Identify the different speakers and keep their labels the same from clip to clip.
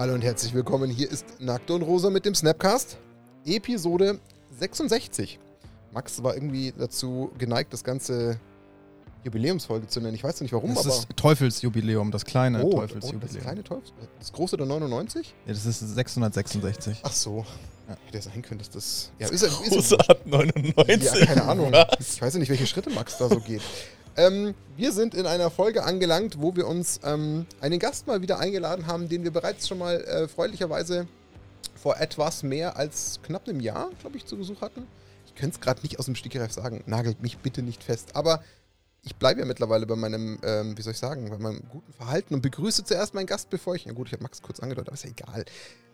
Speaker 1: Hallo und herzlich willkommen. Hier ist Nackt und Rosa mit dem Snapcast. Episode 66. Max war irgendwie dazu geneigt, das ganze Jubiläumsfolge zu nennen. Ich weiß nicht warum,
Speaker 2: Das
Speaker 1: aber.
Speaker 2: ist Teufelsjubiläum, das kleine
Speaker 1: oh,
Speaker 2: Teufelsjubiläum.
Speaker 1: oh, das kleine Teufels. Das große der 99?
Speaker 2: ja, das ist 666.
Speaker 1: Ach so.
Speaker 2: Ja.
Speaker 1: Hätte ja sein können, dass das. Ja, ist, er- ist,
Speaker 3: Große hat 99.
Speaker 1: Ja, keine Ahnung.
Speaker 3: Was?
Speaker 1: Ich weiß ja nicht, welche Schritte Max da so geht. Ähm, wir sind in einer Folge angelangt, wo wir uns ähm, einen Gast mal wieder eingeladen haben, den wir bereits schon mal äh, freundlicherweise vor etwas mehr als knapp einem Jahr, glaube ich, zu Besuch hatten. Ich könnte es gerade nicht aus dem Stegreif sagen. Nagelt mich bitte nicht fest. Aber ich bleibe ja mittlerweile bei meinem, ähm, wie soll ich sagen, bei meinem guten Verhalten und begrüße zuerst meinen Gast, bevor ich. Na gut, ich habe Max kurz angedeutet, aber ist ja egal.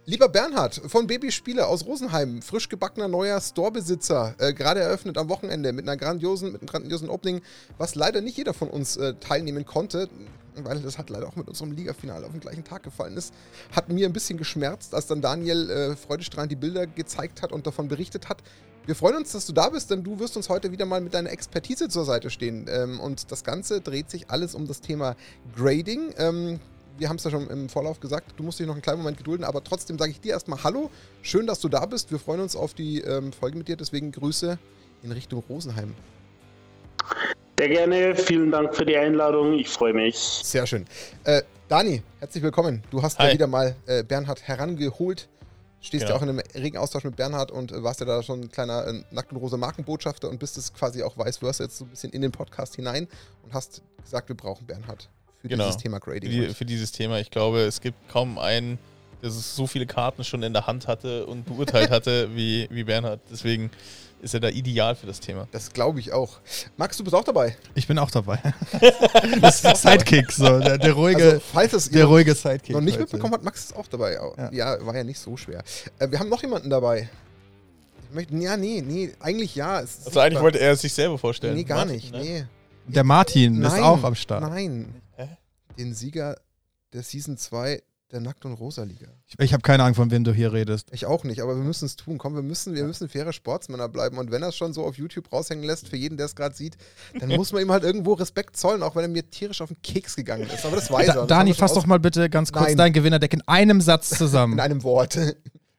Speaker 1: Lieber Bernhard von Babyspiele aus Rosenheim, frisch gebackener neuer Storebesitzer, äh, gerade eröffnet am Wochenende mit einer grandiosen, mit einem grandiosen Opening, was leider nicht jeder von uns äh, teilnehmen konnte, weil das hat leider auch mit unserem Ligafinale auf den gleichen Tag gefallen ist, hat mir ein bisschen geschmerzt, als dann Daniel äh, freudestrahlend die Bilder gezeigt hat und davon berichtet hat. Wir freuen uns, dass du da bist, denn du wirst uns heute wieder mal mit deiner Expertise zur Seite stehen. Ähm, und das Ganze dreht sich alles um das Thema Grading. Ähm, wir haben es ja schon im Vorlauf gesagt, du musst dich noch einen kleinen Moment gedulden, aber trotzdem sage ich dir erstmal Hallo. Schön, dass du da bist. Wir freuen uns auf die ähm, Folge mit dir, deswegen Grüße in Richtung Rosenheim.
Speaker 4: Sehr gerne, vielen Dank für die Einladung. Ich freue mich.
Speaker 1: Sehr schön. Äh, Dani, herzlich willkommen. Du hast ja
Speaker 3: Hi.
Speaker 1: wieder mal äh, Bernhard herangeholt. Stehst ja
Speaker 3: Genau.
Speaker 1: auch in einem regen Austausch mit Bernhard und äh, warst ja da schon ein kleiner äh, nackt und rosa Markenbotschafter und bist es quasi auch vice versa jetzt so ein bisschen in den Podcast hinein und hast gesagt, wir brauchen Bernhard für
Speaker 3: Genau.
Speaker 1: dieses Thema
Speaker 3: Für,
Speaker 1: Grading.
Speaker 3: die, für dieses Thema. Ich glaube, es gibt kaum einen, der so viele Karten schon in der Hand hatte und beurteilt hatte wie, wie Bernhard. Deswegen ist er da ideal für das Thema.
Speaker 1: das glaube ich auch. Max, du bist auch dabei.
Speaker 2: Ich bin auch dabei. das ist Sidekick, so. Der, der ruhige,
Speaker 1: Also, falls es
Speaker 2: der
Speaker 1: ihr
Speaker 2: ruhige Sidekick.
Speaker 1: noch nicht
Speaker 2: heute.
Speaker 1: mitbekommen hat, Max ist auch dabei. Ja,
Speaker 2: Ja.
Speaker 1: war ja nicht so schwer. Äh, wir haben noch jemanden dabei. Ich möchte, ja, nee, nee, eigentlich ja. Es ist
Speaker 3: Also eigentlich
Speaker 1: sichtbar.
Speaker 3: wollte er sich selber vorstellen.
Speaker 1: Nee, gar
Speaker 3: Martin,
Speaker 1: nicht.
Speaker 3: ne?
Speaker 1: Nee.
Speaker 2: Der Martin ist
Speaker 1: Nein,
Speaker 2: auch am Start.
Speaker 1: Nein. Den Sieger der Season 2 der Nackt- und Rosa-Liga.
Speaker 2: Ich, ich habe keine Ahnung, von wem du hier redest.
Speaker 1: Ich auch nicht, aber wir müssen es tun. Komm, wir müssen, wir müssen faire Sportsmänner bleiben. Und wenn er es schon so auf YouTube raushängen lässt, für jeden, der es gerade sieht, dann muss man ihm halt irgendwo Respekt zollen, auch wenn er mir tierisch auf den Keks gegangen ist. Aber das weiß er.
Speaker 2: Da,
Speaker 1: Das
Speaker 2: Dani, fass doch mal bitte ganz kurz
Speaker 1: Nein.
Speaker 2: dein Gewinnerdeck in einem Satz
Speaker 1: in
Speaker 2: zusammen.
Speaker 1: einem Wort.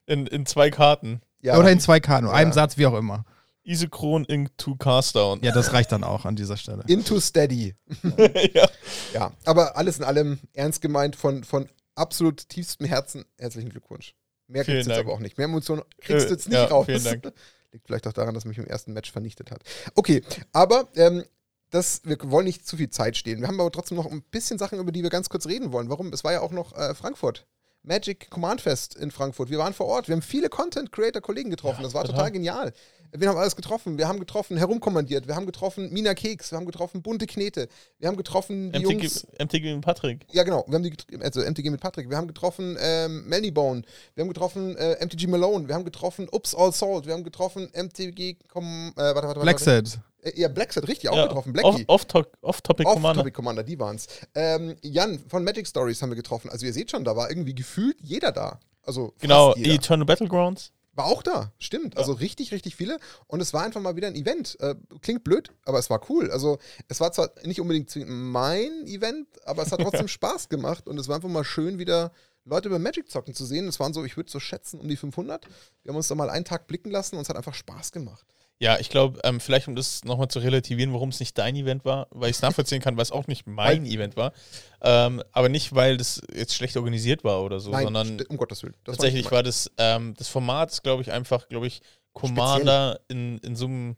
Speaker 3: In, in zwei Karten.
Speaker 1: ja.
Speaker 2: Oder in zwei Karten,
Speaker 1: Ja.
Speaker 2: einem Satz, wie auch immer.
Speaker 3: Isochron Into Carstown.
Speaker 2: Ja, das reicht dann auch an dieser Stelle.
Speaker 1: Into Steady.
Speaker 3: ja.
Speaker 1: Ja, aber alles in allem ernst gemeint von, von absolut tiefstem Herzen. Herzlichen Glückwunsch. Mehr gibt es jetzt aber auch nicht. Mehr Emotionen kriegst du
Speaker 3: Äh,
Speaker 1: jetzt nicht
Speaker 3: ja,
Speaker 1: raus.
Speaker 3: vielen Dank.
Speaker 1: Liegt vielleicht auch daran, dass mich im ersten Match vernichtet hat. Okay, aber ähm, das, wir wollen nicht zu viel Zeit stehen. Wir haben aber trotzdem noch ein bisschen Sachen, über die wir ganz kurz reden wollen. Warum? Es war ja auch noch äh, Frankfurt. Magic Command Fest in Frankfurt. Wir waren vor Ort. Wir haben viele Content Creator Kollegen getroffen.
Speaker 3: Ja,
Speaker 1: das war
Speaker 3: total.
Speaker 1: total genial. Wir haben alles getroffen. Wir haben getroffen, herumkommandiert. Wir haben getroffen Mina Keks. Wir haben getroffen bunte Knete. Wir haben getroffen die Jungs.
Speaker 3: MTG, MTG und Patrick.
Speaker 1: Ja, genau. Wir haben die, also MTG mit Patrick. Wir haben getroffen ähm, Melny Bone. Wir haben getroffen äh, MTG Malone. Wir haben getroffen Ups All Salt. Wir haben getroffen MTG. Com, äh, warte, warte, warte.
Speaker 2: Blackset.
Speaker 1: Äh, ja, Blackset, richtig, auch
Speaker 3: Ja,
Speaker 1: getroffen.
Speaker 3: Off-
Speaker 1: Blackie.
Speaker 3: Off-Topic off Topic Commander.
Speaker 1: Off-Topic Commander, die waren's. Ähm, Jan von Magic Stories haben wir getroffen. Also ihr seht schon, da war irgendwie gefühlt jeder da. Also fast
Speaker 3: Genau,
Speaker 1: jeder.
Speaker 3: Eternal Battlegrounds.
Speaker 1: War auch da, stimmt. Also richtig, richtig viele. Und es war einfach mal wieder ein Event. Äh, klingt blöd, aber es war cool. Also es war zwar nicht unbedingt mein Event, aber es hat trotzdem Spaß gemacht. Und es war einfach mal schön, wieder Leute beim Magic zocken zu sehen. Es waren so, ich würde so schätzen, um die 500. Wir haben uns da mal einen Tag blicken lassen und es hat einfach Spaß gemacht.
Speaker 3: Ja, ich glaube, ähm, vielleicht um das nochmal zu relativieren, warum es nicht dein Event war, weil ich es nachvollziehen kann, weil es auch nicht mein
Speaker 1: Weil-
Speaker 3: Event war. Ähm, aber nicht, weil das jetzt schlecht organisiert war oder so,
Speaker 1: Nein,
Speaker 3: sondern
Speaker 1: um Gottes Willen. Das war
Speaker 3: tatsächlich
Speaker 1: nicht
Speaker 3: war das, ähm, das Format, glaube ich, einfach, glaube ich, Commander in, in so einem,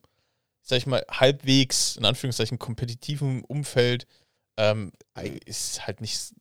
Speaker 3: sag ich mal, halbwegs, in Anführungszeichen, kompetitiven Umfeld, ähm, ist halt nicht,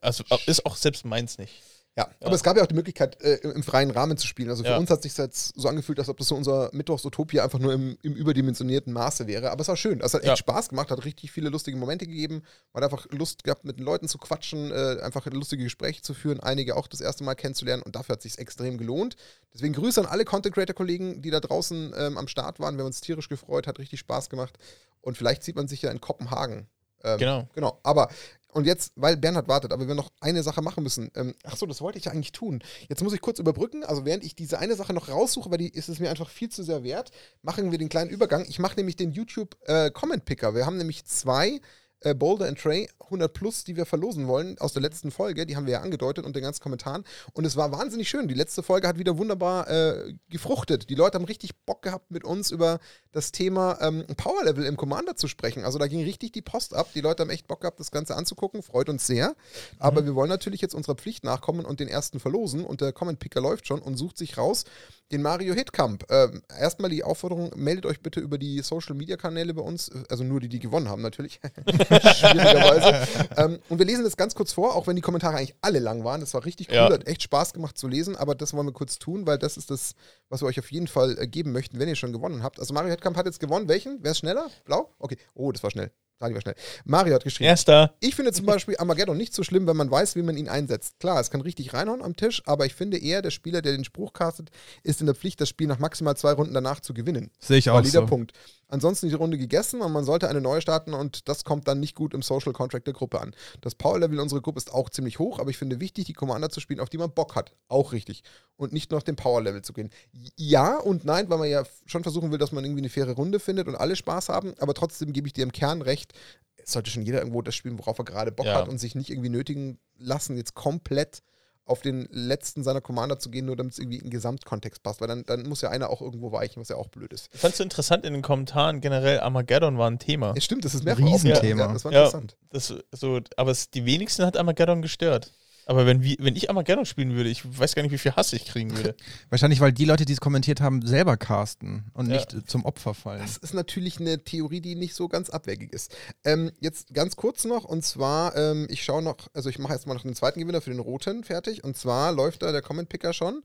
Speaker 3: also ist auch selbst meins nicht.
Speaker 1: Ja, aber es gab ja auch die Möglichkeit, äh, im, freien Rahmen zu spielen. Also für
Speaker 3: Ja.
Speaker 1: uns hat es sich jetzt so angefühlt, als ob das so unser Mittwochs-Utopia einfach nur im, im überdimensionierten Maße wäre. Aber es war schön. Es hat echt
Speaker 3: Ja.
Speaker 1: Spaß gemacht, hat richtig viele lustige Momente gegeben. Man hat einfach Lust gehabt, mit den Leuten zu quatschen, äh, einfach lustige Gespräche zu führen, einige auch das erste Mal kennenzulernen und dafür hat es sich extrem gelohnt. Deswegen Grüße an alle Content-Creator-Kollegen, die da draußen ähm, am Start waren. Wir haben uns tierisch gefreut, hat richtig Spaß gemacht. Und vielleicht sieht man sich ja in Kopenhagen. Ähm,
Speaker 3: Genau.
Speaker 1: Genau, aber und jetzt, weil Bernhard wartet, aber wir noch eine Sache machen müssen. Ähm, ach so, das wollte ich ja eigentlich tun. Jetzt muss ich kurz überbrücken. Also während ich diese eine Sache noch raussuche, weil die ist es mir einfach viel zu sehr wert, machen wir den kleinen Übergang. Ich mache nämlich den YouTube äh, Comment Picker. Wir haben nämlich zwei äh, Boulder and Trey 100 Plus, die wir verlosen wollen aus der letzten Folge. Die haben wir ja angedeutet und den ganzen Kommentaren. Und es war wahnsinnig schön. Die letzte Folge hat wieder wunderbar äh, gefruchtet. Die Leute haben richtig Bock gehabt, mit uns über das Thema ähm, Power Level im Commander zu sprechen. Also da ging richtig die Post ab. Die Leute haben echt Bock gehabt, das Ganze anzugucken. Freut uns sehr. Aber mhm. wir wollen natürlich jetzt unserer Pflicht nachkommen und den ersten verlosen. Und der Comment Picker läuft schon und sucht sich raus den Mario Hitkamp. Ähm, erstmal die Aufforderung, meldet euch bitte über die Social Media Kanäle bei uns. Also nur die, die gewonnen haben, natürlich. Schwierigerweise. ähm, und wir lesen das ganz kurz vor, auch wenn die Kommentare eigentlich alle lang waren. Das war richtig cool, ja. hat echt Spaß gemacht zu lesen, aber das wollen wir kurz tun, weil das ist das, was wir euch auf jeden Fall äh, geben möchten, wenn ihr schon gewonnen habt. Also Mario Hitkamp hat jetzt gewonnen. Welchen? Wer ist schneller? Blau? Okay. Oh, das war schnell. Dani war schnell. Mario hat geschrieben.
Speaker 3: Erster.
Speaker 1: Ich finde zum Beispiel Armageddon nicht so schlimm, wenn man weiß, wie man ihn einsetzt. Klar, es kann richtig reinhauen am Tisch, aber ich finde eher, der Spieler, der den Spruch castet, ist in der Pflicht, das Spiel nach maximal zwei Runden danach zu gewinnen.
Speaker 2: Sehe ich auch. Valider so.
Speaker 1: Punkt. Ansonsten die Runde gegessen und man sollte eine neue starten und das kommt dann nicht gut im Social Contract der Gruppe an. Das Power-Level unserer Gruppe ist auch ziemlich hoch, aber ich finde wichtig, die Commander zu spielen, auf die man Bock hat. Auch richtig. Und nicht nur auf dem Power-Level zu gehen. Ja und nein, weil man ja schon versuchen will, dass man irgendwie eine faire Runde findet und alle Spaß haben, aber trotzdem gebe ich dir im Kern recht, es sollte schon jeder irgendwo das spielen, worauf er gerade Bock ja. hat und sich nicht irgendwie nötigen lassen, jetzt komplett auf den letzten seiner Commander zu gehen, nur damit es irgendwie in den Gesamtkontext passt, weil dann, dann muss ja einer auch irgendwo weichen, was ja auch blöd ist.
Speaker 3: Fandst du interessant in den Kommentaren generell, Armageddon war ein Thema.
Speaker 1: Ja, stimmt, das ist
Speaker 2: mehr ein Riesenthema.
Speaker 1: Ja,
Speaker 3: das war interessant. Ja, das, so, aber es, die wenigsten hat Armageddon gestört. Aber wenn, wenn ich Armageddon spielen würde, ich weiß gar nicht, wie viel Hass ich kriegen würde.
Speaker 2: Wahrscheinlich, weil die Leute, die es kommentiert haben, selber casten und ja. nicht zum Opfer fallen.
Speaker 1: Das ist natürlich eine Theorie, die nicht so ganz abwegig ist. Ähm, jetzt ganz kurz noch, und zwar, ähm, ich schaue noch, also ich mache jetzt mal noch den zweiten Gewinner für den Roten fertig. Und zwar läuft da der Comment Picker schon.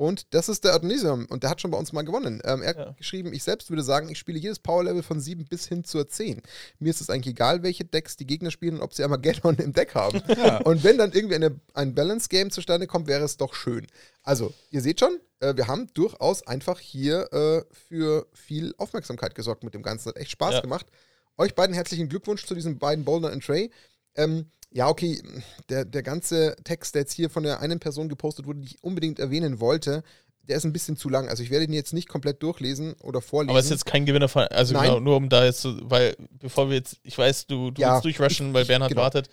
Speaker 1: Und das ist der Adonisium. Und der hat schon bei uns mal gewonnen. Ähm, er hat ja. geschrieben, ich selbst würde sagen, ich spiele jedes Power-Level von 7 bis hin zur 10. Mir ist es eigentlich egal, welche Decks die Gegner spielen und ob sie Armageddon im Deck haben. Ja. Und wenn dann irgendwie eine, ein Balance-Game zustande kommt, wäre es doch schön. Also, ihr seht schon, äh, wir haben durchaus einfach hier äh, für viel Aufmerksamkeit gesorgt mit dem Ganzen. Hat echt Spaß ja. gemacht. Euch beiden herzlichen Glückwunsch zu diesen beiden Boulder und Trey. Ähm, ja, okay, der, der ganze Text, der jetzt hier von der einen Person gepostet wurde, die ich unbedingt erwähnen wollte, der ist ein bisschen zu lang. Also ich werde ihn jetzt nicht komplett durchlesen oder vorlesen.
Speaker 3: Aber es ist jetzt kein Gewinner von, also Nein. Genau, nur um da jetzt, weil bevor wir jetzt, ich weiß, du, du ja, willst durchrushen, weil Bernhard genau. wartet.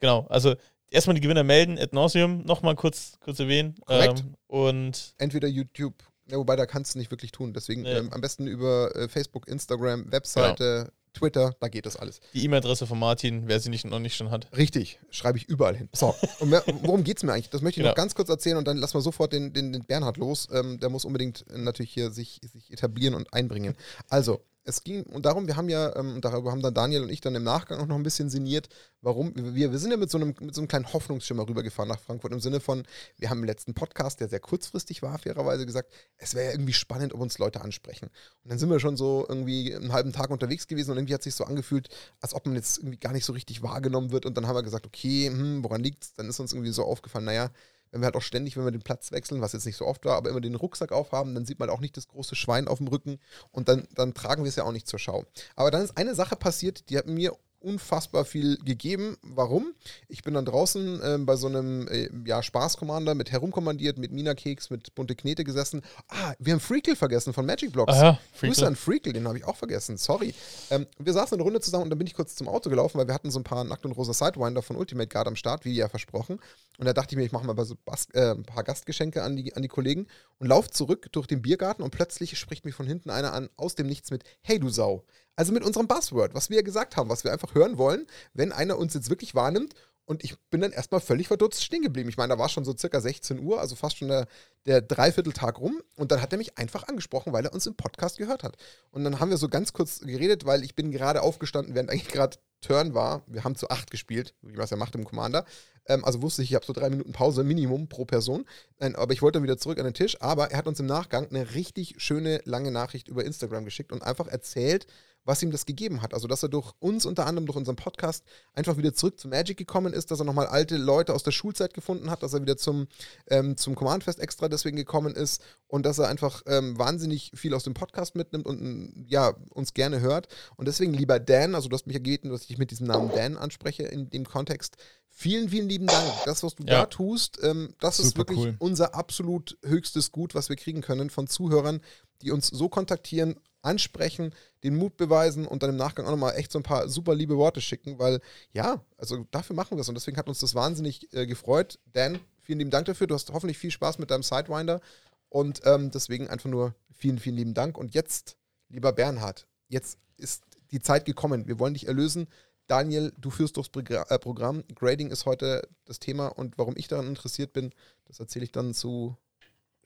Speaker 3: Genau, also erstmal die Gewinner melden, ad nauseum, nochmal kurz, kurz erwähnen.
Speaker 1: Korrekt.
Speaker 3: Ähm, und
Speaker 1: Entweder YouTube, ja, wobei da kannst du nicht wirklich tun. Deswegen nee. ähm, am besten über äh, Facebook, Instagram, Webseite, genau. Twitter, da geht das alles.
Speaker 3: Die E-Mail-Adresse von Martin, wer sie nicht, noch nicht schon hat.
Speaker 1: Richtig, schreibe ich überall hin. So, und mehr, worum geht es mir eigentlich? Das möchte ich genau. noch ganz kurz erzählen und dann lassen wir sofort den, den, den Bernhard los. Ähm, der muss unbedingt natürlich hier sich, sich etablieren und einbringen. Also, es ging und darum, wir haben ja, ähm, darüber haben dann Daniel und ich dann im Nachgang auch noch ein bisschen sinniert, warum, wir, wir sind ja mit so, einem, mit so einem kleinen Hoffnungsschimmer rübergefahren nach Frankfurt im Sinne von, wir haben im letzten Podcast, der sehr kurzfristig war, fairerweise gesagt, es wäre ja irgendwie spannend, ob uns Leute ansprechen. Und dann sind wir schon so irgendwie einen halben Tag unterwegs gewesen und irgendwie hat sich so angefühlt, als ob man jetzt irgendwie gar nicht so richtig wahrgenommen wird und dann haben wir gesagt, okay, hm, woran liegt's? Dann ist uns irgendwie so aufgefallen, naja, wenn wir halt auch ständig, wenn wir den Platz wechseln, was jetzt nicht so oft war, aber immer den Rucksack aufhaben, dann sieht man auch nicht das große Schwein auf dem Rücken und dann, dann tragen wir es ja auch nicht zur Schau. Aber dann ist eine Sache passiert, die hat mir unfassbar viel gegeben. Warum? Ich bin dann draußen äh, bei so einem äh, ja, Spaß-Commander mit herumkommandiert, mit Mina-Keks, mit bunte Knete gesessen. Ah, wir haben Freakle vergessen von Magic Blocks.
Speaker 3: Aha,
Speaker 1: Grüße an Freakle, den habe ich auch vergessen. Sorry. Ähm, wir saßen eine Runde zusammen und dann bin ich kurz zum Auto gelaufen, weil wir hatten so ein paar Nackt und Rosa Sidewinder von Ultimate Guard am Start, wie ja versprochen. Und da dachte ich mir, ich mache mal so Bas äh, ein paar Gastgeschenke an die, an die Kollegen und laufe zurück durch den Biergarten und plötzlich spricht mich von hinten einer an, aus dem Nichts mit, hey du Sau. Also mit unserem Buzzword, was wir gesagt haben, was wir einfach hören wollen, wenn einer uns jetzt wirklich wahrnimmt. Und ich bin dann erstmal völlig verdutzt stehen geblieben. Ich meine, da war schon so circa 16 Uhr, also fast schon der, der Dreivierteltag rum. Und dann hat er mich einfach angesprochen, weil er uns im Podcast gehört hat. Und dann haben wir so ganz kurz geredet, weil ich bin gerade aufgestanden, während eigentlich gerade Turn war. Wir haben zu acht gespielt, wie man es ja macht im Commander. Ähm, also wusste ich, ich habe so drei Minuten Pause Minimum pro Person. Nein, aber ich wollte dann wieder zurück an den Tisch. Aber er hat uns im Nachgang eine richtig schöne, lange Nachricht über Instagram geschickt und einfach erzählt, was ihm das gegeben hat. Also, dass er durch uns unter anderem, durch unseren Podcast, einfach wieder zurück zu Magic gekommen ist, dass er nochmal alte Leute aus der Schulzeit gefunden hat, dass er wieder zum, ähm, zum Command-Fest extra deswegen gekommen ist und dass er einfach ähm, wahnsinnig viel aus dem Podcast mitnimmt und ja, uns gerne hört. Und deswegen, lieber Dan, also du hast mich ja gebeten, dass ich mit diesem Namen Dan anspreche in dem Kontext. Vielen, vielen lieben Dank. Das, was du ja. da tust, ähm, das Super ist wirklich cool. unser absolut höchstes Gut, was wir kriegen können von Zuhörern, die uns so kontaktieren, ansprechen, den Mut beweisen und dann im Nachgang auch nochmal echt so ein paar super liebe Worte schicken, weil ja, also dafür machen wir es und deswegen hat uns das wahnsinnig äh, gefreut. Dan, vielen lieben Dank dafür. Du hast hoffentlich viel Spaß mit deinem Sidewinder und ähm, deswegen einfach nur vielen, vielen lieben Dank. Und jetzt, lieber Bernhard, jetzt ist die Zeit gekommen. Wir wollen dich erlösen. Daniel, du führst durchs äh, Programm. Grading ist heute das Thema und warum ich daran interessiert bin, das erzähle ich dann zu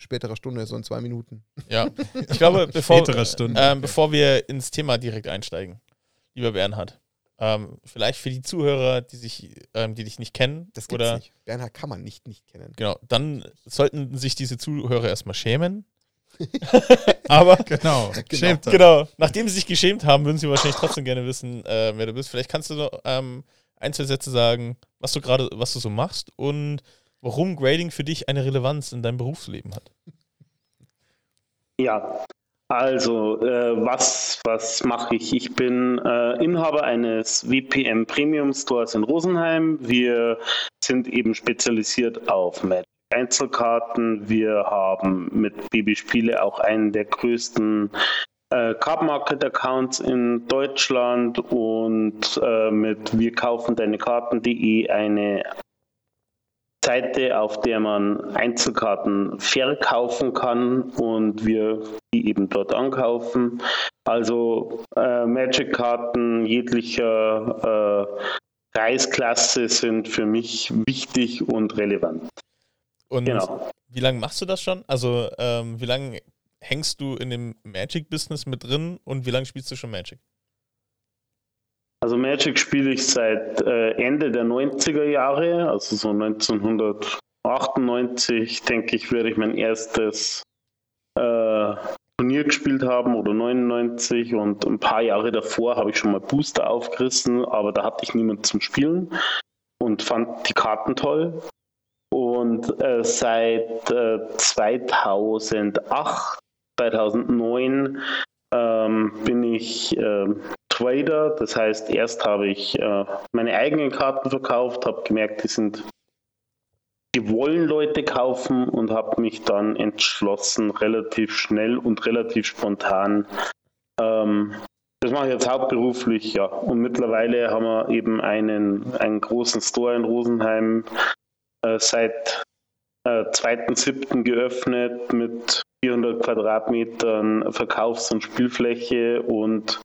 Speaker 1: späterer Stunde, so in zwei Minuten.
Speaker 3: Ja, ich glaube, bevor, äh, bevor wir ins Thema direkt einsteigen, lieber Bernhard, ähm, vielleicht für die Zuhörer, die sich, ähm, die dich nicht kennen,
Speaker 1: das gibt's oder nicht. Bernhard kann man nicht nicht kennen.
Speaker 3: Genau, dann sollten sich diese Zuhörer erstmal schämen. Aber
Speaker 2: genau,
Speaker 3: genau. genau, nachdem sie sich geschämt haben, würden sie wahrscheinlich trotzdem gerne wissen, äh, wer du bist. Vielleicht kannst du noch, ähm, ein, zwei Sätze sagen, was du gerade, was du so machst und warum Grading für dich eine Relevanz in deinem Berufsleben hat.
Speaker 4: Ja, also äh, was, was mache ich? Ich bin äh, Inhaber eines VPM Premium Stores in Rosenheim. Wir sind eben spezialisiert auf Magic Einzelkarten. Wir haben mit Babyspiele auch einen der größten äh, Card Market Accounts in Deutschland und äh, mit wir kaufen deine Karten.de eine Seite, auf der man Einzelkarten verkaufen kann und wir die eben dort ankaufen. Also äh, Magic-Karten jeglicher äh, Preisklasse sind für mich wichtig und relevant.
Speaker 3: Und genau. wie lange machst du das schon? Also ähm, wie lange hängst du in dem Magic-Business mit drin und wie lange spielst du schon Magic?
Speaker 4: Also Magic spiele ich seit äh, Ende der 90er Jahre, also so 1998, denke ich, werde ich mein erstes äh, Turnier gespielt haben oder 99 und ein paar Jahre davor habe ich schon mal Booster aufgerissen, aber da hatte ich niemand zum Spielen und fand die Karten toll. Und äh, seit äh, 2008, 2009 ähm, bin ich äh, Trader. Das heißt, erst habe ich äh, meine eigenen Karten verkauft, habe gemerkt, die sind, die wollen Leute kaufen und habe mich dann entschlossen, relativ schnell und relativ spontan. Ähm, das mache ich jetzt hauptberuflich, ja. Und mittlerweile haben wir eben einen, einen großen Store in Rosenheim äh, seit äh, 2.7. geöffnet mit 400 Quadratmetern Verkaufs- und Spielfläche und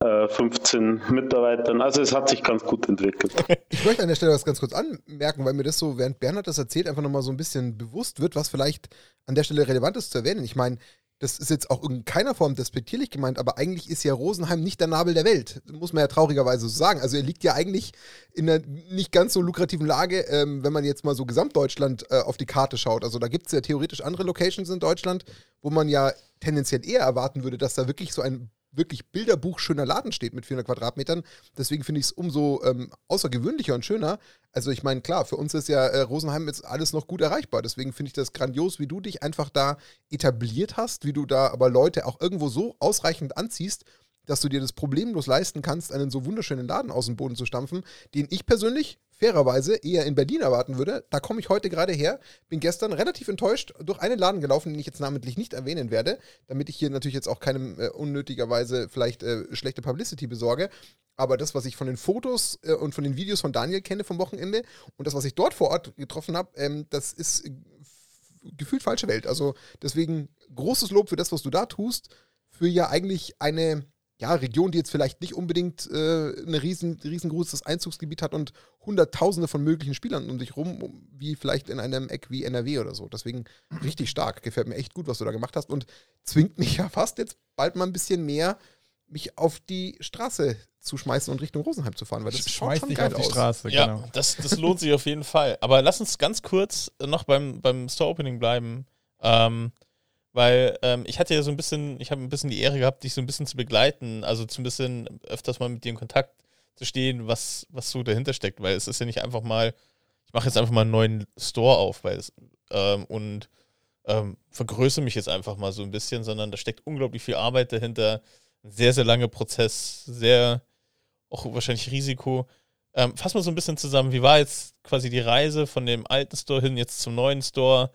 Speaker 4: 15 äh, Mitarbeitern. Also es hat sich ganz gut entwickelt.
Speaker 1: Ich möchte an der Stelle was ganz kurz anmerken, weil mir das so, während Bernhard das erzählt, einfach nochmal so ein bisschen bewusst wird, was vielleicht an der Stelle relevant ist zu erwähnen. Ich meine, das ist jetzt auch in keiner Form despektierlich gemeint, aber eigentlich ist ja Rosenheim nicht der Nabel der Welt. Muss man ja traurigerweise so sagen. Also er liegt ja eigentlich in einer nicht ganz so lukrativen Lage, ähm, wenn man jetzt mal so Gesamtdeutschland äh, auf die Karte schaut. Also da gibt es ja theoretisch andere Locations in Deutschland, wo man ja tendenziell eher erwarten würde, dass da wirklich so ein wirklich Bilderbuch schöner Laden steht mit 400 Quadratmetern. Deswegen finde ich es umso ähm, außergewöhnlicher und schöner. Also ich meine, klar, für uns ist ja äh, Rosenheim jetzt alles noch gut erreichbar. Deswegen finde ich das grandios, wie du dich einfach da etabliert hast, wie du da aber Leute auch irgendwo so ausreichend anziehst, dass du dir das problemlos leisten kannst, einen so wunderschönen Laden aus dem Boden zu stampfen, den ich persönlich fairerweise eher in Berlin erwarten würde. Da komme ich heute gerade her. Bin gestern relativ enttäuscht durch einen Laden gelaufen, den ich jetzt namentlich nicht erwähnen werde, damit ich hier natürlich jetzt auch keinem äh, unnötigerweise vielleicht äh, schlechte Publicity besorge. Aber das, was ich von den Fotos äh, und von den Videos von Daniel kenne vom Wochenende und das, was ich dort vor Ort getroffen habe, ähm, das ist äh, gefühlt falsche Welt. Also deswegen großes Lob für das, was du da tust, für ja eigentlich eine ja, Region, die jetzt vielleicht nicht unbedingt äh, ein riesen, riesengroßes Einzugsgebiet hat und Hunderttausende von möglichen Spielern um sich rum, wie vielleicht in einem Eck wie NRW oder so. Deswegen richtig stark. Gefällt mir echt gut, was du da gemacht hast und zwingt mich ja fast jetzt bald mal ein bisschen mehr, mich auf die Straße zu schmeißen und Richtung Rosenheim zu fahren, weil das Schmeiß schaut schon geil auf die aus.
Speaker 3: Straße, ja, genau. das, das lohnt sich auf jeden Fall. Aber lass uns ganz kurz noch beim, beim Store-Opening bleiben. Ähm, weil ähm, ich hatte ja so ein bisschen, ich habe ein bisschen die Ehre gehabt, dich so ein bisschen zu begleiten, also so ein bisschen öfters mal mit dir in Kontakt zu stehen, was, was so dahinter steckt, weil es ist ja nicht einfach mal, ich mache jetzt einfach mal einen neuen Store auf, weil es, ähm, und ähm, vergrößere mich jetzt einfach mal so ein bisschen, sondern da steckt unglaublich viel Arbeit dahinter, ein sehr, sehr langer Prozess, sehr auch wahrscheinlich Risiko. Ähm, fass mal so ein bisschen zusammen, wie war jetzt quasi die Reise von dem alten Store hin jetzt zum neuen Store?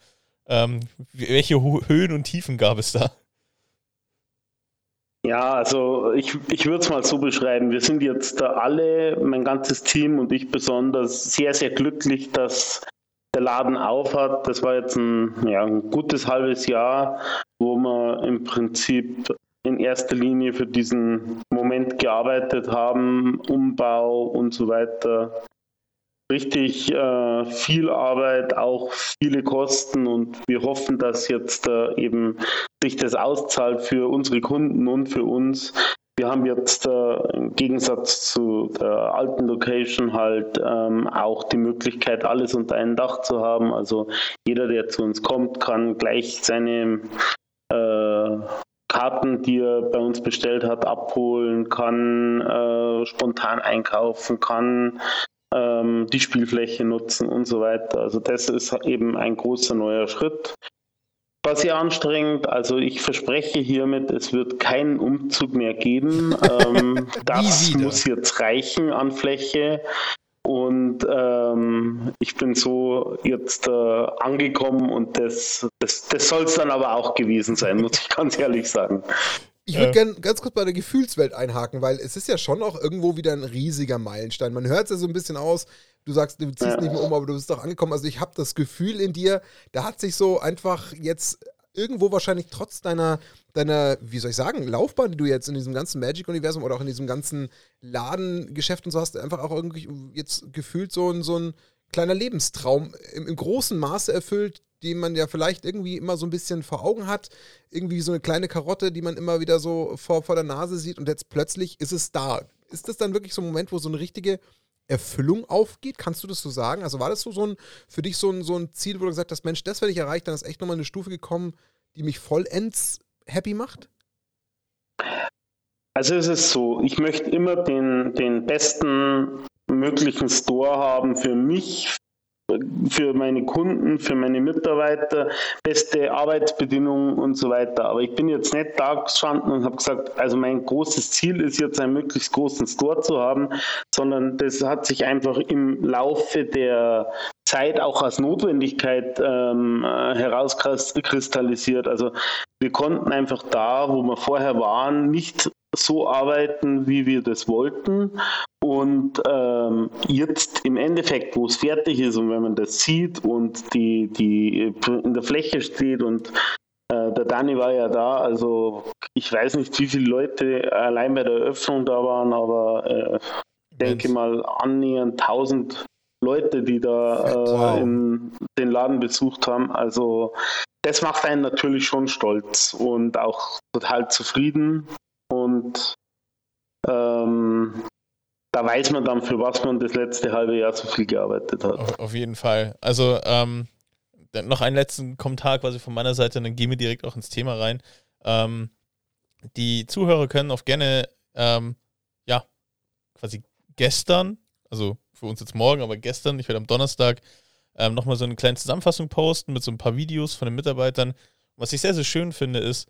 Speaker 3: Ähm, welche Höhen und Tiefen gab es da?
Speaker 4: Ja, also ich, ich würde es mal so beschreiben. Wir sind jetzt da alle, mein ganzes Team und ich besonders, sehr, sehr glücklich, dass der Laden aufhat. Das war jetzt ein, ja, ein gutes halbes Jahr, wo wir im Prinzip in erster Linie für diesen Moment gearbeitet haben, Umbau und so weiter richtig äh, viel Arbeit, auch viele Kosten und wir hoffen, dass jetzt äh, eben sich das auszahlt für unsere Kunden und für uns. Wir haben jetzt äh, im Gegensatz zu der alten Location halt ähm, auch die Möglichkeit, alles unter einem Dach zu haben. Also jeder, der zu uns kommt, kann gleich seine äh, Karten, die er bei uns bestellt hat, abholen, kann äh, spontan einkaufen, kann ähm, die Spielfläche nutzen und so weiter. Also das ist eben ein großer neuer Schritt. Was sehr anstrengend, also ich verspreche hiermit, es wird keinen Umzug mehr geben. ähm, das muss jetzt reichen an Fläche. Und ähm, ich bin so jetzt äh, angekommen und das, das, das soll es dann aber auch gewesen sein, muss ich ganz ehrlich sagen.
Speaker 1: Ich würde äh. gerne ganz kurz bei der Gefühlswelt einhaken, weil es ist ja schon auch irgendwo wieder ein riesiger Meilenstein. Man hört es ja so ein bisschen aus, du sagst, du ziehst nicht mehr um, aber du bist doch angekommen. Also ich habe das Gefühl in dir, da hat sich so einfach jetzt irgendwo wahrscheinlich trotz deiner, deiner, wie soll ich sagen, Laufbahn, die du jetzt in diesem ganzen Magic-Universum oder auch in diesem ganzen Ladengeschäft und so hast, einfach auch irgendwie jetzt gefühlt so ein, so ein kleiner Lebenstraum im, im großen Maße erfüllt, die man ja vielleicht irgendwie immer so ein bisschen vor Augen hat. Irgendwie so eine kleine Karotte, die man immer wieder so vor, vor der Nase sieht und jetzt plötzlich ist es da. Ist das dann wirklich so ein Moment, wo so eine richtige Erfüllung aufgeht? Kannst du das so sagen? Also war das so, so ein, für dich so ein, so ein Ziel, wo du gesagt hast, Mensch, das werde ich erreicht, dann ist echt nochmal eine Stufe gekommen, die mich vollends happy macht?
Speaker 4: Also es ist so, ich möchte immer den, den besten möglichen Store haben für mich, für meine Kunden, für meine Mitarbeiter, beste Arbeitsbedingungen und so weiter. Aber ich bin jetzt nicht da gestanden und habe gesagt, also mein großes Ziel ist jetzt einen möglichst großen Store zu haben, sondern das hat sich einfach im Laufe der Zeit auch als Notwendigkeit ähm, herauskristallisiert. Also wir konnten einfach da, wo wir vorher waren, nicht so arbeiten, wie wir das wollten. Und ähm, jetzt im Endeffekt, wo es fertig ist und wenn man das sieht und die, die in der Fläche steht und äh, der Dani war ja da, also ich weiß nicht, wie viele Leute allein bei der Eröffnung da waren, aber äh, ich denke mal annähernd 1000 Leute, die da äh, in den Laden besucht haben. Also das macht einen natürlich schon stolz und auch total zufrieden. Und ähm, da weiß man dann, für was man das letzte halbe Jahr so viel gearbeitet hat.
Speaker 3: Auf, jeden Fall. Also ähm, noch einen letzten Kommentar quasi von meiner Seite, dann gehen wir direkt auch ins Thema rein. Ähm, die Zuhörer können auch gerne, ähm, ja, quasi gestern, also für uns jetzt morgen, aber gestern, ich werde am Donnerstag ähm, nochmal so eine kleine Zusammenfassung posten mit so ein paar Videos von den Mitarbeitern. Was ich sehr, sehr schön finde, ist,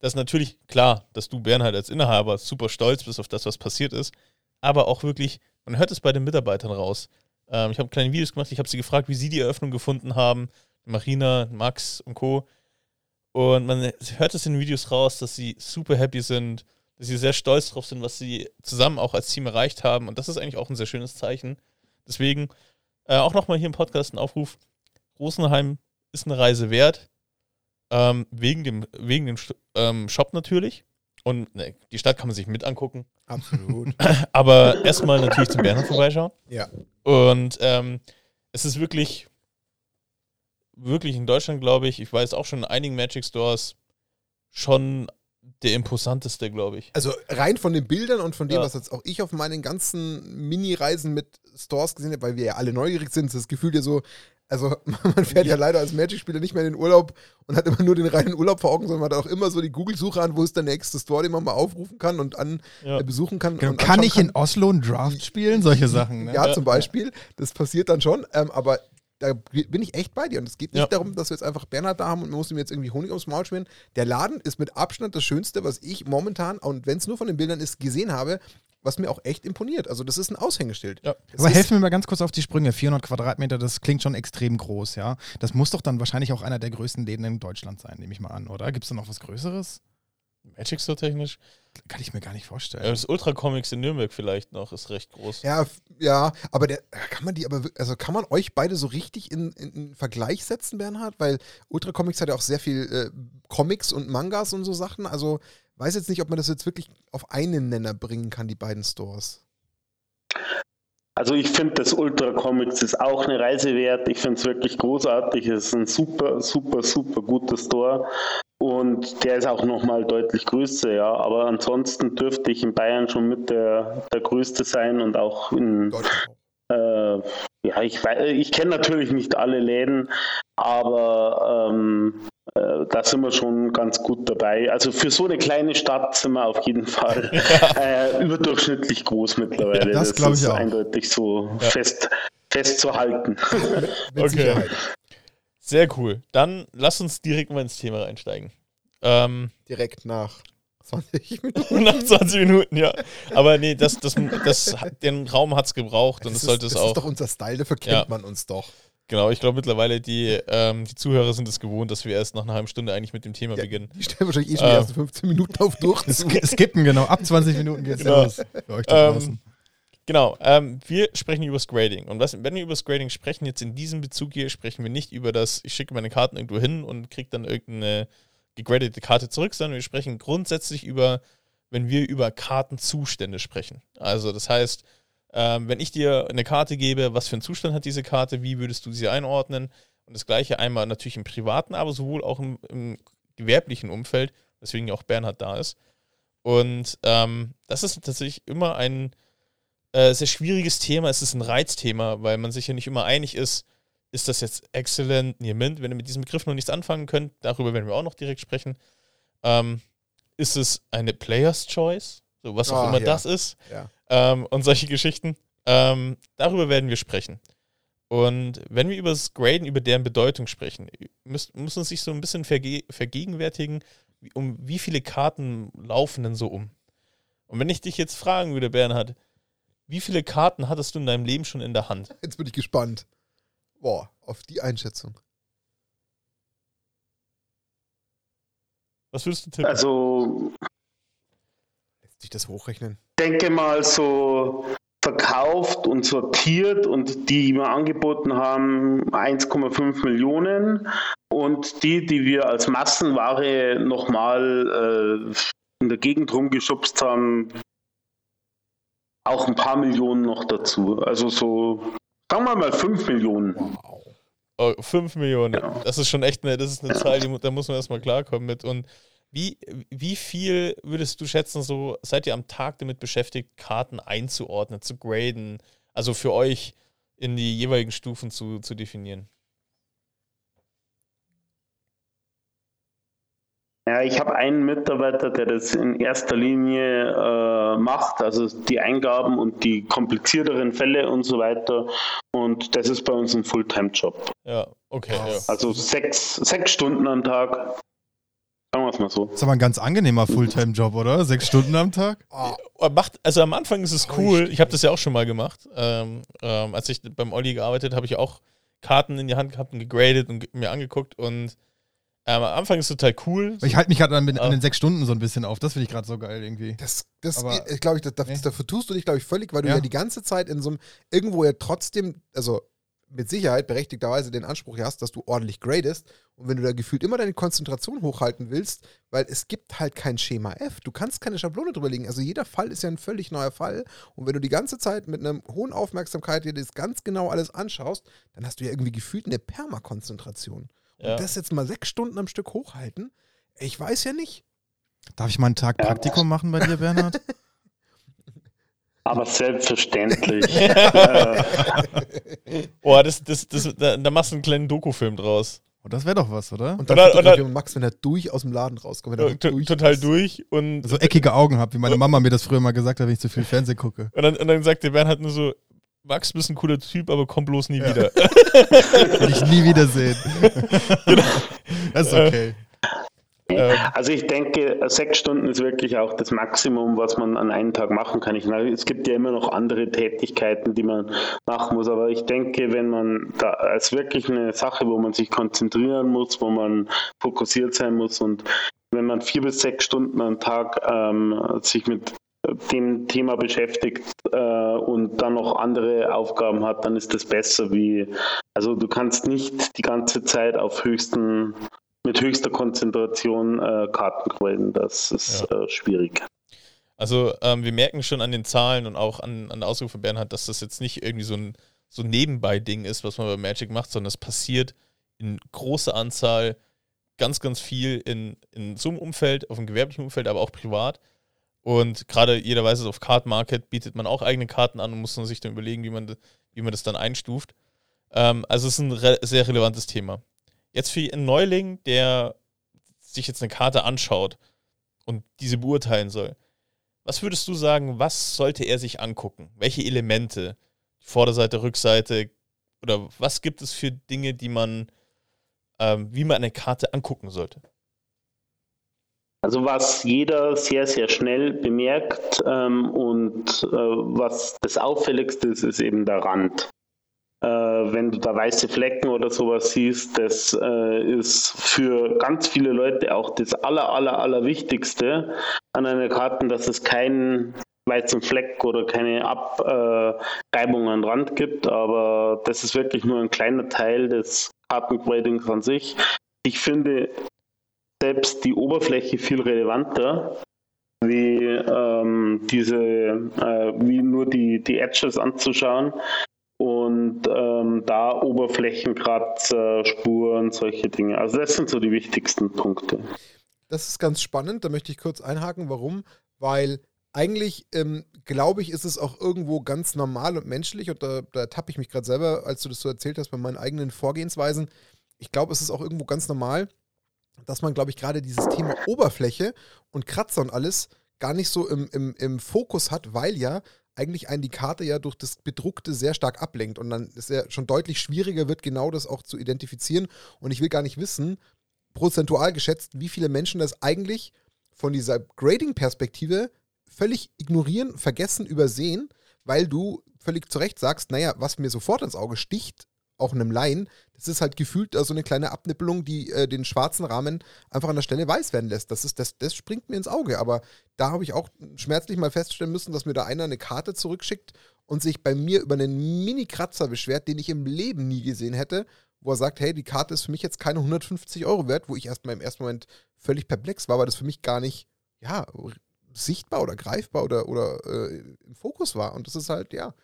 Speaker 3: dass natürlich, klar, dass du Bernhard als Inhaber super stolz bist auf das, was passiert ist, aber auch wirklich, man hört es bei den Mitarbeitern raus. Ähm, ich habe kleine Videos gemacht, ich habe sie gefragt, wie sie die Eröffnung gefunden haben. Marina, Max und Co. Und man hört es in den Videos raus, dass sie super happy sind, dass sie sehr stolz drauf sind, was sie zusammen auch als Team erreicht haben. Und das ist eigentlich auch ein sehr schönes Zeichen. Deswegen äh, auch nochmal hier im Podcast ein Aufruf. Rosenheim ist eine Reise wert. Ähm, wegen dem, wegen dem ähm, Shop natürlich. Und ne, die Stadt kann man sich mit angucken.
Speaker 1: Absolut.
Speaker 3: Aber erstmal natürlich zum Bernhard vorbeischauen.
Speaker 1: Ja.
Speaker 3: Und ähm, es ist wirklich, wirklich in Deutschland, glaube ich, ich weiß auch schon in einigen Magic Stores schon der imposanteste, glaube ich.
Speaker 1: Also rein von den Bildern und von dem, ja. was jetzt auch ich auf meinen ganzen Mini-Reisen mit Stores gesehen habe, weil wir ja alle neugierig sind, ist das Gefühl ja so, also man fährt ja leider als Magic-Spieler nicht mehr in den Urlaub und hat immer nur den reinen Urlaub vor Augen, sondern man hat auch immer so die Google-Suche an, wo ist der nächste Store, den man mal aufrufen kann und an ja. äh, besuchen kann.
Speaker 2: Genau, kann ich kann. in Oslo einen Draft spielen? Solche Sachen.
Speaker 1: Ne? Ja, zum Beispiel. Das passiert dann schon. Ähm, aber da bin ich echt bei dir. Und es geht nicht ja. darum, dass wir jetzt einfach Bernhard da haben und man muss ihm jetzt irgendwie Honig ums Maul schmieren. Der Laden ist mit Abstand das Schönste, was ich momentan, und wenn es nur von den Bildern ist, gesehen habe was mir auch echt imponiert. Also das ist ein Aushängeschild.
Speaker 2: Ja. Aber helfen wir mal ganz kurz auf die Sprünge. 400 Quadratmeter, das klingt schon extrem groß, ja. Das muss doch dann wahrscheinlich auch einer der größten Läden in Deutschland sein, nehme ich mal an, oder? Gibt es da noch was Größeres?
Speaker 3: Magic Store technisch?
Speaker 2: Kann ich mir gar nicht vorstellen.
Speaker 3: Ja, das Ultra Comics in Nürnberg vielleicht noch ist recht groß.
Speaker 1: Ja, ja, aber der, kann man die aber, also kann man euch beide so richtig in, in, in Vergleich setzen, Bernhard? Weil Ultra Comics hat ja auch sehr viel äh, Comics und Mangas und so Sachen. Also weiß jetzt nicht, ob man das jetzt wirklich auf einen Nenner bringen kann, die beiden Stores.
Speaker 4: Also ich finde, das Ultra Comics ist auch eine Reise wert. Ich finde es wirklich großartig. Es ist ein super, super, super guter Store. Und der ist auch nochmal deutlich größer, ja. Aber ansonsten dürfte ich in Bayern schon mit der, der größte sein und auch in. Äh, ja, ich, ich kenne natürlich nicht alle Läden, aber ähm, äh, da sind wir schon ganz gut dabei. Also für so eine kleine Stadt sind wir auf jeden Fall äh, überdurchschnittlich groß mittlerweile.
Speaker 2: Das glaub ich
Speaker 4: ist
Speaker 2: auch.
Speaker 4: eindeutig so fest, festzuhalten.
Speaker 3: Okay. Sehr cool. Dann lass uns direkt mal ins Thema einsteigen. Ähm,
Speaker 1: Direkt nach 20 Minuten.
Speaker 3: nach 20 Minuten, ja. Aber nee, das, das, das, den Raum hat es gebraucht und das,
Speaker 1: ist,
Speaker 3: sollte es
Speaker 1: das
Speaker 3: auch.
Speaker 1: ist doch unser Style, dafür kennt
Speaker 3: Ja.
Speaker 1: man uns doch.
Speaker 3: Genau, ich glaube mittlerweile, die, ähm, die Zuhörer sind es gewohnt, dass wir erst nach einer halben Stunde eigentlich mit dem Thema
Speaker 1: Ja,
Speaker 3: beginnen.
Speaker 1: Die stellen wahrscheinlich eh schon die
Speaker 3: Ähm.
Speaker 1: ersten 15 Minuten auf durch.
Speaker 2: Es skippen, genau. Ab 20 Minuten geht's
Speaker 3: Genau.
Speaker 2: los. Für euch da
Speaker 3: Ähm. Genau, ähm, wir sprechen über das Grading. Und was, wenn wir über das Grading sprechen, jetzt in diesem Bezug hier, sprechen wir nicht über das, ich schicke meine Karten irgendwo hin und kriege dann irgendeine gegradete Karte zurück, sondern wir sprechen grundsätzlich über, wenn wir über Kartenzustände sprechen. Also das heißt, ähm, wenn ich dir eine Karte gebe, was für einen Zustand hat diese Karte, wie würdest du sie einordnen? Und das gleiche einmal natürlich im privaten, aber sowohl auch im, im gewerblichen Umfeld, weswegen ja auch Bernhard da ist. Und ähm, das ist tatsächlich immer ein äh, sehr schwieriges Thema. Es ist ein Reizthema, weil man sich ja nicht immer einig ist, ist das jetzt excellent, near mint? Wenn ihr mit diesem Begriff noch nichts anfangen könnt, darüber werden wir auch noch direkt sprechen. Ähm, ist es eine Player's Choice? So, was auch
Speaker 1: Ah,
Speaker 3: immer
Speaker 1: ja.
Speaker 3: das ist.
Speaker 1: Ja.
Speaker 3: Ähm, und solche Geschichten. Ähm, darüber werden wir sprechen. Und wenn wir über das Graden, über deren Bedeutung sprechen, müssen, müssen uns sich so ein bisschen verge vergegenwärtigen, wie- um wie viele Karten laufen denn so um? Und wenn ich dich jetzt fragen würde, Bernhard, wie viele Karten hattest du in deinem Leben schon in der Hand?
Speaker 1: Jetzt bin ich gespannt. Boah, auf die Einschätzung.
Speaker 3: Was würdest du tippen?
Speaker 4: Also
Speaker 1: sich das hochrechnen?
Speaker 4: denke mal so verkauft und sortiert und die wir angeboten haben 1,5 Millionen und die, die wir als Massenware nochmal äh, in der Gegend rumgeschubst haben, auch ein paar Millionen noch dazu. Also so, sagen wir mal 5 Millionen.
Speaker 1: Wow.
Speaker 3: Oh, 5 Millionen.
Speaker 4: Ja.
Speaker 3: Das ist schon echt eine, das ist eine Zahl, die, da muss man erstmal klarkommen mit. Und wie, wie viel würdest du schätzen, so seid ihr am Tag damit beschäftigt, Karten einzuordnen, zu graden, also für euch in die jeweiligen Stufen zu, zu definieren?
Speaker 4: Ja, ich habe einen Mitarbeiter, der das in erster Linie äh, macht, also die Eingaben und die komplizierteren Fälle und so weiter. Und das ist bei uns ein Fulltime-Job.
Speaker 3: Ja, okay. Ja.
Speaker 4: Also sechs, sechs Stunden am Tag. Sagen wir es mal so.
Speaker 2: Das ist aber ein ganz angenehmer Fulltime-Job, oder? Sechs Stunden am Tag?
Speaker 1: Ah,
Speaker 3: Aber Macht, also am Anfang ist es cool. Ich habe das ja auch schon mal gemacht. Ähm, ähm, als ich beim Olli gearbeitet habe, ich auch Karten in die Hand gehabt und gegradet und mir angeguckt. Und ähm, am Anfang ist es total cool.
Speaker 2: Ich halte mich gerade an, mit- an
Speaker 3: Ah.
Speaker 2: den sechs Stunden so ein bisschen auf. Das finde ich gerade so geil irgendwie.
Speaker 1: das, das glaube ich, das, das,
Speaker 2: Nee.
Speaker 1: dafür tust du dich, glaube ich, völlig, weil du
Speaker 2: Ja.
Speaker 1: ja. die ganze Zeit in so einem, irgendwo ja trotzdem, also mit Sicherheit berechtigterweise den Anspruch hast, dass du ordentlich gradest. Und wenn du da gefühlt immer deine Konzentration hochhalten willst, weil es gibt halt kein Schema F. Du kannst keine Schablone drüber legen. Also jeder Fall ist ja ein völlig neuer Fall. Und wenn du die ganze Zeit mit einer hohen Aufmerksamkeit dir das ganz genau alles anschaust, dann hast du ja irgendwie gefühlt eine Permakonzentration.
Speaker 3: Ja.
Speaker 1: Und das jetzt mal sechs Stunden am Stück hochhalten, ich weiß ja nicht.
Speaker 2: Darf ich mal einen Tag Praktikum machen bei dir, Bernhard?
Speaker 4: Aber selbstverständlich. äh,
Speaker 3: Boah, das, das, das, da, da machst du einen kleinen Dokufilm draus.
Speaker 2: Oh, das wäre doch was, oder?
Speaker 1: Und dann
Speaker 3: Oder- oder-
Speaker 1: wir Max, wenn er durch aus dem Laden rauskommt. Wenn er durch
Speaker 3: total
Speaker 1: ist.
Speaker 3: durch und,
Speaker 2: So eckige Augen habe, wie meine Mama mir das früher mal gesagt hat, wenn ich zu viel Fernsehen gucke.
Speaker 3: und, dann, und dann sagt der Bernhard nur so, Max, bist ein cooler Typ, aber komm bloß nie
Speaker 1: Ja.
Speaker 3: wieder.
Speaker 2: Will ich nie wiedersehen. Das ist okay.
Speaker 4: Ähm, also ich denke, sechs Stunden ist wirklich auch das Maximum, was man an einem Tag machen kann. Ich, es gibt ja immer noch andere Tätigkeiten, die man machen muss, aber ich denke, wenn man da als wirklich eine Sache, wo man sich konzentrieren muss, wo man fokussiert sein muss und wenn man vier bis sechs Stunden am Tag ähm, sich mit dem Thema beschäftigt äh, und dann noch andere Aufgaben hat, dann ist das besser wie, also du kannst nicht die ganze Zeit auf höchsten, mit höchster Konzentration äh, Karten quälen. Das ist ja. äh, schwierig.
Speaker 3: Also ähm, wir merken schon an den Zahlen und auch an, an der Ausdruck von Bernhard, dass das jetzt nicht irgendwie so ein so Nebenbei-Ding ist, was man bei Magic macht, sondern es passiert in großer Anzahl ganz, ganz viel in, in so einem Umfeld, auf dem gewerblichen Umfeld, aber auch privat. Und gerade jeder weiß es, auf Card Market bietet man auch eigene Karten an und muss sich dann überlegen, wie man, wie man das dann einstuft. Ähm, also es ist ein re sehr relevantes Thema. Jetzt für einen Neuling, der sich jetzt eine Karte anschaut und diese beurteilen soll, was würdest du sagen, was sollte er sich angucken? Welche Elemente? Vorderseite, Rückseite? Oder was gibt es für Dinge, die man, ähm, wie man eine Karte angucken sollte?
Speaker 4: Also was jeder sehr, sehr schnell bemerkt ähm, und äh, was das Auffälligste ist, ist eben der Rand. Äh, wenn du da weiße Flecken oder sowas siehst, das äh, ist für ganz viele Leute auch das aller, aller, aller Wichtigste an einer Karte, dass es keinen weißen Fleck oder keine Abreibung an Rand gibt, aber das ist wirklich nur ein kleiner Teil des Kartengradings an sich. Ich finde, selbst die Oberfläche viel relevanter, wie ähm, diese, äh, wie nur die, die Edges anzuschauen und ähm, da Oberflächenkratzer, Spuren, solche Dinge. Also das sind so die wichtigsten Punkte.
Speaker 1: Das ist ganz spannend, da möchte ich kurz einhaken. Warum? Weil eigentlich, ähm, glaube ich, ist es auch irgendwo ganz normal und menschlich und da, da tappe ich mich gerade selber, als du das so erzählt hast, bei meinen eigenen Vorgehensweisen. Ich glaube, es ist auch irgendwo ganz normal, dass man, glaube ich, gerade dieses Thema Oberfläche und Kratzer und alles gar nicht so im, im, im Fokus hat, weil ja eigentlich einen die Karte ja durch das Bedruckte sehr stark ablenkt und dann ist ja schon deutlich schwieriger wird, genau das auch zu identifizieren. Und ich will gar nicht wissen, prozentual geschätzt, wie viele Menschen das eigentlich von dieser Grading-Perspektive völlig ignorieren, vergessen, übersehen, weil du völlig zu Recht sagst, naja, was mir sofort ins Auge sticht, auch einem Laien, das ist halt gefühlt so eine kleine Abnippelung, die äh, den schwarzen Rahmen einfach an der Stelle weiß werden lässt. Das, ist, das, das springt mir ins Auge. Aber da habe ich auch schmerzlich mal feststellen müssen, dass mir da einer eine Karte zurückschickt und sich bei mir über einen Mini-Kratzer beschwert, den ich im Leben nie gesehen hätte, wo er sagt, hey, die Karte ist für mich jetzt keine 150 Euro wert, wo ich erstmal im ersten Moment völlig perplex war, weil das für mich gar nicht, ja, sichtbar oder greifbar oder, oder äh, im Fokus war. Und das ist halt, ja,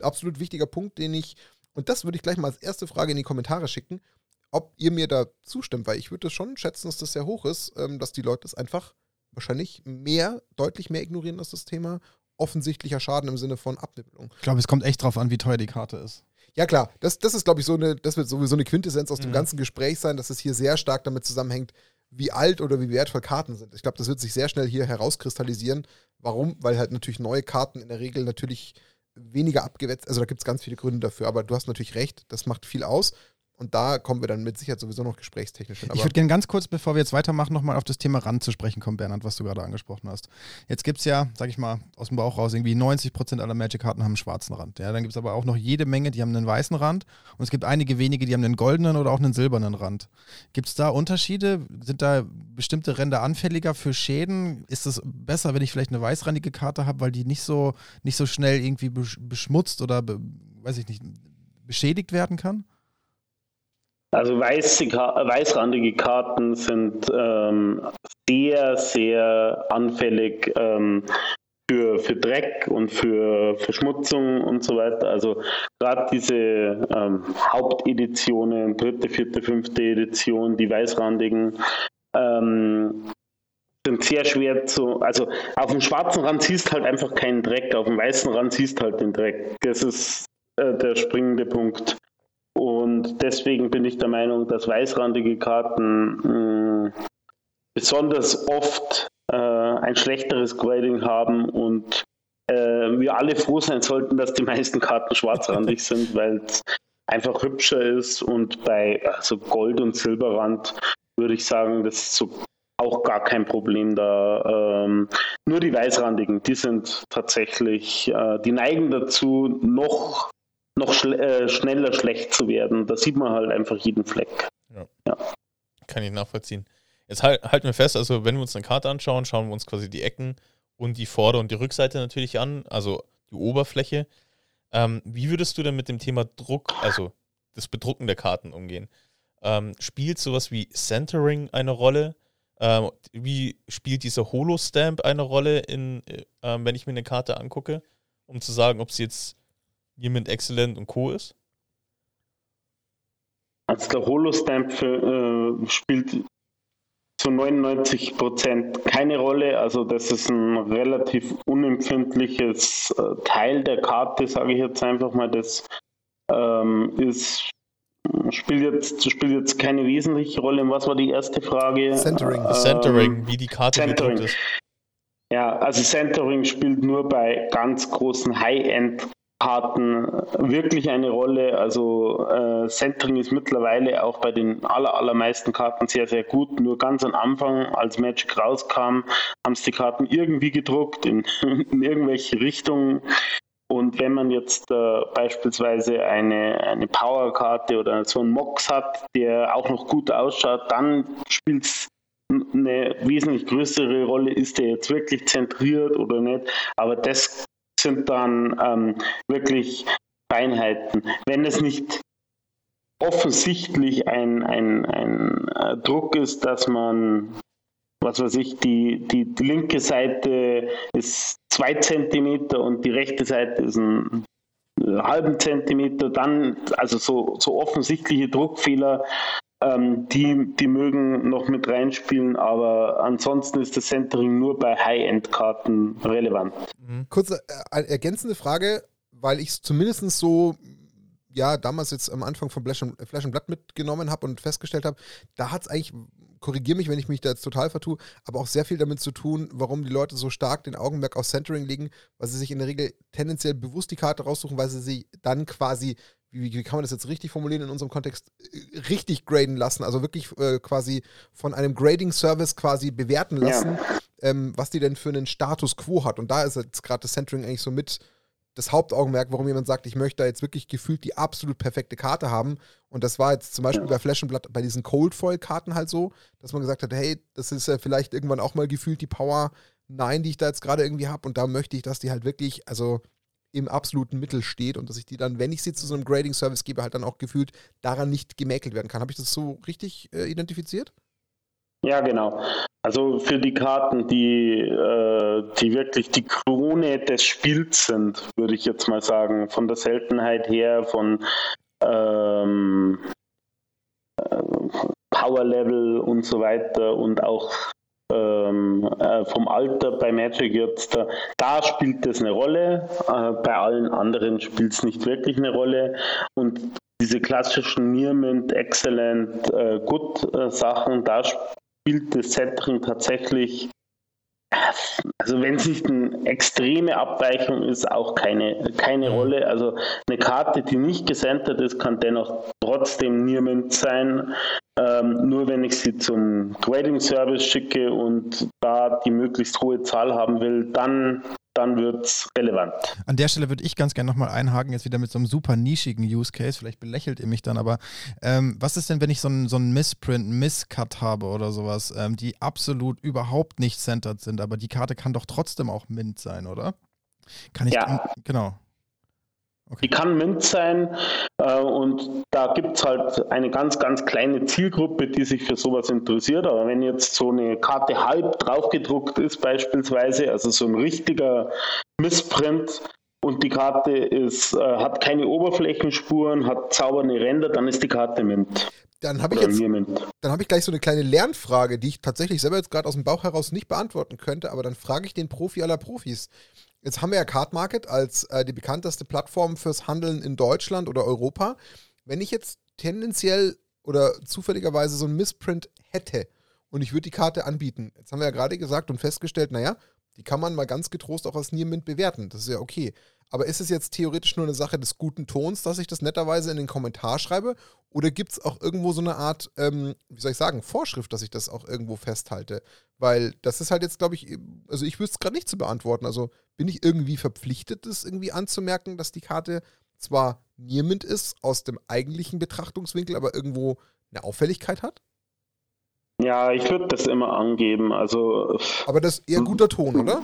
Speaker 1: absolut wichtiger Punkt, den ich und das würde ich gleich mal als erste Frage in die Kommentare schicken, ob ihr mir da zustimmt, weil ich würde schon schätzen, dass das sehr hoch ist, ähm, dass die Leute das einfach wahrscheinlich mehr, deutlich mehr ignorieren als das Thema offensichtlicher Schaden im Sinne von Abnippelung.
Speaker 2: Ich glaube, es kommt echt drauf an, wie teuer die Karte ist.
Speaker 1: Ja, klar, das, das ist, glaube ich, so eine, das wird sowieso eine Quintessenz aus mhm. dem ganzen Gespräch sein, dass es hier sehr stark damit zusammenhängt, wie alt oder wie wertvoll Karten sind. Ich glaube, das wird sich sehr schnell hier herauskristallisieren. Warum? Weil halt natürlich neue Karten in der Regel natürlich weniger abgewetzt. Also da gibt es ganz viele Gründe dafür, aber du hast natürlich recht, das macht viel aus. Und da kommen wir dann mit Sicherheit sowieso noch gesprächstechnisch hin.
Speaker 2: ich würde gerne ganz kurz, bevor wir jetzt weitermachen, nochmal auf das Thema Rand zu sprechen kommen, Bernhard, was du gerade angesprochen hast. Jetzt gibt es ja, sag ich mal, aus dem Bauch raus, irgendwie 90% aller Magic-Karten haben einen schwarzen Rand. Ja, dann gibt es aber auch noch jede Menge, die haben einen weißen Rand. Und es gibt einige wenige, die haben einen goldenen oder auch einen silbernen Rand. Gibt es da Unterschiede? Sind da bestimmte Ränder anfälliger für Schäden? Ist es besser, wenn ich vielleicht eine weißrandige Karte habe, weil die nicht so, nicht so schnell irgendwie beschmutzt oder, weiß ich nicht, beschädigt werden kann?
Speaker 4: Also weiße, weißrandige Karten sind ähm, sehr, sehr anfällig ähm, für, für Dreck und für Verschmutzung und so weiter. Also gerade diese ähm, Haupteditionen, dritte, vierte, fünfte Edition, die weißrandigen, ähm, sind sehr schwer zu. Also auf dem schwarzen Rand siehst halt einfach keinen Dreck, auf dem weißen Rand siehst halt den Dreck. Das ist äh, der springende Punkt. Und deswegen bin ich der Meinung, dass weißrandige Karten mh, besonders oft äh, ein schlechteres Grading haben und äh, wir alle froh sein sollten, dass die meisten Karten schwarzrandig sind, weil es einfach hübscher ist und bei also Gold- und Silberrand würde ich sagen, das ist so auch gar kein Problem da. Ähm, nur die weißrandigen, die sind tatsächlich, äh, die neigen dazu, noch, noch schl äh, schneller schlecht zu werden. Da sieht man halt einfach jeden Fleck.
Speaker 3: Ja. ja. Kann ich nachvollziehen. Jetzt halt, halten wir fest, also wenn wir uns eine Karte anschauen, schauen wir uns quasi die Ecken und die Vorder- und die Rückseite natürlich an, also die Oberfläche. Ähm, wie würdest du denn mit dem Thema Druck, also das Bedrucken der Karten umgehen? Ähm, spielt sowas wie Centering eine Rolle? Ähm, wie spielt dieser Holo-Stamp eine Rolle, in, äh, wenn ich mir eine Karte angucke, um zu sagen, ob sie jetzt jemand Excellent und Co. ist?
Speaker 4: Also der Holo-Stamp äh, spielt zu 99 Prozent keine Rolle. Also das ist ein relativ unempfindliches äh, Teil der Karte, sage ich jetzt einfach mal. Das ähm, ist spielt jetzt, spielt jetzt keine wesentliche Rolle. Was war die erste Frage?
Speaker 3: Centering. Ähm, Centering, wie die Karte
Speaker 4: Centering. ist. Ja, also Centering spielt nur bei ganz großen High-End Karten wirklich eine Rolle. Also äh, Centering ist mittlerweile auch bei den aller, allermeisten Karten sehr, sehr gut. Nur ganz am Anfang, als Magic rauskam, haben es die Karten irgendwie gedruckt in, in irgendwelche Richtungen. Und wenn man jetzt äh, beispielsweise eine, eine Powerkarte oder so einen Mox hat, der auch noch gut ausschaut, dann spielt es eine wesentlich größere Rolle, ist der jetzt wirklich zentriert oder nicht. Aber das sind dann ähm, wirklich Feinheiten. Wenn es nicht offensichtlich ein, ein, ein äh, Druck ist, dass man, was weiß ich, die, die, die linke Seite ist zwei Zentimeter und die rechte Seite ist ein äh, halben Zentimeter, dann, also so, so offensichtliche Druckfehler, ähm, die, die mögen noch mit reinspielen, aber ansonsten ist das Centering nur bei High-End-Karten relevant.
Speaker 1: Mhm. Kurze äh, ergänzende Frage, weil ich es zumindest so ja, damals jetzt am Anfang von Flash and, Flash and Blood mitgenommen habe und festgestellt habe, da hat es eigentlich, korrigiere mich, wenn ich mich da jetzt total vertue, aber auch sehr viel damit zu tun, warum die Leute so stark den Augenmerk auf Centering legen, weil sie sich in der Regel tendenziell bewusst die Karte raussuchen, weil sie sie dann quasi wie, wie, kann man das jetzt richtig formulieren in unserem Kontext, äh, richtig graden lassen, also wirklich äh, quasi von einem Grading-Service quasi bewerten lassen, ja. ähm, was die denn für einen Status quo hat. Und da ist jetzt gerade das Centering eigentlich so mit das Hauptaugenmerk, warum jemand sagt, ich möchte da jetzt wirklich gefühlt die absolut perfekte Karte haben. Und das war jetzt zum Beispiel ja. bei Flash Blood bei diesen Cold Foil-Karten halt so, dass man gesagt hat, hey, das ist ja vielleicht irgendwann auch mal gefühlt die Power 9, die ich da jetzt gerade irgendwie habe. Und da möchte ich, dass die halt wirklich, also im absoluten Mittel steht und dass ich die dann, wenn ich sie zu so einem Grading-Service gebe, halt dann auch gefühlt daran nicht gemäkelt werden kann. Habe ich das so richtig äh, identifiziert?
Speaker 4: Ja, genau. Also für die Karten, die, äh, die wirklich die Krone des Spiels sind, würde ich jetzt mal sagen, von der Seltenheit her, von ähm, äh, Power Level und so weiter und auch ähm, äh, vom Alter bei Magic jetzt, äh, da spielt das eine Rolle, äh, bei allen anderen spielt es nicht wirklich eine Rolle. Und diese klassischen Nearmint, Excellent, äh, Good äh, Sachen, da spielt das Centering tatsächlich also wenn es nicht eine extreme Abweichung ist, auch keine, keine Rolle. Also eine Karte, die nicht gesentert ist, kann dennoch trotzdem Nearmint sein. Ähm, nur wenn ich sie zum Grading Service schicke und da die möglichst hohe Zahl haben will, dann dann wird es relevant.
Speaker 2: An der Stelle würde ich ganz gerne nochmal einhaken, jetzt wieder mit so einem super nischigen Use Case, vielleicht belächelt ihr mich dann, aber ähm, was ist denn, wenn ich so einen so Missprint, einen Misscut habe oder sowas, ähm, die absolut überhaupt nicht centered sind, aber die Karte kann doch trotzdem auch Mint sein, oder? Kann ich,
Speaker 4: ja.
Speaker 2: genau.
Speaker 4: Okay. Die kann Mint sein äh, und da gibt es halt eine ganz, ganz kleine Zielgruppe, die sich für sowas interessiert. Aber wenn jetzt so eine Karte halb draufgedruckt ist beispielsweise, also so ein richtiger Missprint und die Karte ist, äh, hat keine Oberflächenspuren, hat zaubernde Ränder, dann ist die Karte Mint.
Speaker 1: Dann habe ich jetzt, dann habe ich gleich so eine kleine Lernfrage, die ich tatsächlich selber jetzt gerade aus dem Bauch heraus nicht beantworten könnte, aber dann frage ich den Profi aller Profis. Jetzt haben wir ja Card Market als äh, die bekannteste Plattform fürs Handeln in Deutschland oder Europa. Wenn ich jetzt tendenziell oder zufälligerweise so ein Missprint hätte und ich würde die Karte anbieten, jetzt haben wir ja gerade gesagt und festgestellt, naja, Die kann man mal ganz getrost auch als Near Mint bewerten. Das ist ja okay. Aber ist es jetzt theoretisch nur eine Sache des guten Tons, dass ich das netterweise in den Kommentar schreibe? Oder gibt es auch irgendwo so eine Art, ähm, wie soll ich sagen, Vorschrift, dass ich das auch irgendwo festhalte? Weil das ist halt jetzt, glaube ich, also ich wüsste es gerade nicht zu beantworten. Also bin ich irgendwie verpflichtet, das irgendwie anzumerken, dass die Karte zwar Niermint ist aus dem eigentlichen Betrachtungswinkel, aber irgendwo eine Auffälligkeit hat?
Speaker 4: Ja, ich würde das immer angeben. Also,
Speaker 1: aber das ist eher guter Ton, oder?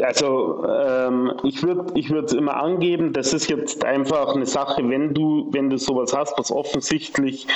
Speaker 4: Also ähm, ich würde ich es immer angeben, das ist jetzt einfach eine Sache, wenn du, wenn du sowas hast, was offensichtlich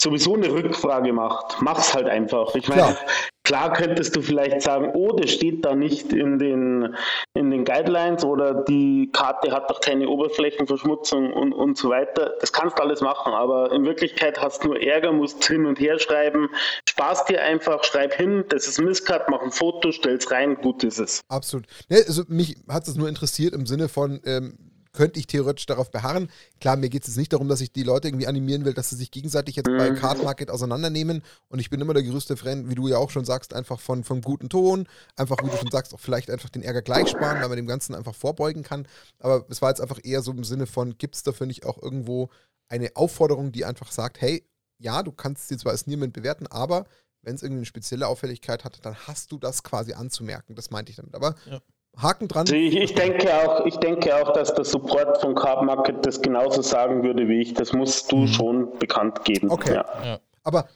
Speaker 4: sowieso eine Rückfrage macht, mach's halt einfach. Ich meine, klar. könntest du vielleicht sagen, oh, das steht da nicht in den, in den Guidelines oder die Karte hat doch keine Oberflächenverschmutzung und, und so weiter. Das kannst du alles machen, aber in Wirklichkeit hast du nur Ärger, musst hin und her schreiben. Spaß dir einfach, schreib hin, das ist Misscut, mach ein Foto, stell's rein, gut ist es.
Speaker 1: Absolut. Ne, also mich hat es nur interessiert im Sinne von, ähm, könnte ich theoretisch darauf beharren. Klar, mir geht es jetzt nicht darum, dass ich die Leute irgendwie animieren will, dass sie sich gegenseitig jetzt bei mhm. Card Market auseinandernehmen. Und ich bin immer der größte Fan, wie du ja auch schon sagst, einfach von, vom guten Ton. Einfach, wie du schon sagst, auch vielleicht einfach den Ärger gleich sparen, weil man dem Ganzen einfach vorbeugen kann. Aber es war jetzt einfach eher so im Sinne von, gibt es dafür nicht auch irgendwo eine Aufforderung, die einfach sagt, hey, ja, du kannst sie zwar als niemand bewerten, aber wenn es irgendeine spezielle Auffälligkeit hat, dann hast du das quasi anzumerken. Das meinte ich damit. Aber ja. Haken dran.
Speaker 4: Also ich, ich, denke auch, ich denke auch, dass der Support von Card Market das genauso sagen würde wie ich. Das musst du mhm. schon bekannt geben.
Speaker 1: Okay. Ja. Ja. Aber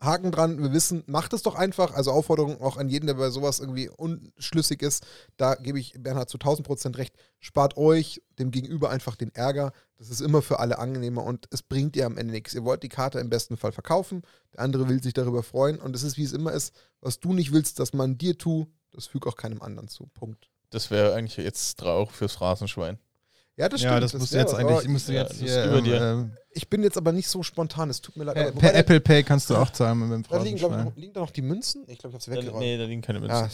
Speaker 1: Haken dran, wir wissen, macht es doch einfach. Also Aufforderung auch an jeden, der bei sowas irgendwie unschlüssig ist. Da gebe ich Bernhard zu 1000 Prozent recht. Spart euch dem Gegenüber einfach den Ärger. Das ist immer für alle angenehmer und es bringt ihr am Ende nichts. Ihr wollt die Karte im besten Fall verkaufen. Der andere will sich darüber freuen und es ist, wie es immer ist. Was du nicht willst, dass man dir tut, das fügt auch keinem anderen zu. Punkt.
Speaker 3: Das wäre eigentlich jetzt auch fürs Phrasenschwein.
Speaker 1: Ja, das stimmt.
Speaker 2: Ja, das, das musst du jetzt eigentlich, musst du jetzt ja,
Speaker 1: hier, ähm, Ich bin jetzt aber nicht so spontan, es tut mir leid.
Speaker 2: Per, per Apple Pay kannst du auch zahlen mit dem.
Speaker 1: Da liegen, noch, liegen da noch die Münzen? Ich glaube, ich habe sie weggeräumt.
Speaker 3: Nee, da liegen keine Münzen. Ah,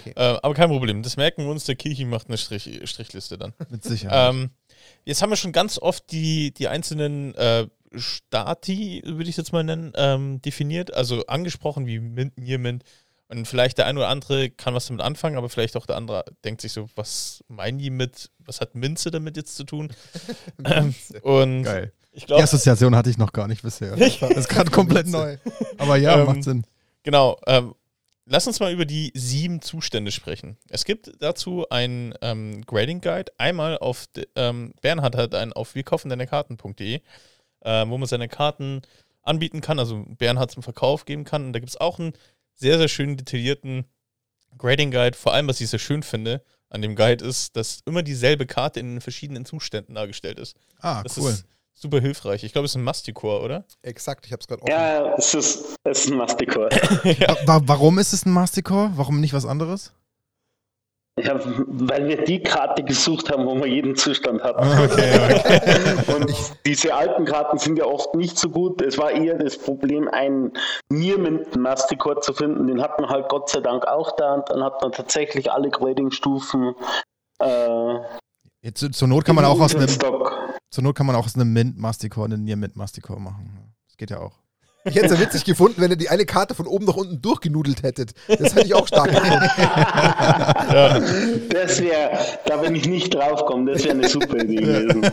Speaker 3: okay. äh, aber kein Problem, das merken wir uns, der Kirchi macht eine Strich, Strichliste dann.
Speaker 2: Mit Sicherheit.
Speaker 3: Ähm, jetzt haben wir schon ganz oft die, die einzelnen äh, Stati, würde ich jetzt mal nennen, ähm, definiert, also angesprochen wie Mint, Near Mint, und vielleicht der eine oder andere kann was damit anfangen, aber vielleicht auch der andere denkt sich so, was meinen die mit, was hat Minze damit jetzt zu tun? ähm, und
Speaker 2: Geil. Ich glaub, die Assoziation hatte ich noch gar nicht bisher. Das ist gerade komplett neu. Aber ja, ähm, macht Sinn.
Speaker 3: Genau. Ähm, lass uns mal über die sieben Zustände sprechen. Es gibt dazu einen ähm, Grading Guide. Einmal auf, ähm, Bernhard hat einen auf wirkaufendeinekarten.de, äh, wo man seine Karten anbieten kann, also Bernhard zum Verkauf geben kann. Und da gibt es auch einen sehr, sehr schön detaillierten Grading Guide. Vor allem, was ich sehr schön finde an dem Guide, ist, dass immer dieselbe Karte in verschiedenen Zuständen dargestellt ist.
Speaker 2: Ah,
Speaker 3: das
Speaker 2: cool.
Speaker 3: Ist super hilfreich. Ich glaube, es ist ein Masticore, oder?
Speaker 1: Exakt, ich habe es gerade
Speaker 4: auch. Ja, es ist, es ist ein Masticore.
Speaker 2: ja. Warum ist es ein Masticore? Warum nicht was anderes?
Speaker 4: Ja, weil wir die Karte gesucht haben, wo wir jeden Zustand hatten. Okay, okay. Und diese alten Karten sind ja oft nicht so gut. Es war eher das Problem, einen Niermint Masticore zu finden. Den hat man halt Gott sei Dank auch da und dann hat man tatsächlich alle Grading-Stufen. Äh,
Speaker 2: Jetzt, zur Not kann man auch aus einem zur Not kann man auch aus einem Mint Masticore einen Niermint Masticore machen. Das geht ja auch.
Speaker 1: Ich hätte es ja witzig gefunden, wenn ihr die eine Karte von oben nach unten durchgenudelt hättet. Das hätte ich auch stark gefunden.
Speaker 4: Ja. Das wäre, da bin ich nicht draufgekommen, das wäre eine super Idee gewesen.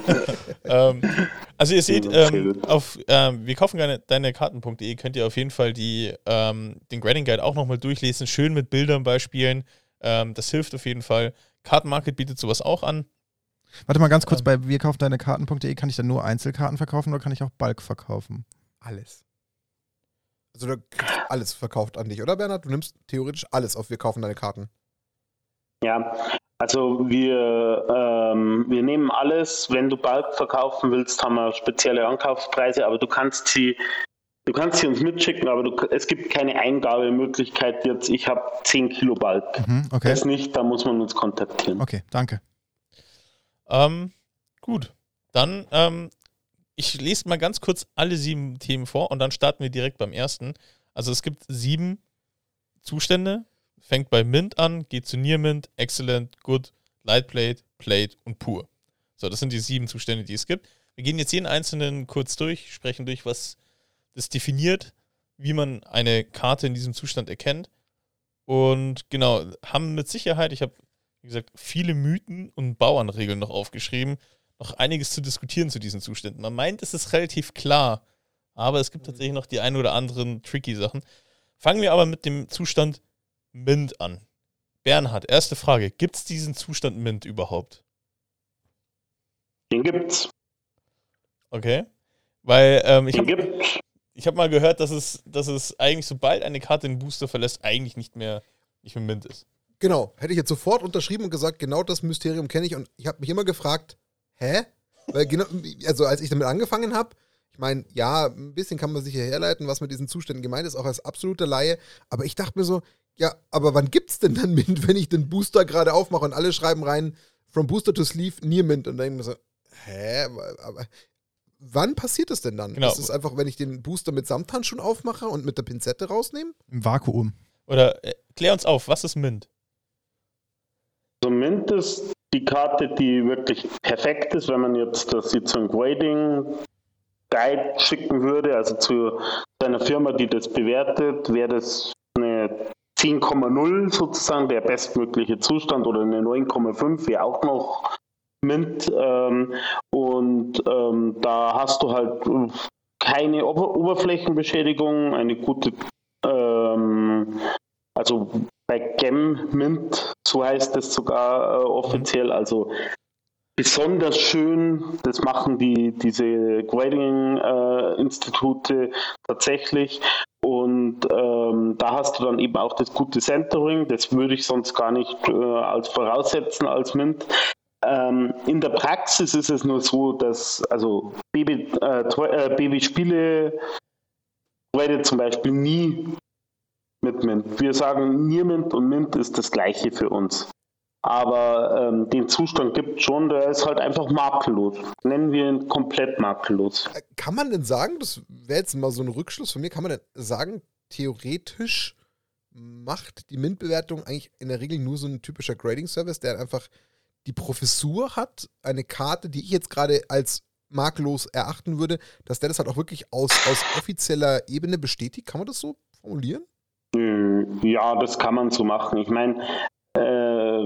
Speaker 3: ähm, also ihr seht, ähm, auf ähm, wir kaufen deine, deine Karten.de könnt ihr auf jeden Fall die, ähm, den Grading Guide auch nochmal durchlesen, schön mit Bildern beispielen. Ähm, das hilft auf jeden Fall. Kartenmarket bietet sowas auch an.
Speaker 2: Warte mal ganz kurz, ähm. bei wir kaufen deine Karten.de kann ich dann nur Einzelkarten verkaufen oder kann ich auch Bulk verkaufen?
Speaker 1: Alles. Also du kriegst alles verkauft an dich, oder Bernhard? Du nimmst theoretisch alles auf, wir kaufen deine Karten.
Speaker 4: Ja, also wir, ähm, wir nehmen alles. Wenn du Bulk verkaufen willst, haben wir spezielle Ankaufspreise, aber du kannst sie, du kannst sie uns mitschicken, aber du, es gibt keine Eingabemöglichkeit jetzt, ich habe 10 Kilo Bulk. Mhm, okay. Das nicht, da muss man uns kontaktieren.
Speaker 2: Okay, danke.
Speaker 3: Ähm, gut. Dann ähm, ich lese mal ganz kurz alle sieben Themen vor und dann starten wir direkt beim ersten. Also es gibt sieben Zustände, fängt bei Mint an, geht zu Near Mint, Excellent, Good, Light Plate, Plate und Pur. So, das sind die sieben Zustände, die es gibt. Wir gehen jetzt jeden einzelnen kurz durch, sprechen durch, was das definiert, wie man eine Karte in diesem Zustand erkennt. Und genau, haben mit Sicherheit, ich habe, wie gesagt, viele Mythen und Bauernregeln noch aufgeschrieben, noch einiges zu diskutieren zu diesen Zuständen. Man meint, es ist relativ klar, aber es gibt tatsächlich noch die ein oder anderen tricky Sachen. Fangen wir aber mit dem Zustand Mint an. Bernhard, erste Frage. Gibt es diesen Zustand Mint überhaupt?
Speaker 4: Den gibt's.
Speaker 3: Okay. Weil ähm, ich habe hab mal gehört, dass es, dass es eigentlich, sobald eine Karte den Booster verlässt, eigentlich nicht mehr, nicht mehr Mint ist.
Speaker 1: Genau, hätte ich jetzt sofort unterschrieben und gesagt, genau das Mysterium kenne ich und ich habe mich immer gefragt, hä? Weil genau, also als ich damit angefangen habe, ich meine, ja, ein bisschen kann man sich hier herleiten, was mit diesen Zuständen gemeint ist, auch als absoluter Laie, aber ich dachte mir so, ja, aber wann gibt's denn dann Mint, wenn ich den Booster gerade aufmache und alle schreiben rein, from Booster to Sleeve, near Mint und dann denke ich mir so, hä? Aber wann passiert das denn dann?
Speaker 3: Genau.
Speaker 1: Das ist einfach, wenn ich den Booster mit Samthandschuhen aufmache und mit der Pinzette rausnehme?
Speaker 2: Im Vakuum.
Speaker 3: Oder äh, klär uns auf, was ist Mint?
Speaker 4: So Mint ist die Karte, die wirklich perfekt ist, wenn man jetzt das jetzt zum Grading Guide schicken würde, also zu seiner Firma, die das bewertet, wäre das eine 10,0 sozusagen der bestmögliche Zustand oder eine 9,5 wäre auch noch Mint. Ähm, und ähm, da hast du halt keine Ober Oberflächenbeschädigung, eine gute ähm, also bei Gem Mint, so heißt es sogar äh, offiziell, also besonders schön, das machen die diese Grading-Institute tatsächlich. Und ähm, da hast du dann eben auch das gute Centering, das würde ich sonst gar nicht äh, als voraussetzen als Mint. Ähm, in der Praxis ist es nur so, dass also Baby, äh, äh, Babyspiele gradet zum Beispiel nie mit Mint. Wir sagen Near Mint und Mint ist das gleiche für uns. Aber ähm, den Zustand gibt schon, der ist halt einfach makellos. Nennen wir ihn komplett makellos.
Speaker 1: Äh, Kann man denn sagen, das wäre jetzt mal so ein Rückschluss von mir, kann man denn sagen, theoretisch macht die MINT-Bewertung eigentlich in der Regel nur so ein typischer Grading-Service, der einfach die Professur hat, eine Karte, die ich jetzt gerade als makellos erachten würde, dass der das halt auch wirklich aus, aus offizieller Ebene bestätigt. Kann man das so formulieren?
Speaker 4: Hm, Ja, das kann man so machen. Ich meine, äh,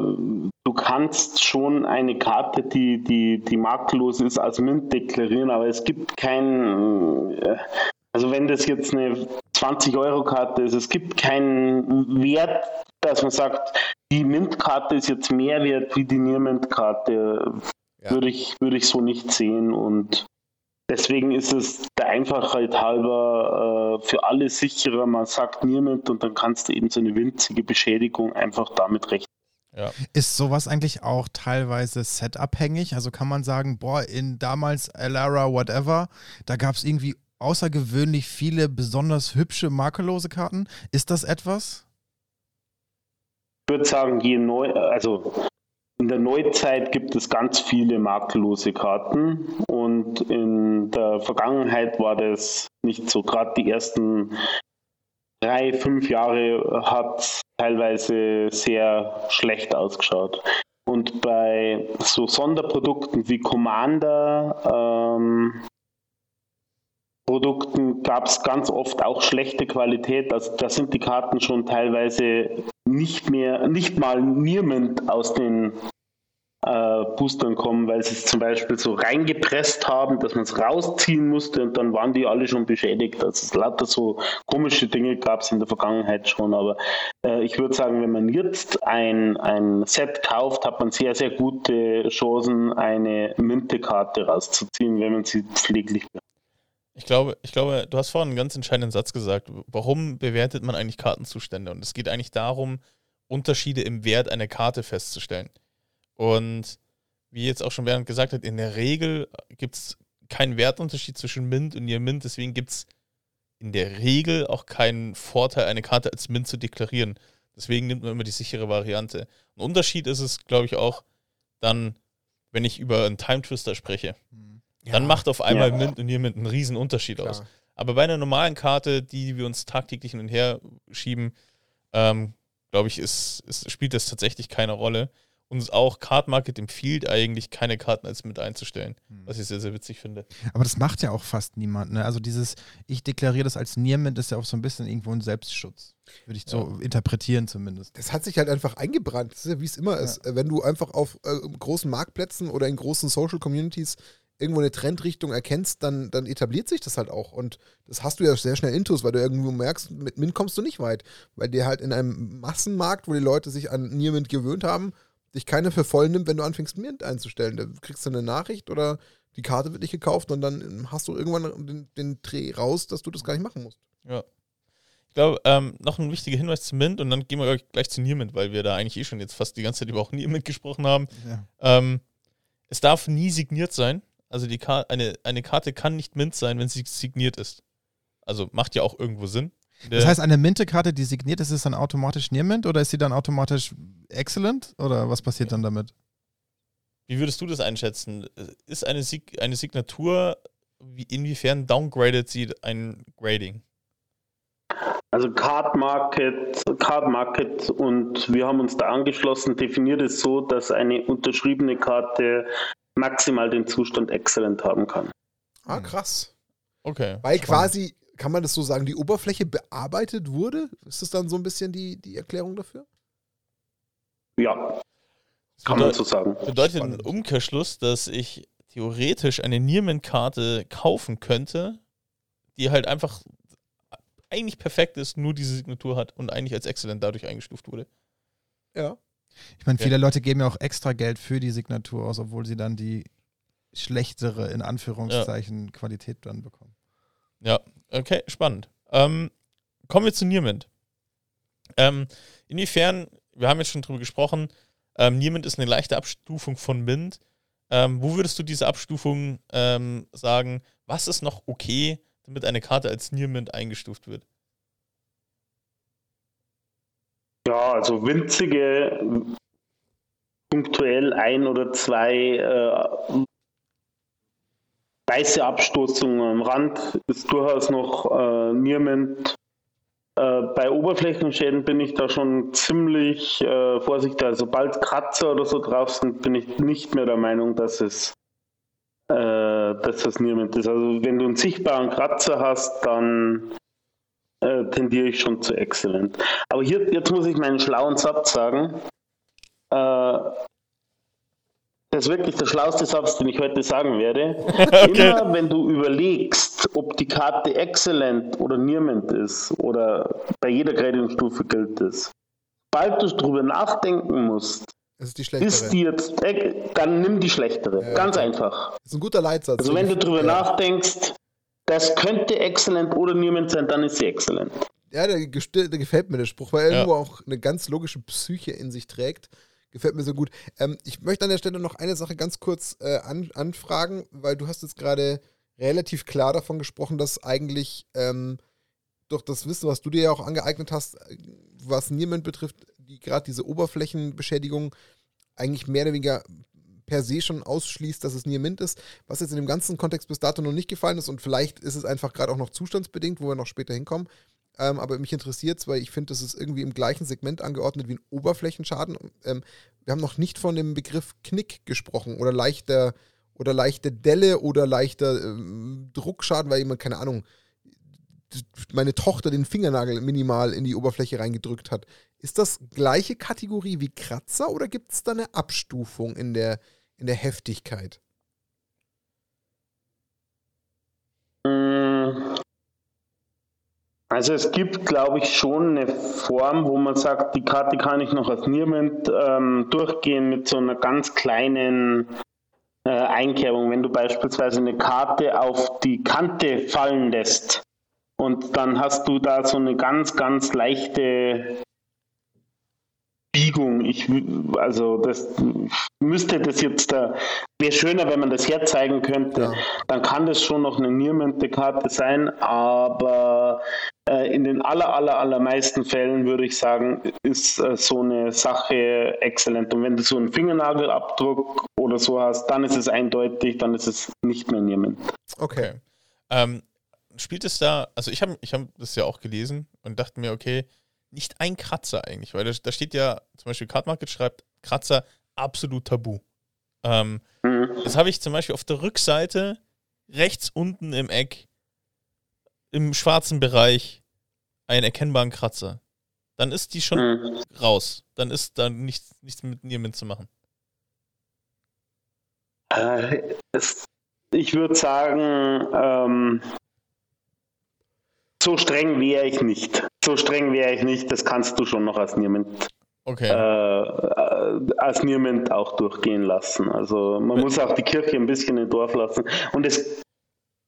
Speaker 4: du kannst schon eine Karte, die, die, die makellos ist, als Mint deklarieren, aber es gibt kein, äh, also wenn das jetzt eine 20-Euro-Karte ist, es gibt keinen Wert, dass man sagt, die Mint-Karte ist jetzt mehr wert wie die Near-Mint-Karte.
Speaker 1: Ja.
Speaker 4: Würde, ich, würde ich so nicht sehen und Deswegen ist es der Einfachheit halber äh, für alle sicherer. Man sagt niemand und dann kannst du eben so eine winzige Beschädigung einfach damit rechnen.
Speaker 3: Ja.
Speaker 2: Ist sowas eigentlich auch teilweise setabhängig? Also kann man sagen, boah, in damals Elara, whatever, da gab es irgendwie außergewöhnlich viele besonders hübsche makellose Karten. Ist das etwas?
Speaker 4: Ich würde sagen, je neu, also in der Neuzeit gibt es ganz viele makellose Karten und in der Vergangenheit war das nicht so. Gerade die ersten drei, fünf Jahre hat teilweise sehr schlecht ausgeschaut. Und bei so Sonderprodukten wie Commander ähm, Produkten gab es ganz oft auch schlechte Qualität. Also da sind die Karten schon teilweise nicht mehr, nicht mal niemand aus den äh, Boostern kommen, weil sie es zum Beispiel so reingepresst haben, dass man es rausziehen musste und dann waren die alle schon beschädigt. Also es lauter so komische Dinge gab es in der Vergangenheit schon, aber äh, ich würde sagen, wenn man jetzt ein, ein Set kauft, hat man sehr, sehr gute Chancen, eine Müntekarte rauszuziehen, wenn man sie pfleglich
Speaker 3: Ich glaube, ich glaube, du hast vorhin einen ganz entscheidenden Satz gesagt. Warum bewertet man eigentlich Kartenzustände? Und es geht eigentlich darum, Unterschiede im Wert einer Karte festzustellen. Und wie jetzt auch schon Bernd gesagt hat, in der Regel gibt es keinen Wertunterschied zwischen Mint und Near Mint. Deswegen gibt es in der Regel auch keinen Vorteil, eine Karte als Mint zu deklarieren. Deswegen nimmt man immer die sichere Variante. Ein Unterschied ist es, glaube ich, auch dann, wenn ich über einen Time Twister spreche. Dann macht auf einmal
Speaker 4: Ja.
Speaker 3: Mint und Near Mint einen riesen Unterschied aus. Aber bei einer normalen Karte, die wir uns tagtäglich hin und her schieben, ähm, glaube ich, ist, ist, spielt das tatsächlich keine Rolle. uns auch Card Market empfiehlt, eigentlich keine Karten als mit einzustellen. Hm. Was ich sehr, sehr witzig finde.
Speaker 2: Aber das macht ja auch fast niemand. Ne? Also dieses, ich deklariere das als Niermint, ist ja auch so ein bisschen irgendwo ein Selbstschutz. Würde ich ja. so interpretieren zumindest.
Speaker 1: Das hat sich halt einfach eingebrannt. Das ist ja, wie es immer ja. ist. Wenn du einfach auf äh, großen Marktplätzen oder in großen Social Communities irgendwo eine Trendrichtung erkennst, dann, dann etabliert sich das halt auch. Und das hast du ja sehr schnell intus, weil du irgendwo merkst, mit Mint kommst du nicht weit. Weil dir halt in einem Massenmarkt, wo die Leute sich an Nearmint gewöhnt haben, dich keiner für voll nimmt, wenn du anfängst, Mint einzustellen. Da kriegst du eine Nachricht oder die Karte wird nicht gekauft und dann hast du irgendwann den, den Dreh raus, dass du das gar nicht machen musst.
Speaker 3: Ja. Ich glaube, ähm, noch ein wichtiger Hinweis zu Mint und dann gehen wir gleich zu Nearmint, weil wir da eigentlich eh schon jetzt fast die ganze Zeit über auch Nearmint gesprochen haben. Ja. Ähm, es darf nie signiert sein. Also die Karte, eine, eine Karte kann nicht Mint sein, wenn sie signiert ist. Also macht ja auch irgendwo Sinn.
Speaker 2: Das heißt, eine Minte-Karte, die signiert ist, ist dann automatisch Near-Mint oder ist sie dann automatisch Excellent? Oder was passiert dann damit?
Speaker 3: Wie würdest du das einschätzen? Ist eine, Sig eine Signatur, wie, inwiefern downgradet sie ein Grading?
Speaker 4: Also Card Market, Card Market und wir haben uns da angeschlossen, definiert es so, dass eine unterschriebene Karte maximal den Zustand Excellent haben kann.
Speaker 1: Ah, krass.
Speaker 3: Okay.
Speaker 1: Weil spannend. quasi, kann man das so sagen, die Oberfläche bearbeitet wurde? Ist das dann so ein bisschen die, die Erklärung dafür?
Speaker 4: Ja, kann man so sagen.
Speaker 3: Bedeutet ein Umkehrschluss, dass ich theoretisch eine Nierman-Karte kaufen könnte, die halt einfach eigentlich perfekt ist, nur diese Signatur hat und eigentlich als Excellent dadurch eingestuft wurde.
Speaker 1: Ja.
Speaker 2: Ich meine, viele ja. Leute geben ja auch extra Geld für die Signatur aus, obwohl sie dann die schlechtere, in Anführungszeichen, ja. Qualität dann bekommen.
Speaker 3: Ja, okay, spannend. Ähm, kommen wir zu Niermint. Ähm, inwiefern, wir haben jetzt schon drüber gesprochen, ähm, Niermint ist eine leichte Abstufung von Mint. Ähm, wo würdest du diese Abstufung ähm, sagen? Was ist noch okay, damit eine Karte als Niermint eingestuft wird?
Speaker 4: Ja, also winzige, punktuell ein oder zwei äh, weiße Abstoßungen am Rand ist durchaus noch äh, Nierment. Äh, bei Oberflächenschäden bin ich da schon ziemlich äh, vorsichtig. Also sobald Kratzer oder so drauf sind, bin ich nicht mehr der Meinung, dass es äh, dass das Nierment ist. Also wenn du einen sichtbaren Kratzer hast, dann äh, tendiere ich schon zu exzellent. Aber hier, jetzt muss ich meinen schlauen Satz sagen. Äh, das ist wirklich der schlauste Satz, den ich heute sagen werde. okay. Immer wenn du überlegst, ob die Karte exzellent oder niemand ist, oder bei jeder Gradingstufe gilt das, bald du darüber nachdenken musst,
Speaker 1: das ist die schlechtere.
Speaker 4: Ist die jetzt, dann nimm die schlechtere. Ja, Ganz okay. einfach.
Speaker 1: Das ist ein guter Leitsatz.
Speaker 4: Also wenn du darüber ja. nachdenkst, das könnte exzellent oder niemand sein, dann ist sie exzellent.
Speaker 1: Ja, der, der gefällt mir der Spruch, weil er ja. irgendwo auch eine ganz logische Psyche in sich trägt. Gefällt mir so gut. Ähm, ich möchte an der Stelle noch eine Sache ganz kurz äh, an, anfragen, weil du hast jetzt gerade relativ klar davon gesprochen, dass eigentlich ähm, durch das Wissen, was du dir ja auch angeeignet hast, äh, was niemand betrifft, die gerade diese Oberflächenbeschädigung eigentlich mehr oder weniger per se schon ausschließt, dass es Nier Mint ist, was jetzt in dem ganzen Kontext bis dato noch nicht gefallen ist und vielleicht ist es einfach gerade auch noch zustandsbedingt, wo wir noch später hinkommen. Ähm, aber mich interessiert es, weil ich finde, das ist irgendwie im gleichen Segment angeordnet wie ein Oberflächenschaden. Ähm, wir haben noch nicht von dem Begriff Knick gesprochen oder leichter oder leichte Delle oder leichter ähm, Druckschaden, weil jemand, keine Ahnung, meine Tochter den Fingernagel minimal in die Oberfläche reingedrückt hat. Ist das gleiche Kategorie wie Kratzer oder gibt es da eine Abstufung in der, in der Heftigkeit?
Speaker 4: Also es gibt, glaube ich, schon eine Form, wo man sagt, die Karte kann ich noch als Niermend ähm, durchgehen mit so einer ganz kleinen äh, Einkerbung. Wenn du beispielsweise eine Karte auf die Kante fallen lässt und dann hast du da so eine ganz, ganz leichte Biegung. Ich, also das müsste das jetzt da, wäre schöner, wenn man das herzeigen könnte. Ja. Dann kann das schon noch eine Niermente-Karte sein, aber äh, in den aller, aller, allermeisten Fällen würde ich sagen, ist äh, so eine Sache exzellent. Und wenn du so einen Fingernagelabdruck oder so hast, dann ist es eindeutig, dann ist es nicht mehr Nierment.
Speaker 3: Okay. Ähm, spielt es da, also ich habe ich hab das ja auch gelesen und dachte mir, okay, nicht ein Kratzer eigentlich, weil da, da steht ja zum Beispiel Card Market schreibt Kratzer absolut tabu. Ähm, mhm. Jetzt habe ich zum Beispiel auf der Rückseite rechts unten im Eck im schwarzen Bereich einen erkennbaren Kratzer. Dann ist die schon mhm. raus. Dann ist da nichts, nichts mit Niermin zu machen.
Speaker 4: Äh, es, ich würde sagen, ähm, so streng wäre ich nicht. So streng wäre ich nicht. Das kannst du schon noch als Niermint
Speaker 3: okay.
Speaker 4: äh, als Nierment auch durchgehen lassen. Also man muss auch die Kirche ein bisschen im Dorf lassen. Und es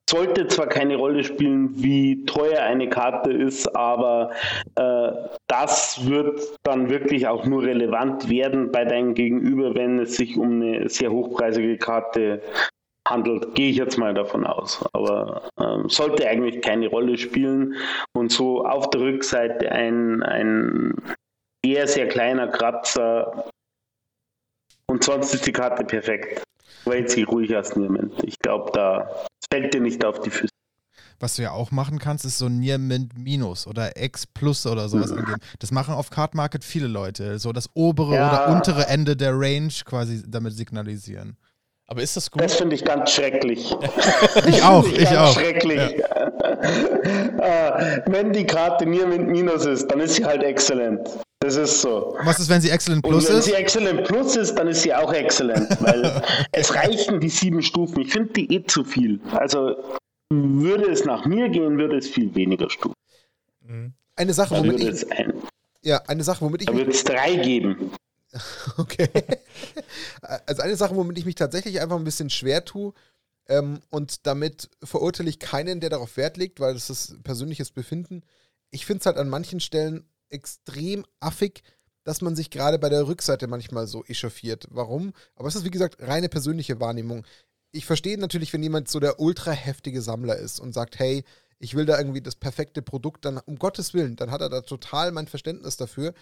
Speaker 4: sollte zwar keine Rolle spielen, wie teuer eine Karte ist, aber äh, das wird dann wirklich auch nur relevant werden bei deinem Gegenüber, wenn es sich um eine sehr hochpreisige Karte handelt, gehe ich jetzt mal davon aus. Aber äh, sollte eigentlich keine Rolle spielen und so auf der Rückseite ein, ein sehr, sehr kleiner Kratzer und sonst ist die Karte perfekt. Weil sie ruhig aus Niemand. Ich glaube, da fällt dir nicht auf die Füße.
Speaker 2: Was du ja auch machen kannst, ist so Near Mint Minus oder X Plus oder sowas mhm. angeben. Das machen auf Card Market viele Leute. So das obere ja. oder untere Ende der Range quasi damit signalisieren.
Speaker 3: Aber ist das gut?
Speaker 4: Das finde ich ganz schrecklich.
Speaker 2: ich auch, ich, ich auch.
Speaker 4: Schrecklich. Ja. Ah, wenn die Karte Near Mint Minus ist, dann ist sie halt exzellent. Das ist so.
Speaker 2: Was ist, wenn sie Excellent Plus ist?
Speaker 4: Wenn sie Excellent Plus ist, dann ist sie auch Excellent, weil es reichen die sieben Stufen. Ich finde die eh zu viel. Also würde es nach mir gehen, würde es viel weniger Stufen.
Speaker 1: Mhm. Eine Sache,
Speaker 4: da womit ich, ein,
Speaker 1: ja, eine Sache, womit ich
Speaker 4: da würde es drei geben.
Speaker 1: Okay. Also eine Sache, womit ich mich tatsächlich einfach ein bisschen schwer tue, ähm, und damit verurteile ich keinen, der darauf Wert legt, weil das ist persönliches Befinden. Ich finde es halt an manchen Stellen extrem affig, dass man sich gerade bei der Rückseite manchmal so echauffiert. Warum? Aber es ist, wie gesagt, reine persönliche Wahrnehmung. Ich verstehe natürlich, wenn jemand so der ultra heftige Sammler ist und sagt, hey, ich will da irgendwie das perfekte Produkt, dann um Gottes Willen, dann hat er da total mein Verständnis dafür.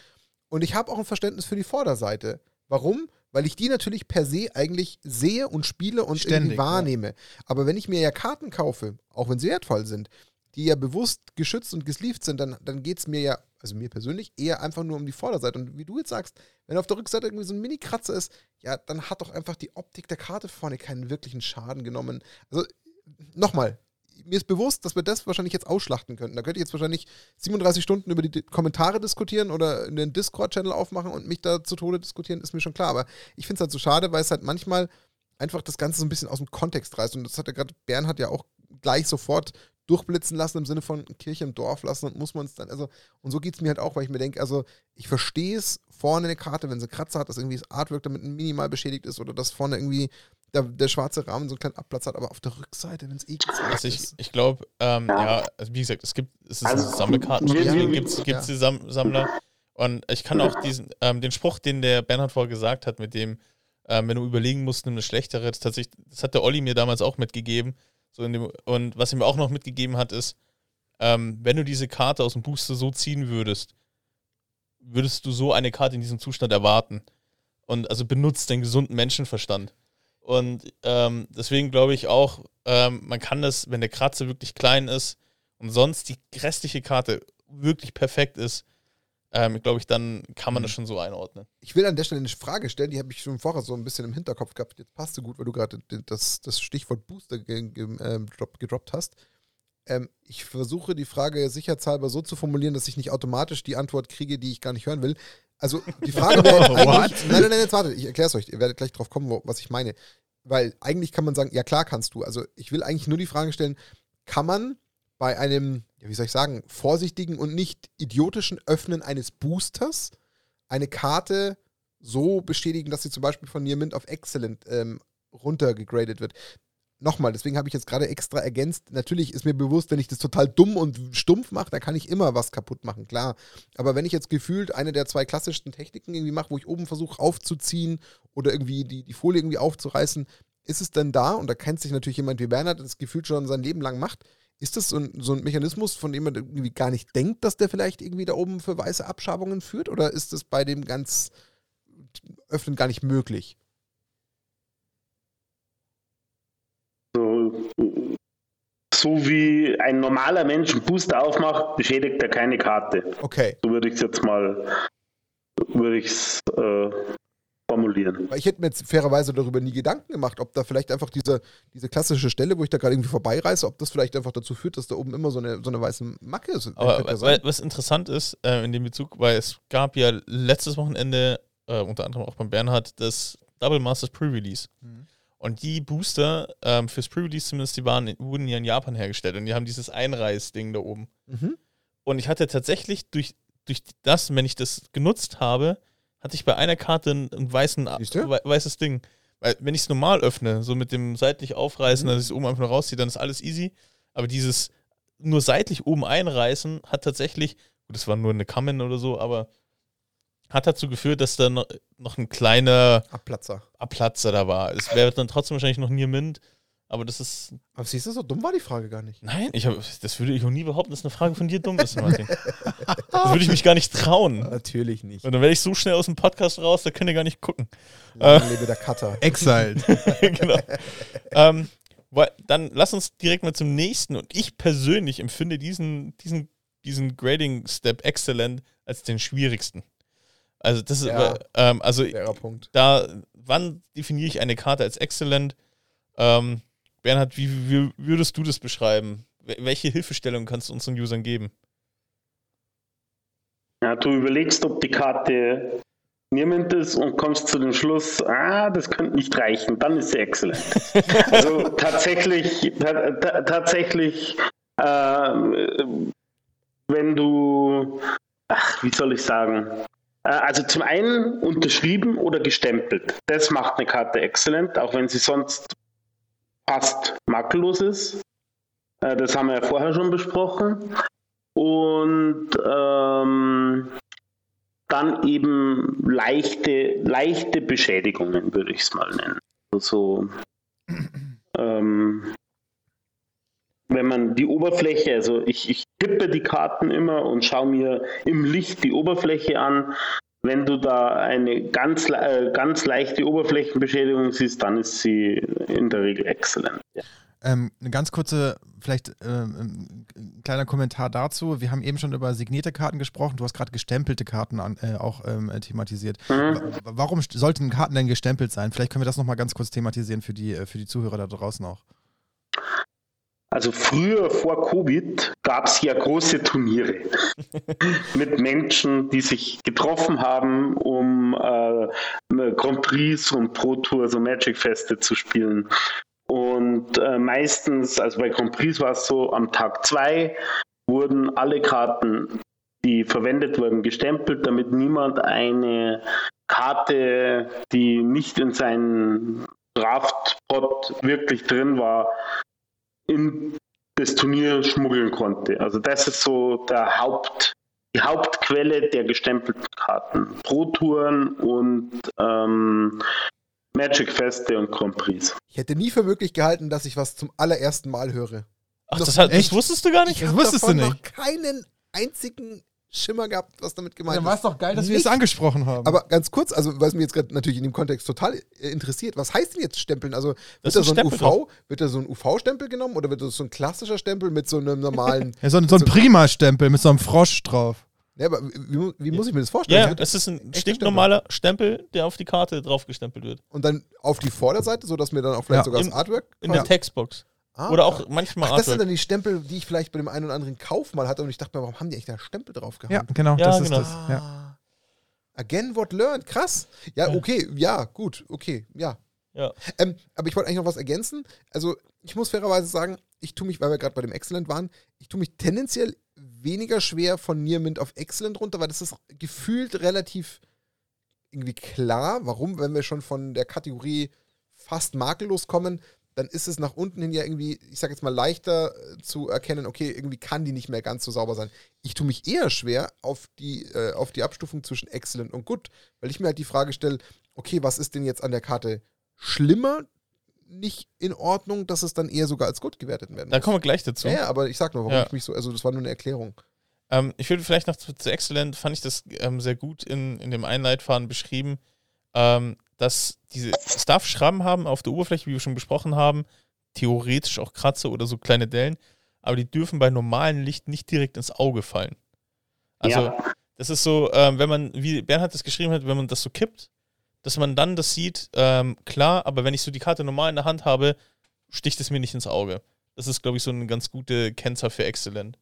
Speaker 1: Und ich habe auch ein Verständnis für die Vorderseite. Warum? Weil ich die natürlich per se eigentlich sehe und spiele und Ständig, irgendwie wahrnehme. Ja. Aber wenn ich mir ja Karten kaufe, auch wenn sie wertvoll sind, die ja bewusst geschützt und gesleeved sind, dann, dann geht es mir ja, also mir persönlich, eher einfach nur um die Vorderseite. Und wie du jetzt sagst, wenn auf der Rückseite irgendwie so ein Mini-Kratzer ist, ja, dann hat doch einfach die Optik der Karte vorne keinen wirklichen Schaden genommen. Also, nochmal, mir ist bewusst, dass wir das wahrscheinlich jetzt ausschlachten könnten. Da könnte ich jetzt wahrscheinlich 37 Stunden über die Kommentare diskutieren oder einen Discord-Channel aufmachen und mich da zu Tode diskutieren, ist mir schon klar. Aber ich finde es halt so schade, weil es halt manchmal einfach das Ganze so ein bisschen aus dem Kontext reißt. Und das hat ja gerade Bernhard ja auch gleich sofort durchblitzen lassen im Sinne von Kirche im Dorf lassen und muss man es dann, also, und so geht es mir halt auch, weil ich mir denke, also, ich verstehe es, vorne eine Karte, wenn sie Kratzer hat, dass irgendwie das Artwork damit minimal beschädigt ist oder dass vorne irgendwie der, der schwarze Rahmen so einen kleinen Abplatz hat, aber auf der Rückseite, wenn es eh
Speaker 3: also ich, ist. Ich glaube, ähm, ja, also wie gesagt, es gibt, es ist ein also, Sammelkartenspiel, ja, gibt es ja. die Sam Sammler. Und ich kann auch diesen, ähm, den Spruch, den der Bernhard vorher gesagt hat, mit dem, ähm, wenn du überlegen musst, nimm eine schlechtere, das, tatsächlich, das hat der Olli mir damals auch mitgegeben. So in dem, und was er mir auch noch mitgegeben hat, ist, ähm, wenn du diese Karte aus dem Booster so ziehen würdest, würdest du so eine Karte in diesem Zustand erwarten. Und also benutzt den gesunden Menschenverstand. Und ähm, deswegen glaube ich auch, ähm, man kann das, wenn der Kratzer wirklich klein ist und sonst die restliche Karte wirklich perfekt ist, ähm, glaube ich, dann kann man das mhm. schon so einordnen.
Speaker 1: Ich will an der Stelle eine Frage stellen, die habe ich schon vorher so ein bisschen im Hinterkopf gehabt. Jetzt passt so gut, weil du gerade das, das Stichwort Booster ge ge äh, gedroppt hast. Ähm, ich versuche die Frage sicherheitshalber so zu formulieren, dass ich nicht automatisch die Antwort kriege, die ich gar nicht hören will. Also die Frage wäre eigentlich. Nein, nein, nein, jetzt warte, ich erkläre es euch. Ihr werdet gleich drauf kommen, wo, was ich meine. Weil eigentlich kann man sagen, ja klar kannst du. Also ich will eigentlich nur die Frage stellen, kann man bei einem, ja, wie soll ich sagen, vorsichtigen und nicht idiotischen Öffnen eines Boosters eine Karte so bestätigen, dass sie zum Beispiel von Near Mint auf Excellent ähm, runtergegradet wird. Nochmal, deswegen habe ich jetzt gerade extra ergänzt. Natürlich ist mir bewusst, wenn ich das total dumm und stumpf mache, dann kann ich immer was kaputt machen, klar. Aber wenn ich jetzt gefühlt eine der zwei klassischsten Techniken irgendwie mache, wo ich oben versuche aufzuziehen oder irgendwie die, die Folie irgendwie aufzureißen, ist es dann da, und da kennt sich natürlich jemand wie Bernhard, der das gefühlt schon sein Leben lang macht, ist das so ein, so ein Mechanismus, von dem man irgendwie gar nicht denkt, dass der vielleicht irgendwie da oben für weiße Abschabungen führt? Oder ist das bei dem ganz Öffnen gar nicht möglich?
Speaker 4: So, wie ein normaler Mensch einen Booster aufmacht, beschädigt er keine Karte.
Speaker 1: Okay.
Speaker 4: So würde ich es jetzt mal würde ich äh, formulieren.
Speaker 1: ich hätte mir jetzt fairerweise darüber nie Gedanken gemacht, ob da vielleicht einfach diese, diese klassische Stelle, wo ich da gerade irgendwie vorbeireise, ob das vielleicht einfach dazu führt, dass da oben immer so eine, so eine weiße Macke ist.
Speaker 3: Aber weil, was interessant ist äh, in dem Bezug, weil es gab ja letztes Wochenende, äh, unter anderem auch beim Bernhard, das Double Masters Pre-Release.
Speaker 1: Mhm.
Speaker 3: Und die Booster ähm, fürs Pre-Release zumindest, die waren, wurden ja in Japan hergestellt und die haben dieses Einreißding da oben.
Speaker 1: Mhm.
Speaker 3: Und ich hatte tatsächlich durch, durch das, wenn ich das genutzt habe, hatte ich bei einer Karte einen, einen weißen, weißes Ding. Weil wenn ich es normal öffne, so mit dem seitlich aufreißen,
Speaker 1: Mhm.
Speaker 3: dass ich es oben einfach nur rausziehe, dann ist alles easy. Aber dieses nur seitlich oben einreißen hat tatsächlich, gut, das war nur eine Kammen oder so, aber hat dazu geführt, dass da noch, ein kleiner
Speaker 1: Abplatzer.
Speaker 3: Abplatzer da war. Es wäre dann trotzdem wahrscheinlich noch Nier Mint, aber das ist.
Speaker 1: Aber siehst du, so dumm war die Frage gar nicht.
Speaker 3: Nein, ich hab, das würde ich auch nie behaupten, dass eine Frage von dir dumm ist, Martin. das würde ich mich gar nicht trauen.
Speaker 1: Natürlich nicht.
Speaker 3: Und dann werde ich so schnell aus dem Podcast raus, da könnt ihr gar nicht gucken.
Speaker 1: Lang lebe der Cutter.
Speaker 2: Exiled.
Speaker 3: genau. ähm, dann lass uns direkt mal zum nächsten. Und ich persönlich empfinde diesen, diesen, diesen Grading-Step Excellent als den schwierigsten. Also, das ist,
Speaker 1: Ja.
Speaker 3: ähm, also da, wann definiere ich eine Karte als Excellent? Ähm, Bernhard, wie, wie würdest du das beschreiben? Wel- Welche Hilfestellung kannst du unseren Usern geben?
Speaker 4: Ja, du überlegst, ob die Karte niemand ist und kommst zu dem Schluss, ah, das könnte nicht reichen, dann ist sie exzellent. also tatsächlich, ta ta tatsächlich, äh, wenn du, ach, wie soll ich sagen, also zum einen unterschrieben oder gestempelt. Das macht eine Karte exzellent, auch wenn sie sonst fast makellos ist. Äh, Das haben wir ja vorher schon besprochen. Und ähm, dann eben leichte, leichte Beschädigungen, würde ich es mal nennen. Also so, ähm, wenn man die Oberfläche, also ich, ich tippe die Karten immer und schaue mir im Licht die Oberfläche an. Wenn du da eine ganz, äh, ganz leichte Oberflächenbeschädigung siehst, dann ist sie in der Regel exzellent. Ja.
Speaker 2: Ähm, eine ganz kurze, vielleicht ähm, ein kleiner Kommentar dazu. Wir haben eben schon über signierte Karten gesprochen. Du hast gerade gestempelte Karten an, äh, auch ähm, äh, thematisiert.
Speaker 4: Mhm.
Speaker 2: Wa- Warum sollten Karten denn gestempelt sein? Vielleicht können wir das nochmal ganz kurz thematisieren für die, äh, für die Zuhörer da draußen auch.
Speaker 4: Also früher vor Covid gab es ja große Turniere mit Menschen, die sich getroffen haben, um äh, Grand Prix und Pro Tour, so Magic-Feste zu spielen. Und äh, meistens, also bei Grand Prix war es so, am Tag zwei wurden alle Karten, die verwendet wurden, gestempelt, damit niemand eine Karte, die nicht in seinem Draftpot wirklich drin war, in das Turnier schmuggeln konnte. Also das ist so der Haupt, die Hauptquelle der gestempelten Karten. Pro-Touren und ähm, Magic-Feste und Grand Prix.
Speaker 1: Ich hätte nie für möglich gehalten, dass ich was zum allerersten Mal höre.
Speaker 3: Ach, das, hat, das
Speaker 2: echt?
Speaker 3: wusstest du gar nicht?
Speaker 2: Das
Speaker 1: hab
Speaker 2: wusstest du nicht.
Speaker 1: noch keinen einzigen Schimmer gehabt, was damit gemeint ist.
Speaker 2: doch geil,
Speaker 1: dass wir es
Speaker 2: angesprochen haben.
Speaker 1: Aber ganz kurz, also was mich jetzt gerade natürlich in dem Kontext total äh, interessiert, was heißt denn jetzt Stempeln? Also
Speaker 3: Das
Speaker 1: wird da
Speaker 3: ist
Speaker 1: so ein
Speaker 3: Stempel
Speaker 1: UV, wird da so ein UV-Stempel genommen oder wird das so ein klassischer Stempel mit so einem normalen?
Speaker 2: ja, so, ein- so ein Prima-Stempel mit so einem Frosch drauf.
Speaker 1: ja, aber wie, wie muss ich mir das vorstellen?
Speaker 3: Ja,
Speaker 1: Wird-
Speaker 3: das ist ein stinknormaler Stempel, der auf die Karte drauf gestempelt wird.
Speaker 1: Und dann auf die Vorderseite, sodass mir dann auch vielleicht
Speaker 2: Ja.
Speaker 1: sogar das
Speaker 3: Im-
Speaker 1: Artwork.
Speaker 3: In der Textbox.
Speaker 1: Ah,
Speaker 3: Oder auch manchmal
Speaker 1: Ach, das sind dann die Stempel, die ich vielleicht bei dem einen oder anderen Kauf mal hatte und ich dachte mir, warum haben die eigentlich da Stempel drauf gehabt?
Speaker 2: Ja, genau,
Speaker 3: Ja,
Speaker 2: das
Speaker 3: genau.
Speaker 2: ist das. Ja.
Speaker 1: Ah. Again what learned, krass. Ja, okay, ja, gut, okay, ja.
Speaker 3: Ja.
Speaker 1: Ähm, aber ich wollte eigentlich noch was ergänzen. Also, ich muss fairerweise sagen, ich tue mich, weil wir gerade bei dem Excellent waren, ich tue mich tendenziell weniger schwer von Near Mint auf Excellent runter, weil das ist gefühlt relativ irgendwie klar. Warum, wenn wir schon von der Kategorie fast makellos kommen, dann ist es nach unten hin ja irgendwie, ich sag jetzt mal, leichter äh, zu erkennen, okay, irgendwie kann die nicht mehr ganz so sauber sein. Ich tue mich eher schwer auf die, äh, auf die Abstufung zwischen Excellent und Good, weil ich mir halt die Frage stelle, okay, was ist denn jetzt an der Karte schlimmer nicht in Ordnung, dass es dann eher sogar als Good gewertet werden
Speaker 3: Da
Speaker 1: muss?
Speaker 3: kommen wir gleich dazu.
Speaker 1: ja, ja, aber ich sag nur, warum
Speaker 3: Ja.
Speaker 1: ich mich so, also das war nur eine Erklärung.
Speaker 3: Ähm, ich würde vielleicht noch zu, zu Excellent, fand ich das ähm, sehr gut in, in dem Einleitfaden beschrieben, ähm, dass diese Stuff-Schrammen haben auf der Oberfläche, wie wir schon besprochen haben, theoretisch auch Kratzer oder so kleine Dellen, aber die dürfen bei normalem Licht nicht direkt ins Auge fallen. Also,
Speaker 4: ja.
Speaker 3: das ist so, ähm, wenn man, wie Bernhard das geschrieben hat, wenn man das so kippt, dass man dann das sieht, ähm, klar, aber wenn ich so die Karte normal in der Hand habe, sticht es mir nicht ins Auge. Das ist, glaube ich, so eine ganz gute Kennzahl für Excellent.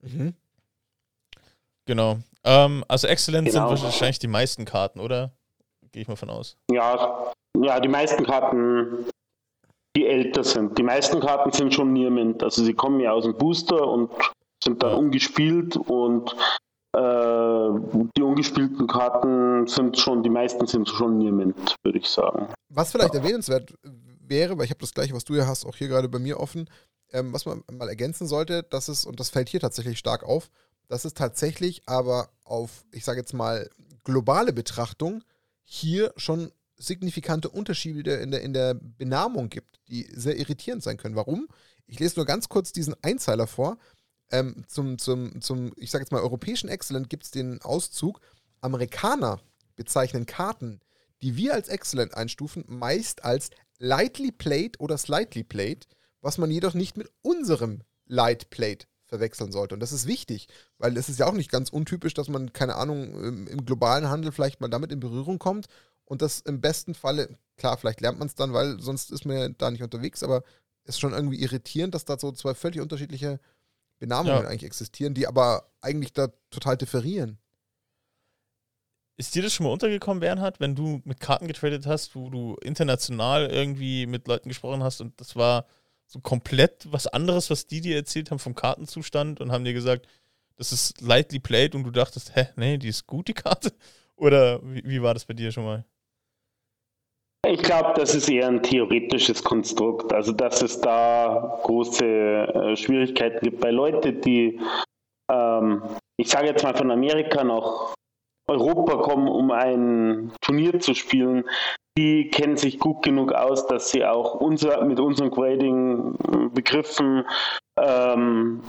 Speaker 1: Mhm.
Speaker 3: Genau. Ähm, also Excellent
Speaker 4: Genau.
Speaker 3: sind wahrscheinlich die meisten Karten, oder? Gehe ich mal von aus.
Speaker 4: Ja, ja, die meisten Karten, die älter sind. Die meisten Karten sind schon Near-Mint. Also sie kommen ja aus dem Booster und sind dann
Speaker 3: Ja.
Speaker 4: ungespielt und äh, die ungespielten Karten sind schon, die meisten sind schon Near-Mint, würde ich sagen.
Speaker 1: Was vielleicht erwähnenswert wäre, weil ich habe das gleiche, was du ja hast, auch hier gerade bei mir offen, ähm, was man mal ergänzen sollte, dass es, und das fällt hier tatsächlich stark auf, dass es tatsächlich aber auf, ich sage jetzt mal, globale Betrachtung hier schon signifikante Unterschiede in der, in der Benamung gibt, die sehr irritierend sein können. Warum? Ich lese nur ganz kurz diesen Einzeiler vor. Ähm, zum, zum, zum, ich sage jetzt mal, europäischen Excellent gibt es den Auszug, Amerikaner bezeichnen Karten, die wir als Excellent einstufen, meist als lightly played oder slightly played, was man jedoch nicht mit unserem light played verwechseln sollte. Und das ist wichtig, weil es ist ja auch nicht ganz untypisch, dass man, keine Ahnung, im, im globalen Handel vielleicht mal damit in Berührung kommt und das im besten Falle, klar, vielleicht lernt man es dann, weil sonst ist man ja da nicht unterwegs, aber es ist schon irgendwie irritierend, dass da so zwei völlig unterschiedliche Benamungen
Speaker 3: Ja.
Speaker 1: eigentlich existieren, die aber eigentlich da total differieren.
Speaker 3: Ist dir das schon mal untergekommen, Bernhard, wenn du mit Karten getradet hast, wo du international irgendwie mit Leuten gesprochen hast und das war so komplett was anderes, was die dir erzählt haben vom Kartenzustand und haben dir gesagt, das ist lightly played und du dachtest, hä, nee, die ist gut, die Karte? Oder wie, wie war das bei dir schon mal?
Speaker 4: Ich glaube, das ist eher ein theoretisches Konstrukt. Also, dass es da große äh, Schwierigkeiten gibt bei Leuten, die, ähm, ich sage jetzt mal von Amerika nach Europa kommen, um ein Turnier zu spielen. Die kennen sich gut genug aus, dass sie auch unser, mit unseren Grading-Begriffen ähm,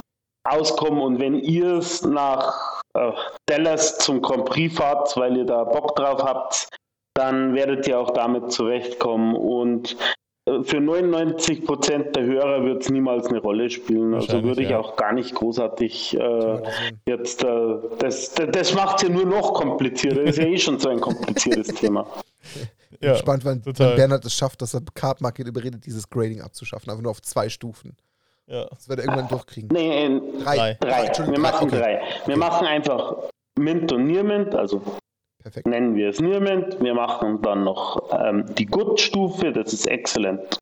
Speaker 4: auskommen. Und wenn ihr es nach äh, Dallas zum Grand Prix fahrt, weil ihr da Bock drauf habt, dann werdet ihr auch damit zurechtkommen. Und äh, für 99 Prozent der Hörer wird es niemals eine Rolle spielen. Also würde ich
Speaker 3: ja.
Speaker 4: auch gar nicht großartig äh, jetzt, äh, das, das, das macht es ja nur noch komplizierter. Das ist ja eh schon so ein kompliziertes Thema.
Speaker 1: Ich bin gespannt, wann, wann Bernhard es schafft, dass er Card Market überredet, dieses Grading abzuschaffen. Einfach nur auf zwei Stufen.
Speaker 3: Ja.
Speaker 1: Das wird er irgendwann durchkriegen.
Speaker 4: Nee, äh,
Speaker 3: Drei.
Speaker 4: drei.
Speaker 1: Entschuldigung,
Speaker 4: Wir machen
Speaker 1: okay.
Speaker 4: drei. Wir machen einfach Mint und Near-Mint, also
Speaker 1: Perfekt.
Speaker 4: nennen wir es Near-Mint. Wir machen dann noch ähm, die Good-Stufe, das ist Excellent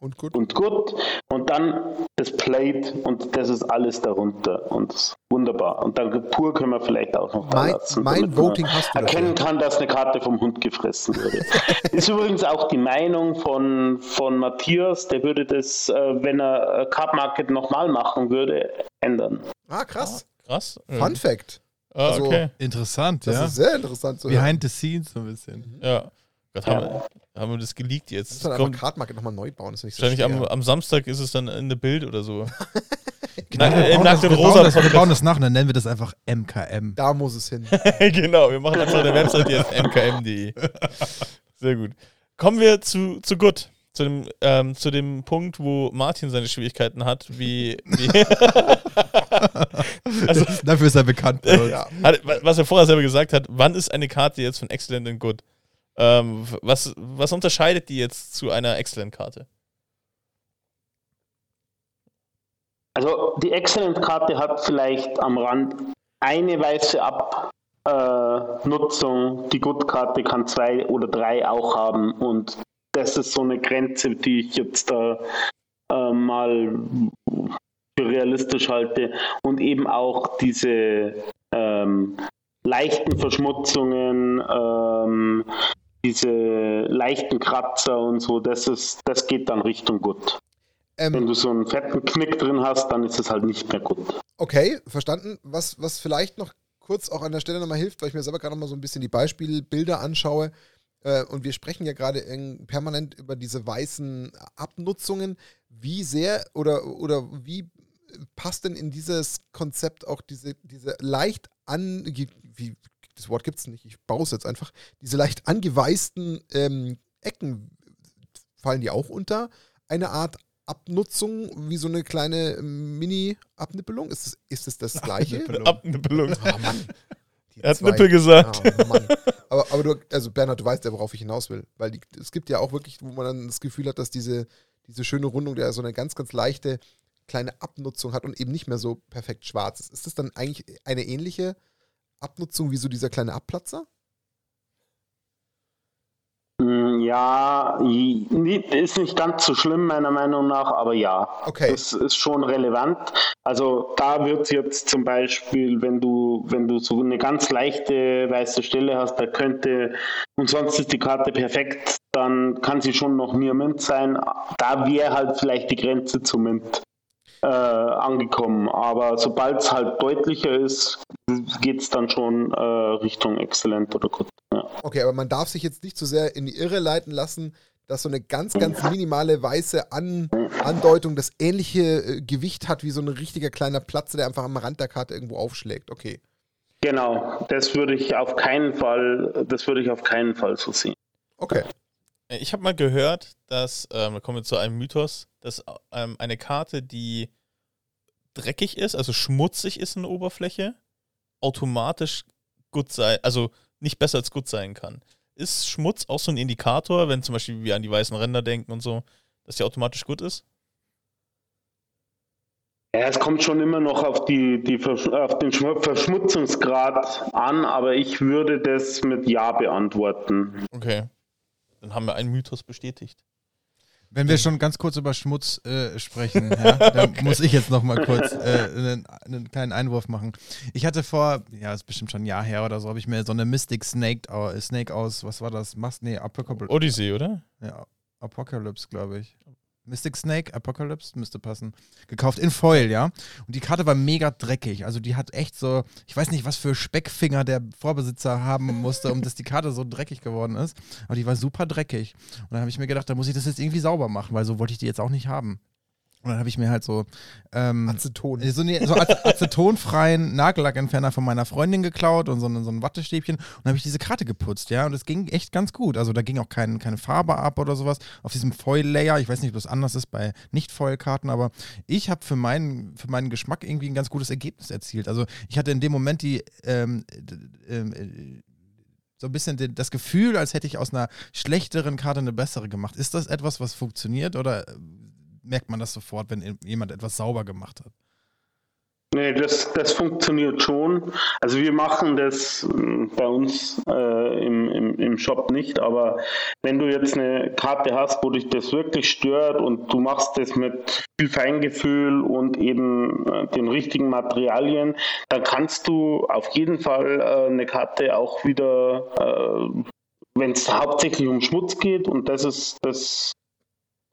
Speaker 1: Und gut.
Speaker 4: und Good. Und dann das Plate und das ist alles darunter. Und das ist wunderbar. Und dann pur können wir vielleicht auch noch da
Speaker 1: Mein,
Speaker 4: lassen,
Speaker 1: mein
Speaker 4: damit man
Speaker 1: Voting hast du
Speaker 4: erkennen
Speaker 1: dafür.
Speaker 4: kann, dass eine Karte vom Hund gefressen wurde. ist übrigens auch die Meinung von, von Matthias, der würde das, äh, wenn er äh, Card Market nochmal machen würde, ändern.
Speaker 1: Ah, krass.
Speaker 3: Krass.
Speaker 1: Fun Fact.
Speaker 3: Ah,
Speaker 1: Also-
Speaker 3: okay.
Speaker 2: Interessant,
Speaker 1: Das
Speaker 2: ja.
Speaker 1: ist sehr interessant zu hören.
Speaker 2: Behind the scenes so ein bisschen.
Speaker 3: Ja. Gott, haben, wir, haben wir das geleakt
Speaker 1: Das
Speaker 3: jetzt? Das
Speaker 1: einfach
Speaker 3: kommt,
Speaker 1: Card Market nochmal neu bauen. Das ist nicht so
Speaker 3: wahrscheinlich am, am Samstag ist es dann in der Bild oder so.
Speaker 2: Genau,
Speaker 3: Nein,
Speaker 2: wir, bauen
Speaker 3: nach
Speaker 2: das, wir, bauen
Speaker 3: rosa
Speaker 2: das, wir bauen das nach und dann nennen wir das einfach MKM.
Speaker 1: Da muss es hin.
Speaker 3: genau, wir machen einfach eine Website jetzt mkm.de. Sehr gut. Kommen wir zu, zu Good. Zu dem, ähm, zu dem Punkt, wo Martin seine Schwierigkeiten hat, wie. wie also,
Speaker 2: Dafür ist er bekannt. uns.
Speaker 1: ja.
Speaker 3: hat, was er vorher selber gesagt hat, wann ist eine Karte jetzt von Excellent und Good? Ähm, was, was unterscheidet die jetzt zu einer Excellent-Karte?
Speaker 4: Also die Excellent-Karte hat vielleicht am Rand eine weiße Abnutzung. die Good-Karte kann zwei oder drei auch haben. Und das ist so eine Grenze, die ich jetzt da äh, mal für realistisch halte. Und eben auch diese ähm, leichten Verschmutzungen, ähm, diese leichten Kratzer und so, das ist, das geht dann Richtung gut. Wenn
Speaker 1: Ähm,
Speaker 4: du so einen fetten Knick drin hast, dann ist es halt nicht mehr gut.
Speaker 1: okay, verstanden. Was, was vielleicht noch kurz auch an der Stelle nochmal hilft, weil ich mir selber gerade nochmal so ein bisschen die Beispielbilder anschaue. Äh, und wir sprechen ja gerade permanent über diese weißen Abnutzungen. Wie sehr oder, oder wie passt denn in dieses Konzept auch diese, diese leicht an, wie, das Wort gibt es nicht, ich baue es jetzt einfach, diese leicht angeweißten ähm, Ecken, fallen die auch unter eine Art Abnutzung, wie so eine kleine Mini-Abnippelung? Ist es ist es das gleiche?
Speaker 2: Abnippelung.
Speaker 3: Abnippelung.
Speaker 1: Oh Mann.
Speaker 3: Er hat zwei. Nippel gesagt.
Speaker 1: Oh, Mann. Aber, aber du, also Bernhard, du weißt ja, worauf ich hinaus will. Weil die, es gibt ja auch wirklich, wo man dann das Gefühl hat, dass diese, diese schöne Rundung, der so eine ganz, ganz leichte kleine Abnutzung hat und eben nicht mehr so perfekt schwarz ist. Ist das dann eigentlich eine ähnliche Abnutzung wie so dieser kleine Abplatzer?
Speaker 4: Hm, ja, ist nicht ganz so schlimm meiner Meinung nach, aber ja,
Speaker 1: okay.
Speaker 4: das ist schon relevant. Also da wird es jetzt zum Beispiel, wenn du, wenn du so eine ganz leichte weiße Stelle hast, da könnte, und sonst ist die Karte perfekt, dann kann sie schon noch Near Mint sein. Da wäre halt vielleicht die Grenze zu Mint äh, angekommen. Aber sobald es halt deutlicher ist, geht es dann schon äh, Richtung exzellent oder gut. Ja.
Speaker 1: Okay, aber man darf sich jetzt nicht zu so sehr in die Irre leiten lassen, dass so eine ganz, ganz minimale weiße An Andeutung das ähnliche äh, Gewicht hat wie so ein richtiger kleiner Platz, der einfach am Rand der Karte irgendwo aufschlägt. Okay.
Speaker 4: Genau, das würde ich auf keinen Fall, das würde ich auf keinen Fall so sehen.
Speaker 1: Okay.
Speaker 3: Ich habe mal gehört, dass, ähm, da kommen wir zu einem Mythos, dass ähm, eine Karte, die dreckig ist, also schmutzig ist in der Oberfläche, automatisch gut sein, also nicht besser als gut sein kann. Ist Schmutz auch so ein Indikator, wenn zum Beispiel wir an die weißen Ränder denken und so, dass die automatisch gut ist?
Speaker 4: Ja, es kommt schon immer noch auf, die, die, auf den Verschmutzungsgrad an, aber ich würde das mit Ja beantworten.
Speaker 3: Okay. Dann haben wir einen Mythos bestätigt.
Speaker 2: Wenn wir schon ganz kurz über Schmutz äh, sprechen, ja, dann okay. muss ich jetzt noch mal kurz äh, einen, einen, kleinen Einwurf machen. Ich hatte vor, ja, ist bestimmt schon ein Jahr her oder so, habe ich mir so eine Mystic Snake, Snake aus, was war das? Mast, nee, Apocalypse.
Speaker 3: Odyssey, oder?
Speaker 2: Ja, Apocalypse, glaube ich. Mystic Snake, Apocalypse, müsste passen. Gekauft in Foil, ja. Und die Karte war mega dreckig. Also die hat echt so, ich weiß nicht, was für Speckfinger der Vorbesitzer haben musste, um dass die Karte so dreckig geworden ist. Aber die war super dreckig. Und dann habe ich mir gedacht, da muss ich das jetzt irgendwie sauber machen, weil so wollte ich die jetzt auch nicht haben. Und dann habe ich mir halt so ähm,
Speaker 1: Aceton.
Speaker 2: So, ne, so acetonfreien Nagellackentferner von meiner Freundin geklaut und so, so ein Wattestäbchen. Und dann habe ich diese Karte geputzt, ja. Und es ging echt ganz gut. Also da ging auch kein, keine Farbe ab oder sowas. Auf diesem Foil-Layer. Ich weiß nicht, ob das anders ist bei Nicht-Foil-Karten, aber ich habe für meinen, für meinen Geschmack irgendwie ein ganz gutes Ergebnis erzielt. Also ich hatte in dem Moment die ähm, äh, so ein bisschen das Gefühl, als hätte ich aus einer schlechteren Karte eine bessere gemacht. Ist das etwas, was funktioniert oder merkt man das sofort, wenn jemand etwas sauber gemacht hat.
Speaker 4: Nee, das, das funktioniert schon. Also wir machen das hm, bei uns äh, im, im, im Shop nicht, aber wenn du jetzt eine Karte hast, wo dich das wirklich stört und du machst das mit viel Feingefühl und eben äh, den richtigen Materialien, dann kannst du auf jeden Fall äh, eine Karte auch wieder, äh, wenn es hauptsächlich um Schmutz geht und das ist das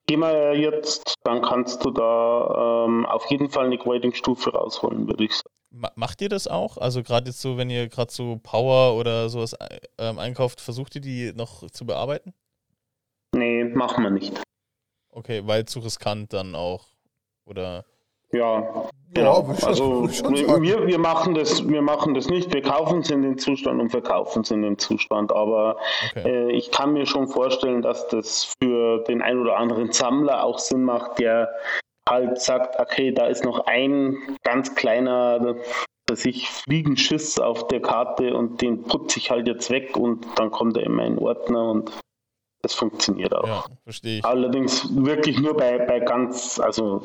Speaker 4: Geh mal jetzt, dann kannst du da ähm, auf jeden Fall eine Grading-Stufe rausholen, würde ich sagen.
Speaker 3: Macht ihr das auch? Also gerade jetzt so, wenn ihr gerade so Power oder sowas ähm, einkauft, versucht ihr die noch zu bearbeiten?
Speaker 4: Nee, machen wir nicht.
Speaker 3: Okay, weil zu riskant dann auch, oder?
Speaker 4: Ja, genau. Ja, also wir, wir, machen das, wir machen das nicht. Wir kaufen es in den Zustand und verkaufen es in den Zustand. Aber okay. äh, ich kann mir schon vorstellen, dass das für den ein oder anderen Sammler auch Sinn macht, der halt sagt, okay, da ist noch ein ganz kleiner sich Fliegenschiss auf der Karte und den putze ich halt jetzt weg und dann kommt er in meinen Ordner und das funktioniert auch. Ja,
Speaker 3: verstehe ich.
Speaker 4: Allerdings wirklich nur bei, bei ganz, also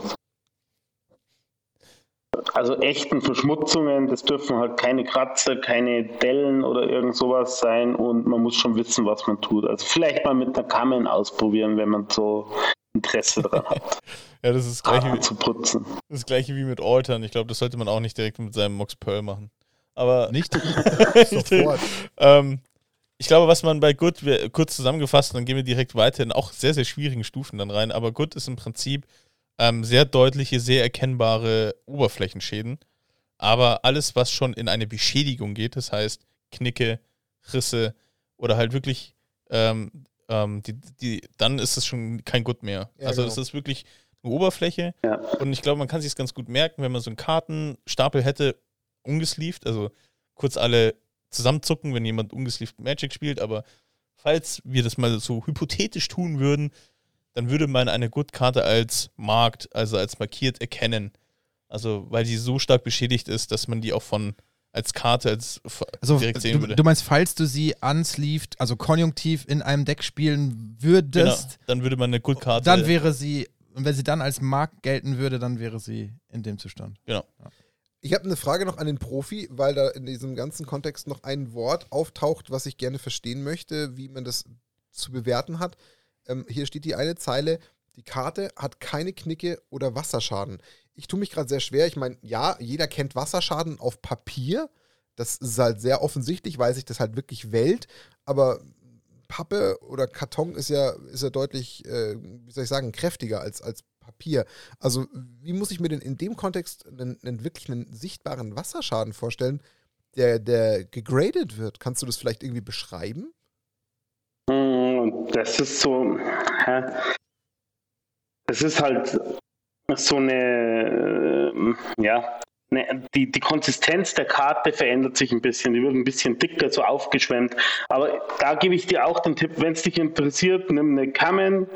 Speaker 4: also echten Verschmutzungen, das dürfen halt keine Kratzer, keine Dellen oder irgend sowas sein und man muss schon wissen, was man tut. Also vielleicht mal mit einer Kamen ausprobieren, wenn man so Interesse daran hat.
Speaker 3: ja, das ist das gleiche,
Speaker 4: wie, zu putzen.
Speaker 3: das gleiche wie mit Altern. Ich glaube, das sollte man auch nicht direkt mit seinem Mox Pearl machen. Aber
Speaker 2: nicht
Speaker 3: sofort. ähm, ich glaube, was man bei Good, kurz zusammengefasst, dann gehen wir direkt weiter in auch sehr, sehr schwierigen Stufen dann rein. Aber Good ist im Prinzip ähm, sehr deutliche, sehr erkennbare Oberflächenschäden. Aber alles, was schon in eine Beschädigung geht, das heißt Knicke, Risse oder halt wirklich, ähm, ähm, die, die, dann ist es schon kein Gut mehr. Ja, also es genau. ist wirklich eine Oberfläche.
Speaker 4: Ja.
Speaker 3: Und ich glaube, man kann sich es ganz gut merken, wenn man so einen Kartenstapel hätte, ungesleeved, also kurz alle zusammenzucken, wenn jemand ungesleeved Magic spielt, aber falls wir das mal so hypothetisch tun würden, dann würde man eine Good-Karte als markt, also als markiert erkennen. Also, weil die so stark beschädigt ist, dass man die auch von als Karte als
Speaker 2: also, direkt sehen du, würde. Du meinst, falls du sie unsleeved, also konjunktiv in einem Deck spielen würdest, genau,
Speaker 3: dann würde man eine Good-Karte.
Speaker 2: Dann wäre sie, und wenn sie dann als Markt gelten würde, dann wäre sie in dem Zustand.
Speaker 3: Genau. Ja.
Speaker 1: Ich habe eine Frage noch an den Profi, weil da in diesem ganzen Kontext noch ein Wort auftaucht, was ich gerne verstehen möchte, wie man das zu bewerten hat. Ähm, hier steht die eine Zeile, die Karte hat keine Knicke oder Wasserschaden. Ich tue mich gerade sehr schwer. Ich meine, ja, jeder kennt Wasserschaden auf Papier. Das ist halt sehr offensichtlich, weil sich das halt wirklich wählt. Aber Pappe oder Karton ist ja, ist ja deutlich, äh, wie soll ich sagen, kräftiger als, als Papier. Also, wie muss ich mir denn in dem Kontext einen, einen wirklich einen sichtbaren Wasserschaden vorstellen, der, der gegradet wird? Kannst du das vielleicht irgendwie beschreiben?
Speaker 4: Hm, das ist so, das ist halt so eine, äh, ja, ne, die, die Konsistenz der Karte verändert sich ein bisschen. Die wird ein bisschen dicker, so aufgeschwemmt. Aber da gebe ich dir auch den Tipp, wenn es dich interessiert, nimm eine Kamen,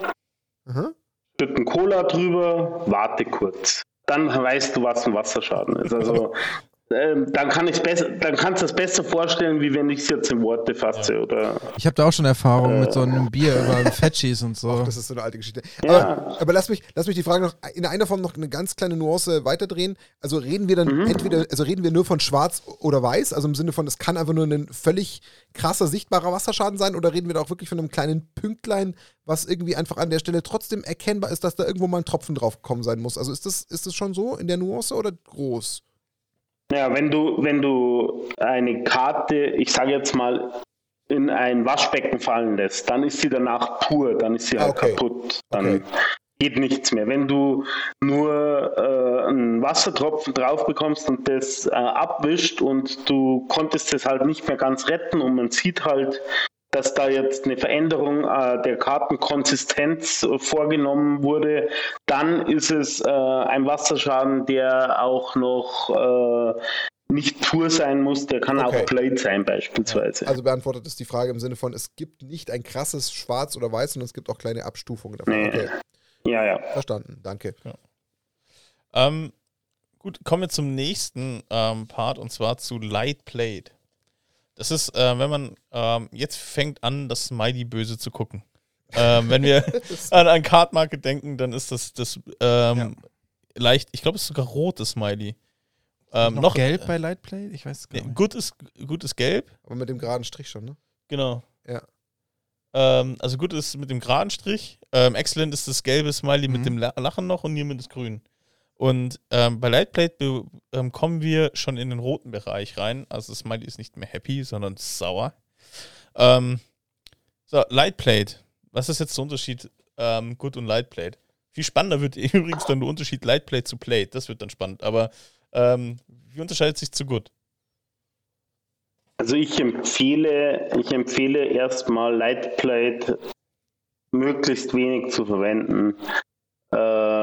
Speaker 4: mhm. Mit einem Cola drüber, warte kurz. Dann weißt du, was ein Wasserschaden ist. Also ähm, dann kann ich besser, dann kannst du es besser vorstellen, wie wenn ich es jetzt in Worte fasse. Oder,
Speaker 2: ich habe da auch schon Erfahrung äh, mit so einem Bier über Fetchis und so.
Speaker 1: Ach, das ist so eine alte Geschichte. Ja. Aber, aber, lass, mich, lass mich die Frage noch in einer Form noch eine ganz kleine Nuance weiterdrehen. Also reden wir dann mhm. entweder, also reden wir nur von schwarz oder weiß, also im Sinne von, es kann einfach nur ein völlig krasser, sichtbarer Wasserschaden sein, oder reden wir da auch wirklich von einem kleinen Pünktlein, was irgendwie einfach an der Stelle trotzdem erkennbar ist, dass da irgendwo mal ein Tropfen drauf gekommen sein muss. Also ist das, ist das schon so in der Nuance oder groß?
Speaker 4: Ja, wenn du, wenn du eine Karte, ich sage jetzt mal, in ein Waschbecken fallen lässt, dann ist sie danach pur, dann ist sie halt okay. kaputt. Dann okay. geht nichts mehr. Wenn du nur äh, einen Wassertropfen drauf bekommst und das äh, abwischt und du konntest es halt nicht mehr ganz retten und man sieht halt dass da jetzt eine Veränderung äh, der Kartenkonsistenz äh, vorgenommen wurde, dann ist es äh, ein Wasserschaden, der auch noch äh, nicht pur sein muss, der kann okay. auch Plate sein beispielsweise.
Speaker 1: Also beantwortet ist die Frage im Sinne von, es gibt nicht ein krasses Schwarz oder Weiß, sondern es gibt auch kleine Abstufungen davon. Nee. Okay.
Speaker 4: Ja, ja.
Speaker 1: Verstanden, danke. Ja.
Speaker 3: Ähm, gut, kommen wir zum nächsten ähm, Part und zwar zu Light Plate. Das ist, äh, wenn man ähm, jetzt fängt an, das Smiley böse zu gucken. ähm, wenn wir an ein Card Market denken, dann ist das, das ähm, ja. leicht, ich glaube, es ist sogar rotes Smiley.
Speaker 2: Ähm, noch, noch, gelb bei Lightplay? Ich weiß
Speaker 3: gar nicht. Gut ist, gut ist gelb.
Speaker 1: Aber mit dem geraden Strich schon, ne?
Speaker 3: Genau.
Speaker 1: Ja.
Speaker 3: Ähm, also gut ist mit dem geraden Strich. Ähm, excellent ist das gelbe Smiley mhm. mit dem Lachen noch und hier mit das grün. Und ähm, bei Lightplate ähm, kommen wir schon in den roten Bereich rein. Also Smiley ist nicht mehr happy, sondern sauer. Ähm, so, Lightplate. Was ist jetzt der Unterschied ähm, Good und Lightplate? Viel spannender wird übrigens dann der Unterschied Lightplate zu Plate. Das wird dann spannend. Aber ähm, wie unterscheidet sich zu Good?
Speaker 4: Also ich empfehle, ich empfehle erstmal Lightplate möglichst wenig zu verwenden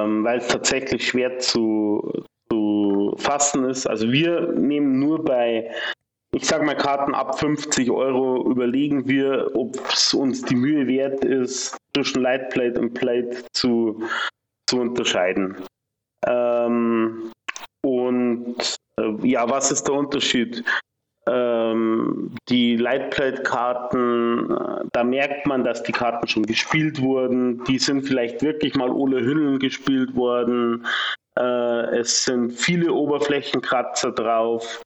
Speaker 4: ähm, weil es tatsächlich schwer zu, zu fassen ist. Also wir nehmen nur bei, ich sage mal Karten ab 50 Euro, überlegen wir, ob es uns die Mühe wert ist, zwischen Lightplate und Plate zu, zu unterscheiden. Ähm, und äh, ja, was ist der Unterschied? Ähm, die Lightplate-Karten, äh, da merkt man, dass die Karten schon gespielt wurden. Die sind vielleicht wirklich mal ohne Hüllen gespielt worden. Äh, es sind viele Oberflächenkratzer drauf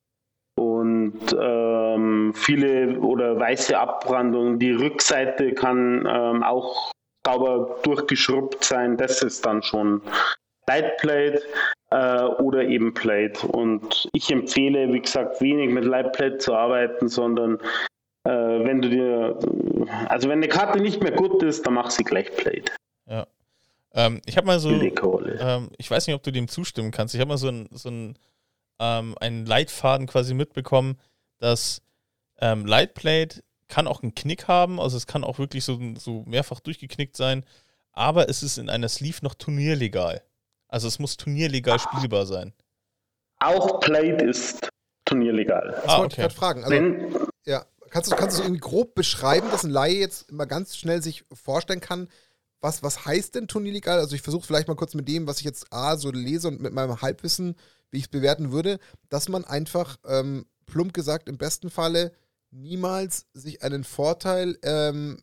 Speaker 4: und ähm, viele oder weiße Abbrandungen. Die Rückseite kann ähm, auch sauber durchgeschrubbt sein. Das ist dann schon Lightplate äh, oder eben Plate. Und ich empfehle, wie gesagt, wenig mit Lightplate zu arbeiten, sondern äh, wenn du dir, also wenn eine Karte nicht mehr gut ist, dann mach sie gleich Plate.
Speaker 3: Ja. Ähm, ich habe mal so, ähm, ich weiß nicht, ob du dem zustimmen kannst. Ich habe mal so, ein, so ein, ähm, einen Leitfaden quasi mitbekommen, dass ähm, Lightplate kann auch einen Knick haben, also es kann auch wirklich so, so mehrfach durchgeknickt sein, aber es ist in einer Sleeve noch turnierlegal. Also es muss turnierlegal spielbar sein.
Speaker 4: Auch Plate ist turnierlegal.
Speaker 1: Das ah, wollte okay. ich gerade fragen. Also, Wenn, ja, kannst du, kannst du irgendwie grob beschreiben, dass ein Laie jetzt immer ganz schnell sich vorstellen kann, was, was heißt denn turnierlegal? Also ich versuche vielleicht mal kurz mit dem, was ich jetzt A so lese und mit meinem Halbwissen, wie ich es bewerten würde, dass man einfach ähm, plump gesagt, im besten Falle niemals sich einen Vorteil ähm,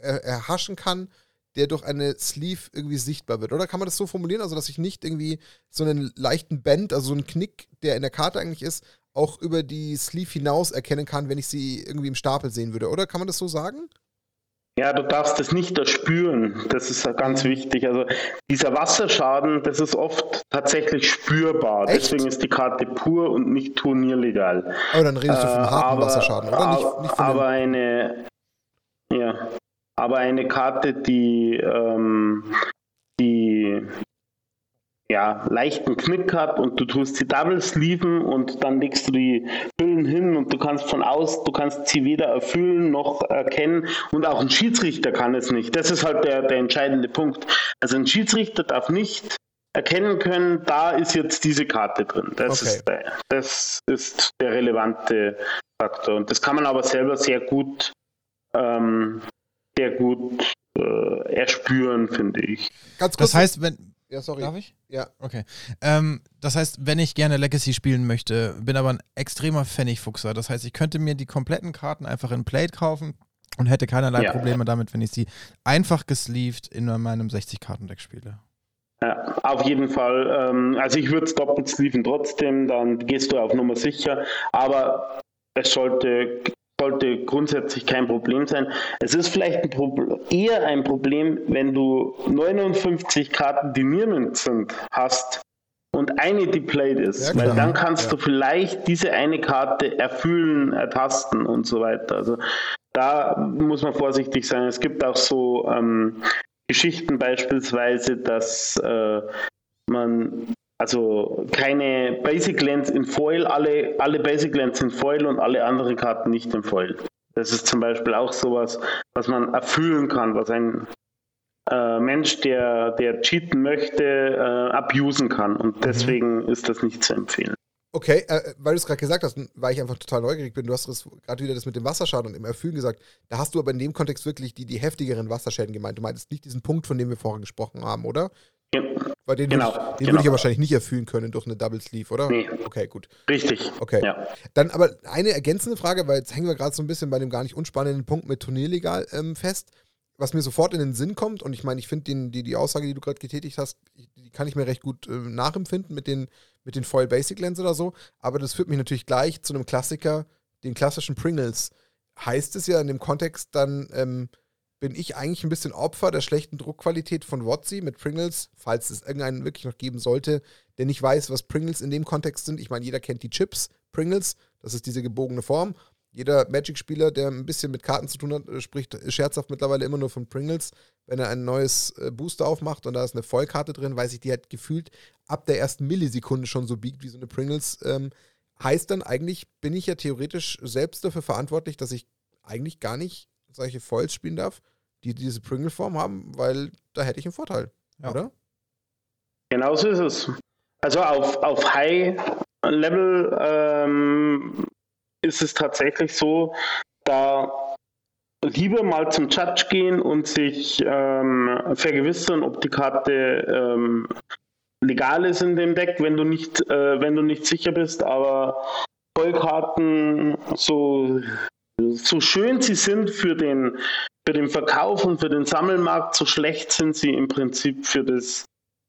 Speaker 1: er, erhaschen kann, der durch eine Sleeve irgendwie sichtbar wird. Oder kann man das so formulieren, also dass ich nicht irgendwie so einen leichten Bend, also so einen Knick, der in der Karte eigentlich ist, auch über die Sleeve hinaus erkennen kann, wenn ich sie irgendwie im Stapel sehen würde, oder? Kann man das so sagen?
Speaker 4: Ja, du darfst das nicht erspüren. Das ist ganz wichtig. Also dieser Wasserschaden, das ist oft tatsächlich spürbar. Echt? Deswegen ist die Karte pur und nicht turnierlegal.
Speaker 1: Aber dann redest du vom äh, harten aber, Wasserschaden, oder?
Speaker 4: Nicht, nicht aber eine, ja, aber eine Karte, die, ähm, die ja, leichten Knick hat und du tust die Double Sleeven und dann legst du die Hüllen hin und du kannst von aus, du kannst sie weder erfüllen noch erkennen und auch ein Schiedsrichter kann es nicht. Das ist halt der, der entscheidende Punkt. Also ein Schiedsrichter darf nicht erkennen können, da ist jetzt diese Karte drin. Das, okay. ist, der, das ist der relevante Faktor. Und das kann man aber selber sehr gut, ähm, sehr gut äh, erspüren, finde ich.
Speaker 2: Ganz kurz, das heißt, wenn,
Speaker 1: ja, sorry.
Speaker 2: Darf ich?
Speaker 1: Ja.
Speaker 2: Okay. Ähm, das heißt, wenn ich gerne Legacy spielen möchte, bin aber ein extremer Pfennigfuchser. Das heißt, ich könnte mir die kompletten Karten einfach in Plate kaufen und hätte keinerlei ja. Probleme damit, wenn ich sie einfach gesleeved in meinem 60-Karten-Deck spiele.
Speaker 4: Ja, auf jeden Fall. Ähm, also ich würde es doppelt sleeven trotzdem, dann gehst du auf Nummer sicher. Aber es sollte sollte grundsätzlich kein Problem sein. Es ist vielleicht ein Problem, eher ein Problem, wenn du 59 Karten, die nirgends sind, hast und eine, die played ist. Ja, weil dann kannst ja. du vielleicht diese eine Karte erfüllen, ertasten und so weiter. Also da muss man vorsichtig sein. Es gibt auch so ähm, Geschichten beispielsweise, dass äh, man also keine Basic Lands in Foil, alle, alle Basic Lands in Foil und alle anderen Karten nicht in Foil. Das ist zum Beispiel auch sowas, was man erfüllen kann, was ein äh, Mensch, der, der cheaten möchte, äh, abusen kann. Und mhm. deswegen mhm. ist das nicht zu empfehlen.
Speaker 1: Okay, äh, weil du es gerade gesagt hast, weil ich einfach total neugierig bin, du hast gerade wieder das mit dem Wasserschaden und im Erfüllen gesagt, da hast du aber in dem Kontext wirklich die, die heftigeren Wasserschäden gemeint. Du meintest nicht diesen Punkt, von dem wir vorhin gesprochen haben, oder?
Speaker 4: Ja.
Speaker 1: Weil den,
Speaker 4: genau,
Speaker 1: würde, ich, den
Speaker 4: genau.
Speaker 1: würde ich ja wahrscheinlich nicht erfüllen können durch eine Double Sleeve, oder?
Speaker 4: Nee.
Speaker 1: Okay, gut.
Speaker 4: Richtig.
Speaker 1: Okay. Ja. Dann aber eine ergänzende Frage, weil jetzt hängen wir gerade so ein bisschen bei dem gar nicht unspannenden Punkt mit Turnierlegal ähm, fest. Was mir sofort in den Sinn kommt, und ich meine, ich finde die, die Aussage, die du gerade getätigt hast, die kann ich mir recht gut äh, nachempfinden mit den, mit den Foil Basic Lens oder so. Aber das führt mich natürlich gleich zu einem Klassiker, den klassischen Pringles. Heißt es ja in dem Kontext dann, ähm, bin ich eigentlich ein bisschen Opfer der schlechten Druckqualität von Wotzi mit Pringles, falls es irgendeinen wirklich noch geben sollte, der nicht weiß, was Pringles in dem Kontext sind. Ich meine, jeder kennt die Chips, Pringles, das ist diese gebogene Form. Jeder Magic-Spieler, der ein bisschen mit Karten zu tun hat, äh, spricht scherzhaft mittlerweile immer nur von Pringles. Wenn er ein neues äh, Booster aufmacht und da ist eine Vollkarte drin, weiß ich, die hat gefühlt ab der ersten Millisekunde schon so biegt wie so eine Pringles. Ähm, heißt dann eigentlich, bin ich ja theoretisch selbst dafür verantwortlich, dass ich eigentlich gar nicht solche Foils spielen darf, die diese Pringle-Form haben, weil da hätte ich einen Vorteil, ja. oder?
Speaker 4: Genau so ist es. Also auf, auf High-Level ähm, ist es tatsächlich so, da lieber mal zum Judge gehen und sich ähm, vergewissern, ob die Karte ähm, legal ist in dem Deck, wenn du nicht, äh, wenn du nicht sicher bist, aber Vollkarten, so so schön sie sind für den, für den Verkauf und für den Sammelmarkt, so schlecht sind sie im Prinzip für das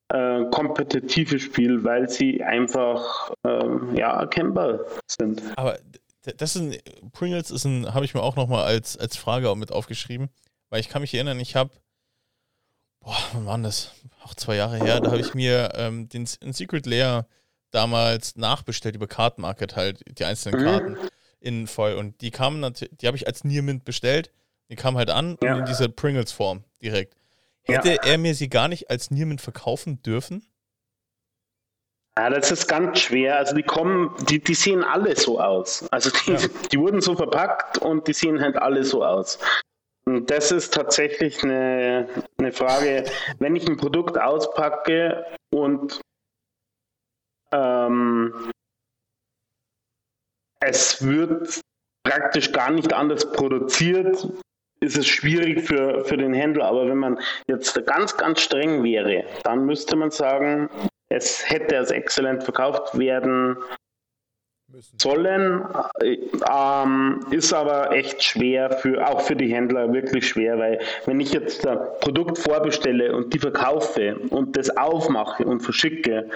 Speaker 4: äh, kompetitive Spiel, weil sie einfach äh, ja, erkennbar sind.
Speaker 3: Aber das ist ein, Pringles ist ein, habe ich mir auch nochmal als, als Frage auch mit aufgeschrieben, weil ich kann mich erinnern, ich habe, boah, wann war das? Auch zwei Jahre her, da habe ich mir ähm, den Secret Lair damals nachbestellt über Card Market halt, die einzelnen mhm. Karten in voll. Und die kamen natürlich, die habe ich als Niermint bestellt. Die kamen halt an ja. in dieser Pringles-Form direkt. Hätte ja. er mir sie gar nicht als Niermint verkaufen dürfen?
Speaker 4: Ja, das ist ganz schwer. Also die kommen, die, die sehen alle so aus. Also die, ja. die wurden so verpackt und die sehen halt alle so aus. Und das ist tatsächlich eine, eine Frage, wenn ich ein Produkt auspacke und ähm, es wird praktisch gar nicht anders produziert, ist es schwierig für, für den Händler. Aber wenn man jetzt ganz, ganz streng wäre, dann müsste man sagen, es hätte als exzellent verkauft werden sollen, äh, ähm, ist aber echt schwer für auch für die Händler wirklich schwer, weil wenn ich jetzt ein Produkt vorbestelle und die verkaufe und das aufmache und verschicke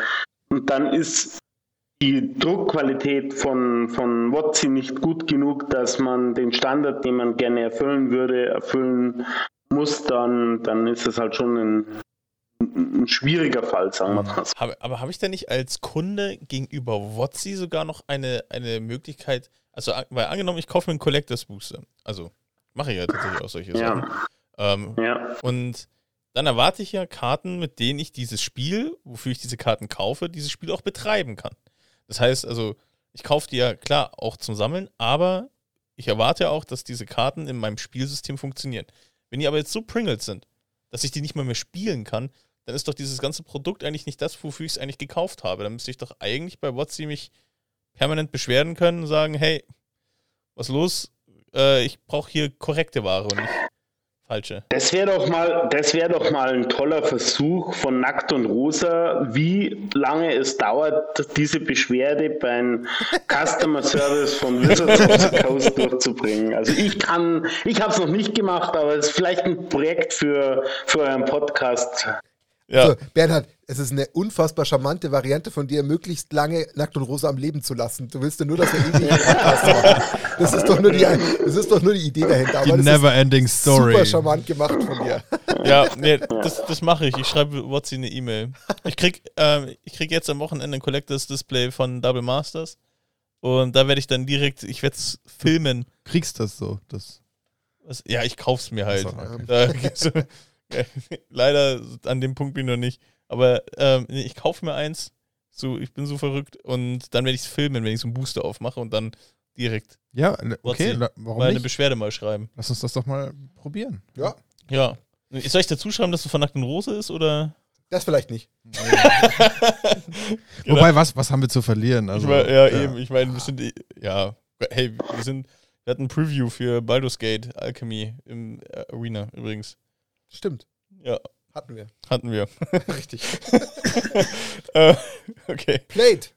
Speaker 4: und dann ist die Druckqualität von, von Wotzi nicht gut genug, dass man den Standard, den man gerne erfüllen würde, erfüllen muss, dann, dann ist es halt schon ein, ein schwieriger Fall, sagen wir mal.
Speaker 3: Hab, aber habe ich denn nicht als Kunde gegenüber Wotzi sogar noch eine, eine Möglichkeit, also weil angenommen, ich kaufe mir einen Collectors Booster, also mache ich ja tatsächlich auch solche
Speaker 4: Ja.
Speaker 3: Sachen. Ähm,
Speaker 4: Ja.
Speaker 3: Und dann erwarte ich ja Karten, mit denen ich dieses Spiel, wofür ich diese Karten kaufe, dieses Spiel auch betreiben kann. Das heißt also, ich kaufe die ja klar auch zum Sammeln, aber ich erwarte auch, dass diese Karten in meinem Spielsystem funktionieren. Wenn die aber jetzt so Pringles sind, dass ich die nicht mal mehr spielen kann, dann ist doch dieses ganze Produkt eigentlich nicht das, wofür ich es eigentlich gekauft habe. Dann müsste ich doch eigentlich bei WotC mich permanent beschweren können und sagen, hey, was los? Äh, ich brauche hier korrekte Ware und nicht falsche.
Speaker 4: Das wäre doch mal, das wäre doch mal ein toller Versuch von Nackt und Rosa, wie lange es dauert, diese Beschwerde beim Customer Service von Wizards of the Coast durchzubringen. Also ich kann, ich habe es noch nicht gemacht, aber es ist vielleicht ein Projekt für, für euren Podcast.
Speaker 3: Ja,
Speaker 1: So, Bernhard, es ist eine unfassbar charmante Variante von dir, möglichst lange nackt und rosa am Leben zu lassen. Du willst ja nur, dass wir ewig einen Podcast machen. Das ist doch nur die, das ist doch nur die Idee dahinter.
Speaker 2: Die
Speaker 1: Aber das
Speaker 2: Never-Ending
Speaker 1: ist
Speaker 2: Story.
Speaker 1: super charmant gemacht von dir.
Speaker 3: ja, nee, das, das mache ich. Ich schreibe WotC eine E-Mail. Ich krieg, ähm, ich krieg jetzt am Wochenende ein Collectors Display von Double Masters. Und da werde ich dann direkt, ich werde es filmen.
Speaker 2: Kriegst das so? Das.
Speaker 3: Was, ja, ich kauf's mir halt.
Speaker 2: So, okay.
Speaker 3: Da leider an dem Punkt bin ich noch nicht. Aber ähm, nee, ich kaufe mir eins. So, ich bin so verrückt. Und dann werde ich es filmen, wenn ich so einen Booster aufmache und dann direkt
Speaker 2: Ja, okay, la- warum
Speaker 3: mal eine
Speaker 2: nicht?
Speaker 3: Beschwerde mal schreiben.
Speaker 2: Lass uns das doch mal probieren.
Speaker 1: Ja,
Speaker 3: Ja. Soll ich dazu schreiben, dass du von nackten Rose ist oder?
Speaker 1: das vielleicht nicht.
Speaker 2: Wobei, was, was haben wir zu verlieren? Also,
Speaker 3: ich mein, ja, eben. Ich meine, wir sind, ja, hey, wir sind, wir hatten ein Preview für Baldur's Gate Alchemy im äh, Arena übrigens.
Speaker 1: Stimmt.
Speaker 3: Ja,
Speaker 1: Hatten wir.
Speaker 3: hatten wir.
Speaker 1: Richtig.
Speaker 3: äh, okay.
Speaker 1: Plate.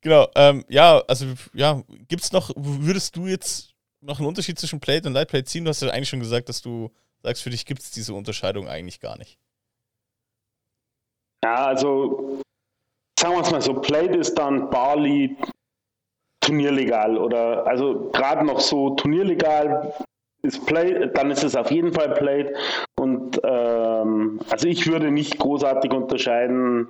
Speaker 3: Genau, ähm, ja, also, ja, gibt's noch, würdest du jetzt noch einen Unterschied zwischen Plate und Lightplate ziehen? Du hast ja eigentlich schon gesagt, dass du sagst, für dich gibt es diese Unterscheidung eigentlich gar nicht.
Speaker 4: Ja, also sagen wir es mal so, Plate ist dann Barley turnierlegal oder also gerade noch so turnierlegal ist Plate, dann ist es auf jeden Fall Plate und ähm, also ich würde nicht großartig unterscheiden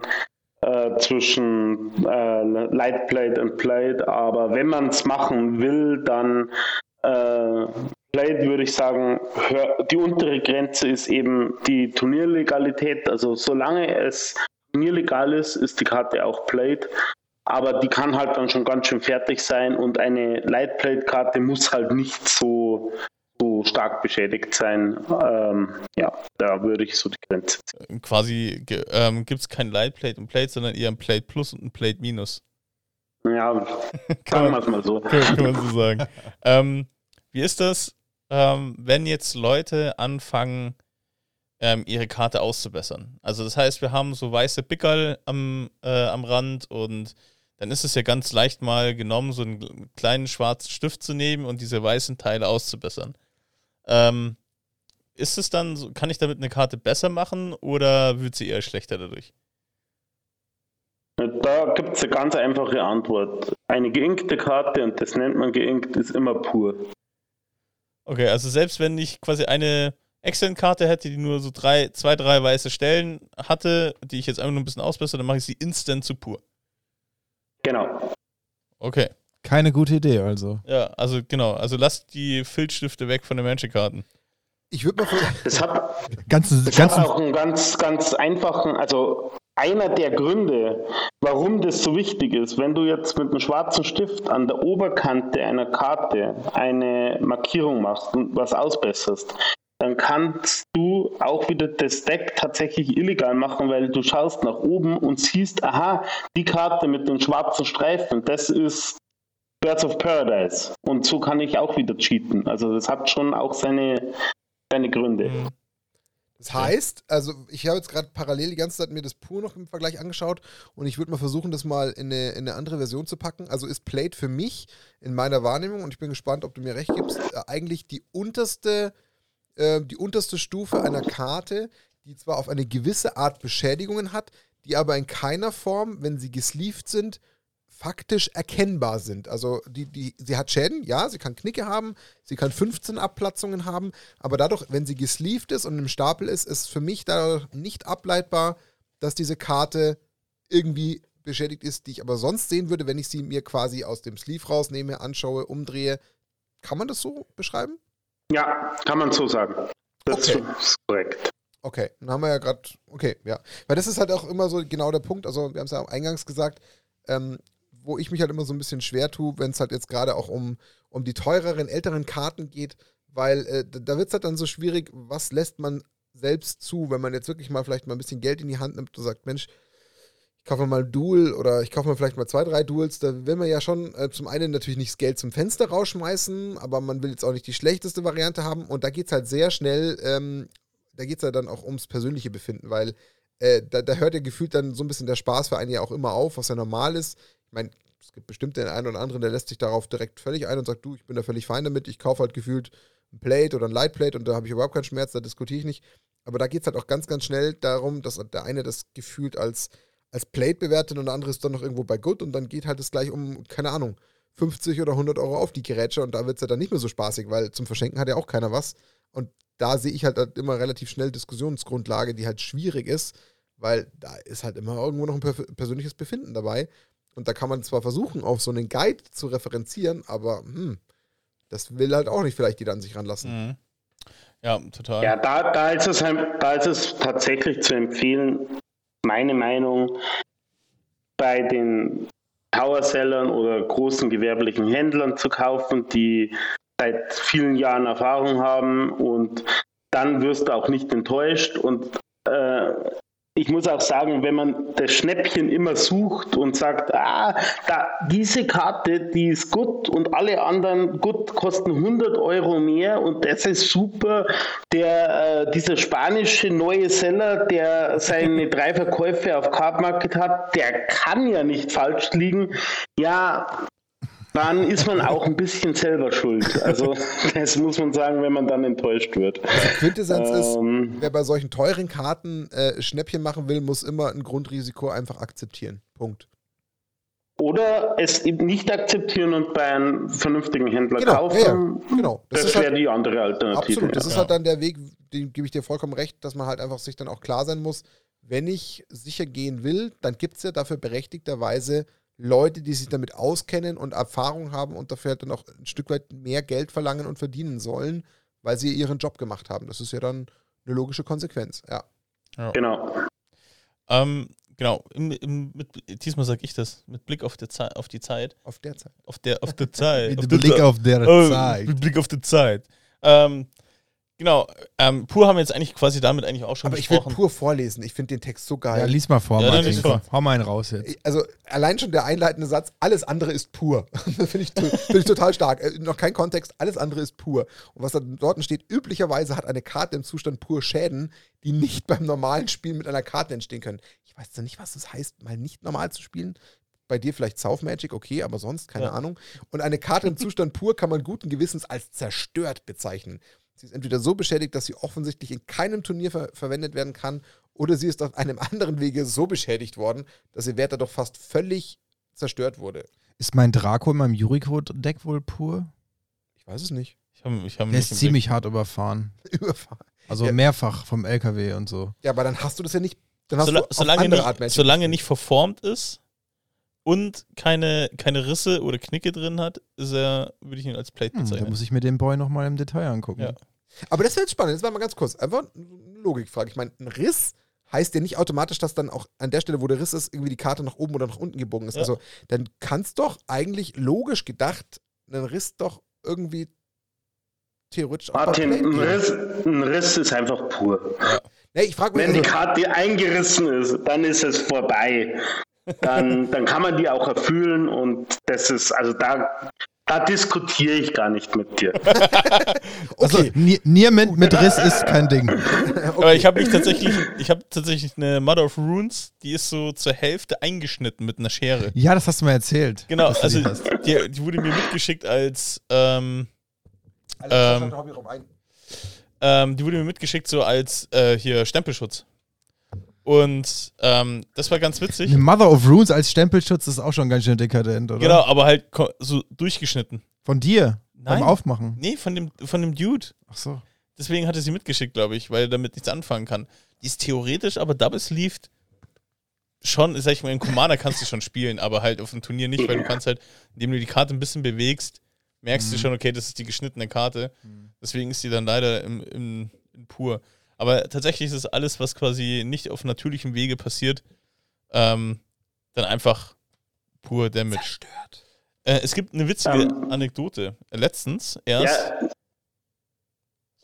Speaker 4: äh, zwischen äh, Light Plate und Plate, aber wenn man es machen will, dann äh, Plate würde ich sagen, hör, die untere Grenze ist eben die Turnierlegalität. Also solange es turnierlegal ist, ist die Karte auch Plate. Aber die kann halt dann schon ganz schön fertig sein und eine Lightplate-Karte muss halt nicht so, so stark beschädigt sein. Ähm, ja, da würde ich so die Grenze ziehen.
Speaker 3: Quasi ähm, gibt es kein Lightplate und Plate, sondern eher ein Plate Plus und ein Plate Minus.
Speaker 4: Ja, sagen wir es mal so.
Speaker 3: kann, kann man so sagen. ähm, wie ist das, ähm, wenn jetzt Leute anfangen, ähm, ihre Karte auszubessern? Also das heißt, wir haben so weiße Pickerl am, äh, am Rand und dann ist es ja ganz leicht mal genommen, so einen kleinen schwarzen Stift zu nehmen und diese weißen Teile auszubessern. Ähm, ist es dann, so, kann ich damit eine Karte besser machen oder wird sie eher schlechter dadurch?
Speaker 4: Da gibt es eine ganz einfache Antwort. Eine geinkte Karte, und das nennt man geinkt, ist immer pur.
Speaker 3: Okay, also selbst wenn ich quasi eine Excel-Karte hätte, die nur so drei, zwei, drei weiße Stellen hatte, die ich jetzt einfach nur ein bisschen ausbessere, dann mache ich sie instant zu pur.
Speaker 4: Genau.
Speaker 3: Okay.
Speaker 2: Keine gute Idee, also.
Speaker 3: Ja, also genau. Also lasst die Filzstifte weg von den Magic-Karten.
Speaker 1: Ich würde mal.
Speaker 4: Das hat,
Speaker 2: Ganzen,
Speaker 4: Das
Speaker 2: ganzen,
Speaker 4: hat auch einen ganz, ganz einfachen, also einer der Gründe, warum das so wichtig ist, wenn du jetzt mit einem schwarzen Stift an der Oberkante einer Karte eine Markierung machst und was ausbesserst, dann kannst du auch wieder das Deck tatsächlich illegal machen, weil du schaust nach oben und siehst, aha, die Karte mit den schwarzen Streifen, das ist Birds of Paradise. Und so kann ich auch wieder cheaten. Also das hat schon auch seine, seine Gründe.
Speaker 3: Mhm.
Speaker 1: Das heißt, also ich habe jetzt gerade parallel die ganze Zeit mir das Pur noch im Vergleich angeschaut und ich würde mal versuchen, das mal in eine, in eine andere Version zu packen. Also ist Plate für mich in meiner Wahrnehmung, und ich bin gespannt, ob du mir recht gibst, äh, eigentlich die unterste, äh, die unterste Stufe einer Karte, die zwar auf eine gewisse Art Beschädigungen hat, die aber in keiner Form, wenn sie gesleeved sind, faktisch erkennbar sind. Also die, die, sie hat Schäden, ja, sie kann Knicke haben, sie kann 15 Abplatzungen haben, aber dadurch, wenn sie gesleeved ist und im Stapel ist, ist für mich dadurch nicht ableitbar, dass diese Karte irgendwie beschädigt ist, die ich aber sonst sehen würde, wenn ich sie mir quasi aus dem Sleeve rausnehme, anschaue, umdrehe. Kann man das so beschreiben?
Speaker 4: Ja, kann man so sagen. Das okay. ist korrekt.
Speaker 1: Okay, dann haben wir ja gerade, okay, ja. Weil das ist halt auch immer so genau der Punkt, also wir haben es ja eingangs gesagt, ähm, wo ich mich halt immer so ein bisschen schwer tue, wenn es halt jetzt gerade auch um, um die teureren, älteren Karten geht, weil äh, da wird es halt dann so schwierig, was lässt man selbst zu, wenn man jetzt wirklich mal vielleicht mal ein bisschen Geld in die Hand nimmt und sagt, Mensch, ich kaufe mal ein Duel oder ich kaufe mal vielleicht mal zwei, drei Duels, da will man ja schon äh, zum einen natürlich nicht das Geld zum Fenster rausschmeißen, aber man will jetzt auch nicht die schlechteste Variante haben und da geht es halt sehr schnell, ähm, da geht es ja dann auch ums persönliche Befinden, weil äh, da, da, hört ja gefühlt dann so ein bisschen der Spaß für einen ja auch immer auf, was ja normal ist. Ich meine, es gibt bestimmt den einen oder anderen, der lässt sich darauf direkt völlig ein und sagt, du, ich bin da völlig fein damit, ich kaufe halt gefühlt ein Plate oder ein Lightplate und da habe ich überhaupt keinen Schmerz, da diskutiere ich nicht. Aber da geht es halt auch ganz, ganz schnell darum, dass der eine das gefühlt als, als Plate bewertet und der andere ist dann noch irgendwo bei Good und dann geht halt es gleich um, keine Ahnung, 50 oder 100 Euro auf die Gerätsche und da wird es ja dann nicht mehr so spaßig, weil zum Verschenken hat ja auch keiner was. Und da sehe ich halt, halt immer relativ schnell Diskussionsgrundlage, die halt schwierig ist, weil da ist halt immer irgendwo noch ein persönliches Befinden dabei. Und da kann man zwar versuchen, auf so einen Guide zu referenzieren, aber hm, das will halt auch nicht vielleicht jeder an sich ranlassen. Mhm.
Speaker 3: Ja, total.
Speaker 4: Ja, da, da, ist es, da ist es tatsächlich zu empfehlen, meine Meinung, bei den Powersellern oder großen gewerblichen Händlern zu kaufen, die seit vielen Jahren Erfahrung haben und dann wirst du auch nicht enttäuscht und äh, ich muss auch sagen, wenn man das Schnäppchen immer sucht und sagt, ah, da, diese Karte, die ist gut und alle anderen gut kosten 100 Euro mehr und das ist super. Der, äh, dieser spanische neue Seller, der seine drei Verkäufe auf Card Market hat, der kann ja nicht falsch liegen. Ja, dann ist man auch ein bisschen selber schuld. Also das muss man sagen, wenn man dann enttäuscht wird. Also
Speaker 1: Quintessenz ähm, ist, wer bei solchen teuren Karten äh, Schnäppchen machen will, muss immer ein Grundrisiko einfach akzeptieren. Punkt.
Speaker 4: Oder es eben nicht akzeptieren und bei einem vernünftigen Händler genau, kaufen.
Speaker 1: Ja, genau.
Speaker 4: Das, das wäre halt, die andere Alternative.
Speaker 1: Absolut. Das ja. ist halt dann der Weg, den gebe ich dir vollkommen recht, dass man halt einfach sich dann auch klar sein muss, wenn ich sicher gehen will, dann gibt es ja dafür berechtigterweise Leute, die sich damit auskennen und Erfahrung haben und dafür halt dann auch ein Stück weit mehr Geld verlangen und verdienen sollen, weil sie ihren Job gemacht haben. Das ist ja dann eine logische Konsequenz, ja.
Speaker 4: ja. Genau.
Speaker 3: Ähm, genau, Im, im, mit, diesmal sage ich das, mit Blick auf, der Zeit, auf die Zeit.
Speaker 1: Auf der Zeit.
Speaker 3: Auf der, auf der Zeit.
Speaker 2: mit Blick auf der oh, Zeit.
Speaker 3: Mit Blick auf die Zeit. Ähm, Genau, ähm, Pur haben wir jetzt eigentlich quasi damit eigentlich auch schon
Speaker 1: Aber besprochen. ich will Pur vorlesen, ich finde den Text so geil.
Speaker 2: Ja, lies mal vor, ja, Martin. Lies vor. Hau mal einen raus jetzt.
Speaker 1: Also allein schon der einleitende Satz, alles andere ist pur. finde ich, find ich total stark. Äh, noch kein Kontext, alles andere ist pur. Und was da dort steht, üblicherweise hat eine Karte im Zustand pur Schäden, die nicht beim normalen Spielen mit einer Karte entstehen können. Ich weiß ja nicht, was das heißt, mal nicht normal zu spielen bei dir vielleicht South Magic, okay, aber sonst keine ja. Ahnung. Und eine Karte im Zustand pur kann man guten Gewissens als zerstört bezeichnen. Sie ist entweder so beschädigt, dass sie offensichtlich in keinem Turnier ver verwendet werden kann, oder sie ist auf einem anderen Wege so beschädigt worden, dass ihr Wert dadurch fast völlig zerstört wurde.
Speaker 2: Ist mein Draco in meinem Yuriko-Deck wohl pur?
Speaker 1: Ich weiß es nicht.
Speaker 2: Ich hab, ich hab Der ist ziemlich Deck. hart überfahren. überfahren. Also ja. mehrfach vom LKW und so.
Speaker 1: Ja, aber dann hast du das ja nicht. Dann hast
Speaker 3: Sola
Speaker 1: du
Speaker 3: solange, nicht, solange nicht verformt ist und keine, keine Risse oder Knicke drin hat, ist er, würde ich ihn als Plate bezeichnen. Hm,
Speaker 2: da muss ich mir den Boy nochmal im Detail angucken. Ja.
Speaker 1: Aber das wäre jetzt spannend. Jetzt war mal ganz kurz. Einfach eine Logikfrage. Ich meine, ein Riss heißt ja nicht automatisch, dass dann auch an der Stelle, wo der Riss ist, irgendwie die Karte nach oben oder nach unten gebogen ist. Ja. Also dann kann es doch eigentlich logisch gedacht einen Riss doch irgendwie theoretisch
Speaker 4: auch Martin, ein Riss, ein Riss ist einfach pur. Ja.
Speaker 1: Nee, ich frag
Speaker 4: mich, Wenn also, die Karte eingerissen ist, dann ist es vorbei. Dann, dann kann man die auch erfüllen und das ist, also da da diskutiere ich gar nicht mit dir.
Speaker 2: Also
Speaker 1: Okay.
Speaker 2: Ni- Niermint mit Riss ist kein Ding.
Speaker 3: Aber ich habe mich tatsächlich, ich habe tatsächlich eine Mother of Runes, die ist so zur Hälfte eingeschnitten mit einer Schere.
Speaker 2: Ja, das hast du mir erzählt.
Speaker 3: Genau, also
Speaker 2: die
Speaker 3: die, die wurde mir mitgeschickt als, ähm, Ähm, ähm, die wurde mir mitgeschickt so als äh, hier Stempelschutz. Und ähm, das war ganz witzig.
Speaker 2: Eine Mother of Runes als Stempelschutz ist auch schon ganz schön dekadent, oder?
Speaker 3: Genau, aber halt so durchgeschnitten.
Speaker 2: Von dir?
Speaker 3: Nein.
Speaker 2: Beim Aufmachen?
Speaker 3: Nee, von dem, von dem Dude.
Speaker 2: Ach so.
Speaker 3: Deswegen hat er sie mitgeschickt, glaube ich, weil er damit nichts anfangen kann. Die ist theoretisch, aber Double Sleeved schon, sag ich mal, in Commander kannst du schon spielen, aber halt auf dem Turnier nicht, weil du kannst halt, indem du die Karte ein bisschen bewegst, merkst du schon, okay, das ist die geschnittene Karte. Deswegen ist die dann leider im, im, in pur. Aber tatsächlich ist es alles, was quasi nicht auf natürlichem Wege passiert, ähm, dann einfach pur Damage.
Speaker 2: Zerstört.
Speaker 3: Äh, es gibt eine witzige
Speaker 4: Ähm.
Speaker 3: Anekdote. Letztens erst.
Speaker 4: Ja.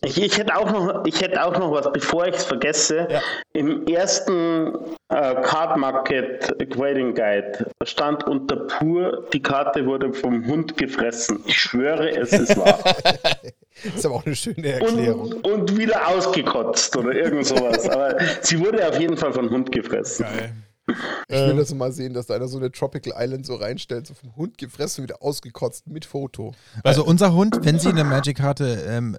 Speaker 4: Ich, ich, hätte auch noch, ich hätte auch noch was, bevor ich es vergesse.
Speaker 3: Ja.
Speaker 4: Im ersten äh, Card Market Grading Guide stand unter pur, die Karte wurde vom Hund gefressen. Ich schwöre, es ist wahr.
Speaker 1: Das ist aber auch eine schöne Erklärung.
Speaker 4: und, und wieder ausgekotzt oder irgend sowas. Aber sie wurde auf jeden Fall vom Hund gefressen.
Speaker 1: Ich will das mal sehen, dass da einer so eine Tropical Island so reinstellt, so vom Hund gefressen, wieder ausgekotzt mit Foto.
Speaker 2: Also unser Hund, wenn sie eine Magic-Karte, ähm,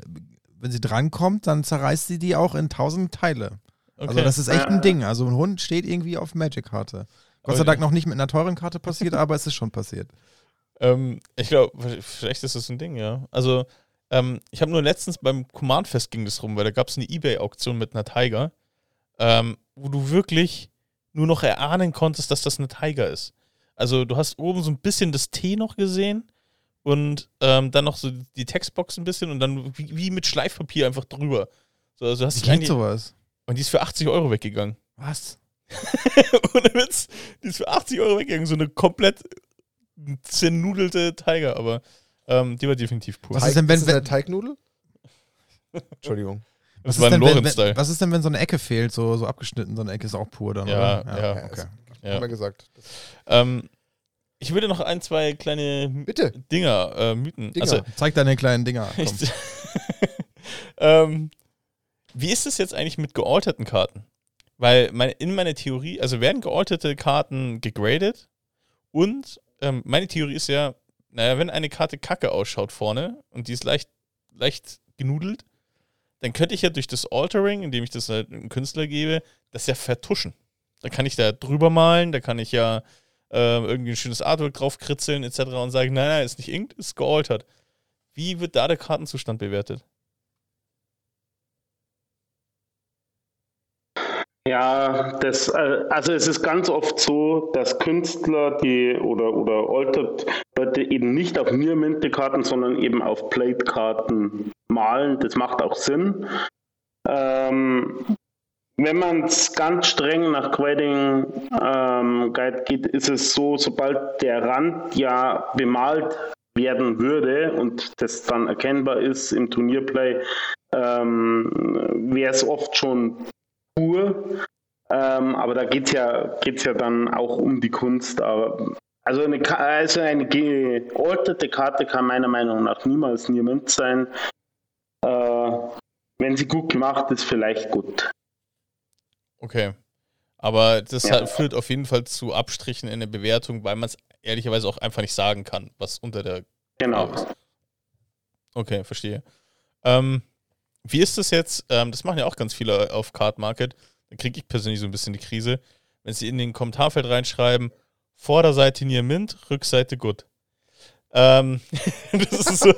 Speaker 2: wenn sie drankommt, dann zerreißt sie die auch in tausend Teile. Also
Speaker 3: Okay.
Speaker 2: das ist echt ein Ding. Also ein Hund steht irgendwie auf Magic-Karte. Gott sei. Dank noch nicht mit einer teuren Karte passiert, aber es ist schon passiert.
Speaker 3: Ähm, ich glaube, vielleicht ist das ein Ding, ja. Also, ähm, ich habe nur letztens beim Command-Fest ging das rum, weil da gab es eine Ebay-Auktion mit einer Tiger, ähm, wo du wirklich nur noch erahnen konntest, dass das eine Tiger ist. Also, du hast oben so ein bisschen das T noch gesehen und ähm, dann noch so die Textbox ein bisschen und dann wie, wie mit Schleifpapier einfach drüber. So, also hast
Speaker 2: geht
Speaker 3: eigentlich,
Speaker 2: sowas?
Speaker 3: und die ist für 80 Euro weggegangen.
Speaker 2: Was?
Speaker 3: Ohne Witz. Die ist für 80 Euro weggegangen. So eine komplett zernudelte Tiger, aber ähm, die war definitiv pur.
Speaker 2: Was
Speaker 1: Teig-
Speaker 2: ist denn, wenn-
Speaker 1: das eine
Speaker 2: wenn-
Speaker 1: Teignudel? Entschuldigung.
Speaker 3: Das
Speaker 2: Was
Speaker 3: war
Speaker 2: ist,
Speaker 3: ein
Speaker 2: denn, wenn,
Speaker 3: Lorenz-Style.
Speaker 2: wenn, was ist denn, wenn so eine Ecke fehlt, so, so abgeschnitten, so eine Ecke ist auch pur dann,
Speaker 3: Ja,
Speaker 2: oder?
Speaker 3: ja.
Speaker 2: okay.
Speaker 3: Ja.
Speaker 1: Haben wir gesagt.
Speaker 3: Ähm, ich würde noch ein, zwei kleine
Speaker 1: Bitte.
Speaker 3: Dinger, äh, Mythen.
Speaker 1: Dinger.
Speaker 3: Also,
Speaker 2: Zeig deine kleinen Dinger.
Speaker 3: Ähm, wie ist es jetzt eigentlich mit gealterten Karten? Weil meine, in meiner Theorie, also werden gealterte Karten gegradet und ähm, meine Theorie ist ja, naja, wenn eine Karte kacke ausschaut vorne und die ist leicht, leicht genudelt, dann könnte ich ja durch das Altering, indem ich das halt einem Künstler gebe, das ja vertuschen. Da kann ich da drüber malen, da kann ich ja äh, irgendwie ein schönes Artwork drauf kritzeln etc. und sagen, nein, nein, ist nicht inkt, ist gealtert. Wie wird da der Kartenzustand bewertet?
Speaker 4: Ja, das, äh, also es ist ganz oft so, dass Künstler, die oder oder Altered Leute eben nicht auf Near-Mint-Karten, sondern eben auf Plate-Karten malen. Das macht auch Sinn. Ähm, wenn man es ganz streng nach Grading ähm, Guide geht, ist es so, sobald der Rand ja bemalt werden würde und das dann erkennbar ist im Turnierplay, ähm, wäre es oft schon pur. Ähm, aber da geht es ja, geht's ja dann auch um die Kunst. Aber, also, eine, also eine gealterte Karte kann meiner Meinung nach niemals niemand sein. Äh, wenn sie gut gemacht ist, vielleicht gut.
Speaker 3: Okay. Aber das
Speaker 4: Ja.
Speaker 3: halt führt auf jeden Fall zu Abstrichen in der Bewertung, weil man es ehrlicherweise auch einfach nicht sagen kann, was unter der
Speaker 4: Genau.
Speaker 3: Ist. Okay, verstehe. Ähm, wie ist das jetzt? Ähm, das machen ja auch ganz viele auf Card Market. Da kriege ich persönlich so ein bisschen die Krise, wenn sie in den Kommentarfeld reinschreiben: Vorderseite Near Mint, Rückseite Good. Ähm, das ist so,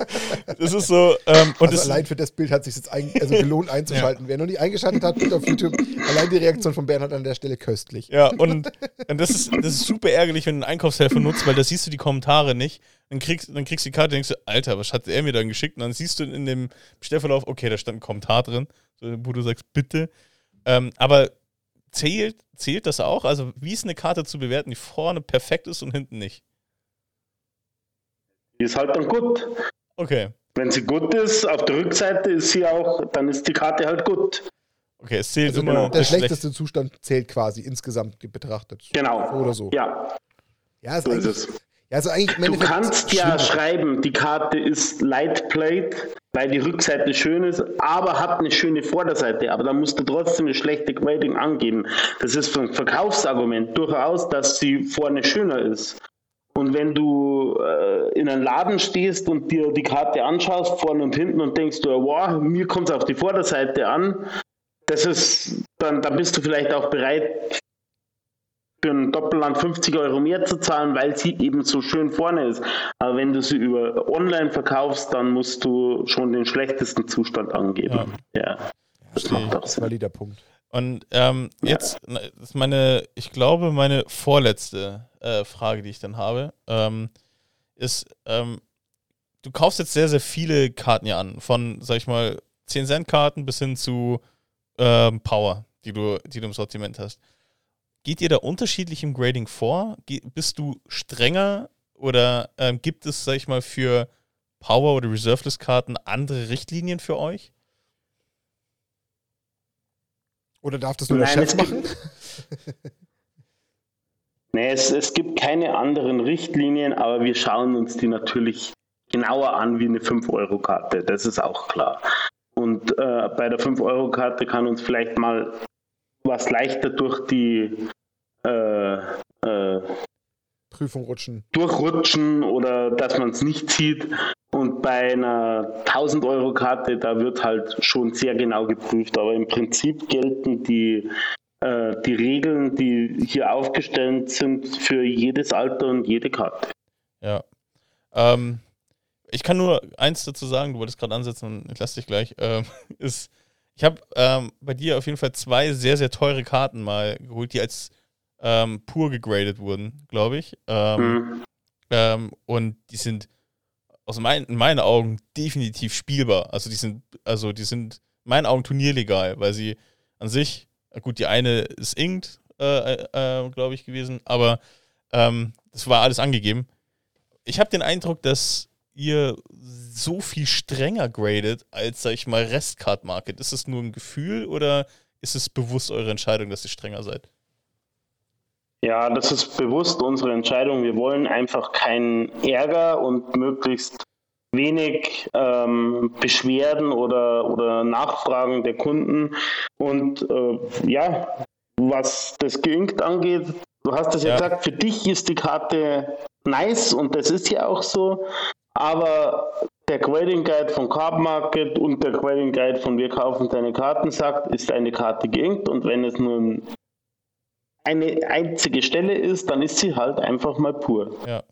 Speaker 3: das ist so, ähm, und
Speaker 1: also allein für das Bild hat es sich jetzt ein, also gelohnt einzuschalten. Wer noch nicht eingeschaltet hat, bitte auf YouTube. Allein die Reaktion von Bernhard an der Stelle köstlich.
Speaker 3: Ja, und, und das, ist, das ist super ärgerlich, wenn du einen Einkaufshelfer nutzt, weil da siehst du die Kommentare nicht. Dann kriegst, dann kriegst du die Karte und denkst du, Alter, was hat er mir dann geschickt? Und dann siehst du in dem Bestellverlauf, okay, da stand ein Kommentar drin, so, wo du sagst, bitte. Ähm, aber zählt, zählt das auch? Also, wie ist eine Karte zu bewerten, die vorne perfekt ist und hinten nicht?
Speaker 4: Die ist halt dann gut.
Speaker 3: Okay.
Speaker 4: Wenn sie gut ist, auf der Rückseite ist sie auch, dann ist die Karte halt gut.
Speaker 3: Okay, es zählt
Speaker 1: Also
Speaker 3: immer
Speaker 4: genau,
Speaker 1: der schlechteste Zustand zählt quasi insgesamt betrachtet.
Speaker 4: Genau.
Speaker 1: So oder so.
Speaker 4: Ja,
Speaker 1: Ja, ist
Speaker 4: so ist. Ja, also eigentlich du kannst ja schreiben, die Karte ist Light Plate, weil die Rückseite schön ist, aber hat eine schöne Vorderseite. Aber da musst du trotzdem eine schlechte Grading angeben. Das ist für ein Verkaufsargument durchaus, dass sie vorne schöner ist. Und wenn du äh, in einem Laden stehst und dir die Karte anschaust, vorne und hinten, und denkst du, wow, mir kommt es auf die Vorderseite an, das ist, dann, dann bist du vielleicht auch bereit, für ein Doppelland 50 Euro mehr zu zahlen, weil sie eben so schön vorne ist. Aber wenn du sie über online verkaufst, dann musst du schon den schlechtesten Zustand angeben. Ja, ja.
Speaker 1: das macht auch Sinn. Valider Punkt.
Speaker 3: Und ähm, jetzt ist meine, ich glaube, meine vorletzte äh, Frage, die ich dann habe, ähm, ist, ähm, du kaufst jetzt sehr, sehr viele Karten ja an, von, sag ich mal, 10 Cent Karten bis hin zu ähm, Power, die du, die du im Sortiment hast. Geht ihr da unterschiedlich im Grading vor? bist du strenger oder ähm, gibt es, sag ich mal, für Power- oder Reserveless-Karten andere Richtlinien für euch?
Speaker 1: Oder darf das nur Nein, der Chef machen?
Speaker 4: nee, es, es gibt keine anderen Richtlinien, aber wir schauen uns die natürlich genauer an wie eine 5-Euro-Karte. Das ist auch klar. Und äh, bei der 5-Euro-Karte kann uns vielleicht mal was leichter durch die äh, äh,
Speaker 1: Prüfung rutschen.
Speaker 4: Durchrutschen oder dass man es nicht sieht. Und bei einer 1000 Euro Karte, da wird halt schon sehr genau geprüft. Aber im Prinzip gelten die, äh, die Regeln, die hier aufgestellt sind, für jedes Alter und jede Karte.
Speaker 3: Ja. Ähm, ich kann nur eins dazu sagen, du wolltest gerade ansetzen und ich lasse dich gleich. Ähm, ist, ich habe ähm, bei dir auf jeden Fall zwei sehr, sehr teure Karten mal geholt, die als ähm, pur gegradet wurden, glaube ich. Ähm, mhm. ähm, und die sind aus mein, in meinen Augen definitiv spielbar. Also die sind, also die sind in meinen Augen turnierlegal, weil sie an sich, gut, die eine ist inked, äh, äh, äh glaube ich, gewesen, aber ähm, das war alles angegeben. Ich habe den Eindruck, dass ihr so viel strenger gradet als, sag ich mal, Restcard Market. Ist es nur ein Gefühl oder ist es bewusst eure Entscheidung, dass ihr strenger seid?
Speaker 4: Ja, das ist bewusst unsere Entscheidung. Wir wollen einfach keinen Ärger und möglichst wenig ähm, Beschwerden oder, oder Nachfragen der Kunden. Und äh, ja, was das Geinkt angeht, du hast es ja, ja gesagt, für dich ist die Karte nice und das ist ja auch so. Aber der Grading Guide von Card Market und der Grading Guide von Wir kaufen deine Karten sagt, ist eine Karte geinkt und wenn es nur ein eine einzige Stelle ist, dann ist sie halt einfach mal pur. Ja.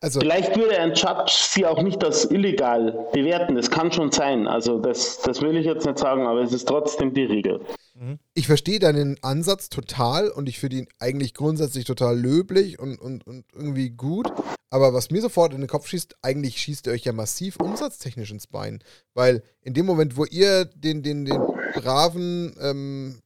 Speaker 4: Also, Vielleicht würde ein Judge sie auch nicht als illegal bewerten, das kann schon sein. Also das, das will ich jetzt nicht sagen, aber es ist trotzdem die Regel.
Speaker 1: Mhm. Ich verstehe deinen Ansatz total und ich finde ihn eigentlich grundsätzlich total löblich und, und, und irgendwie gut. Aber was mir sofort in den Kopf schießt, eigentlich schießt ihr euch ja massiv umsatztechnisch ins Bein. Weil in dem Moment, wo ihr den, den, den braven, ähm,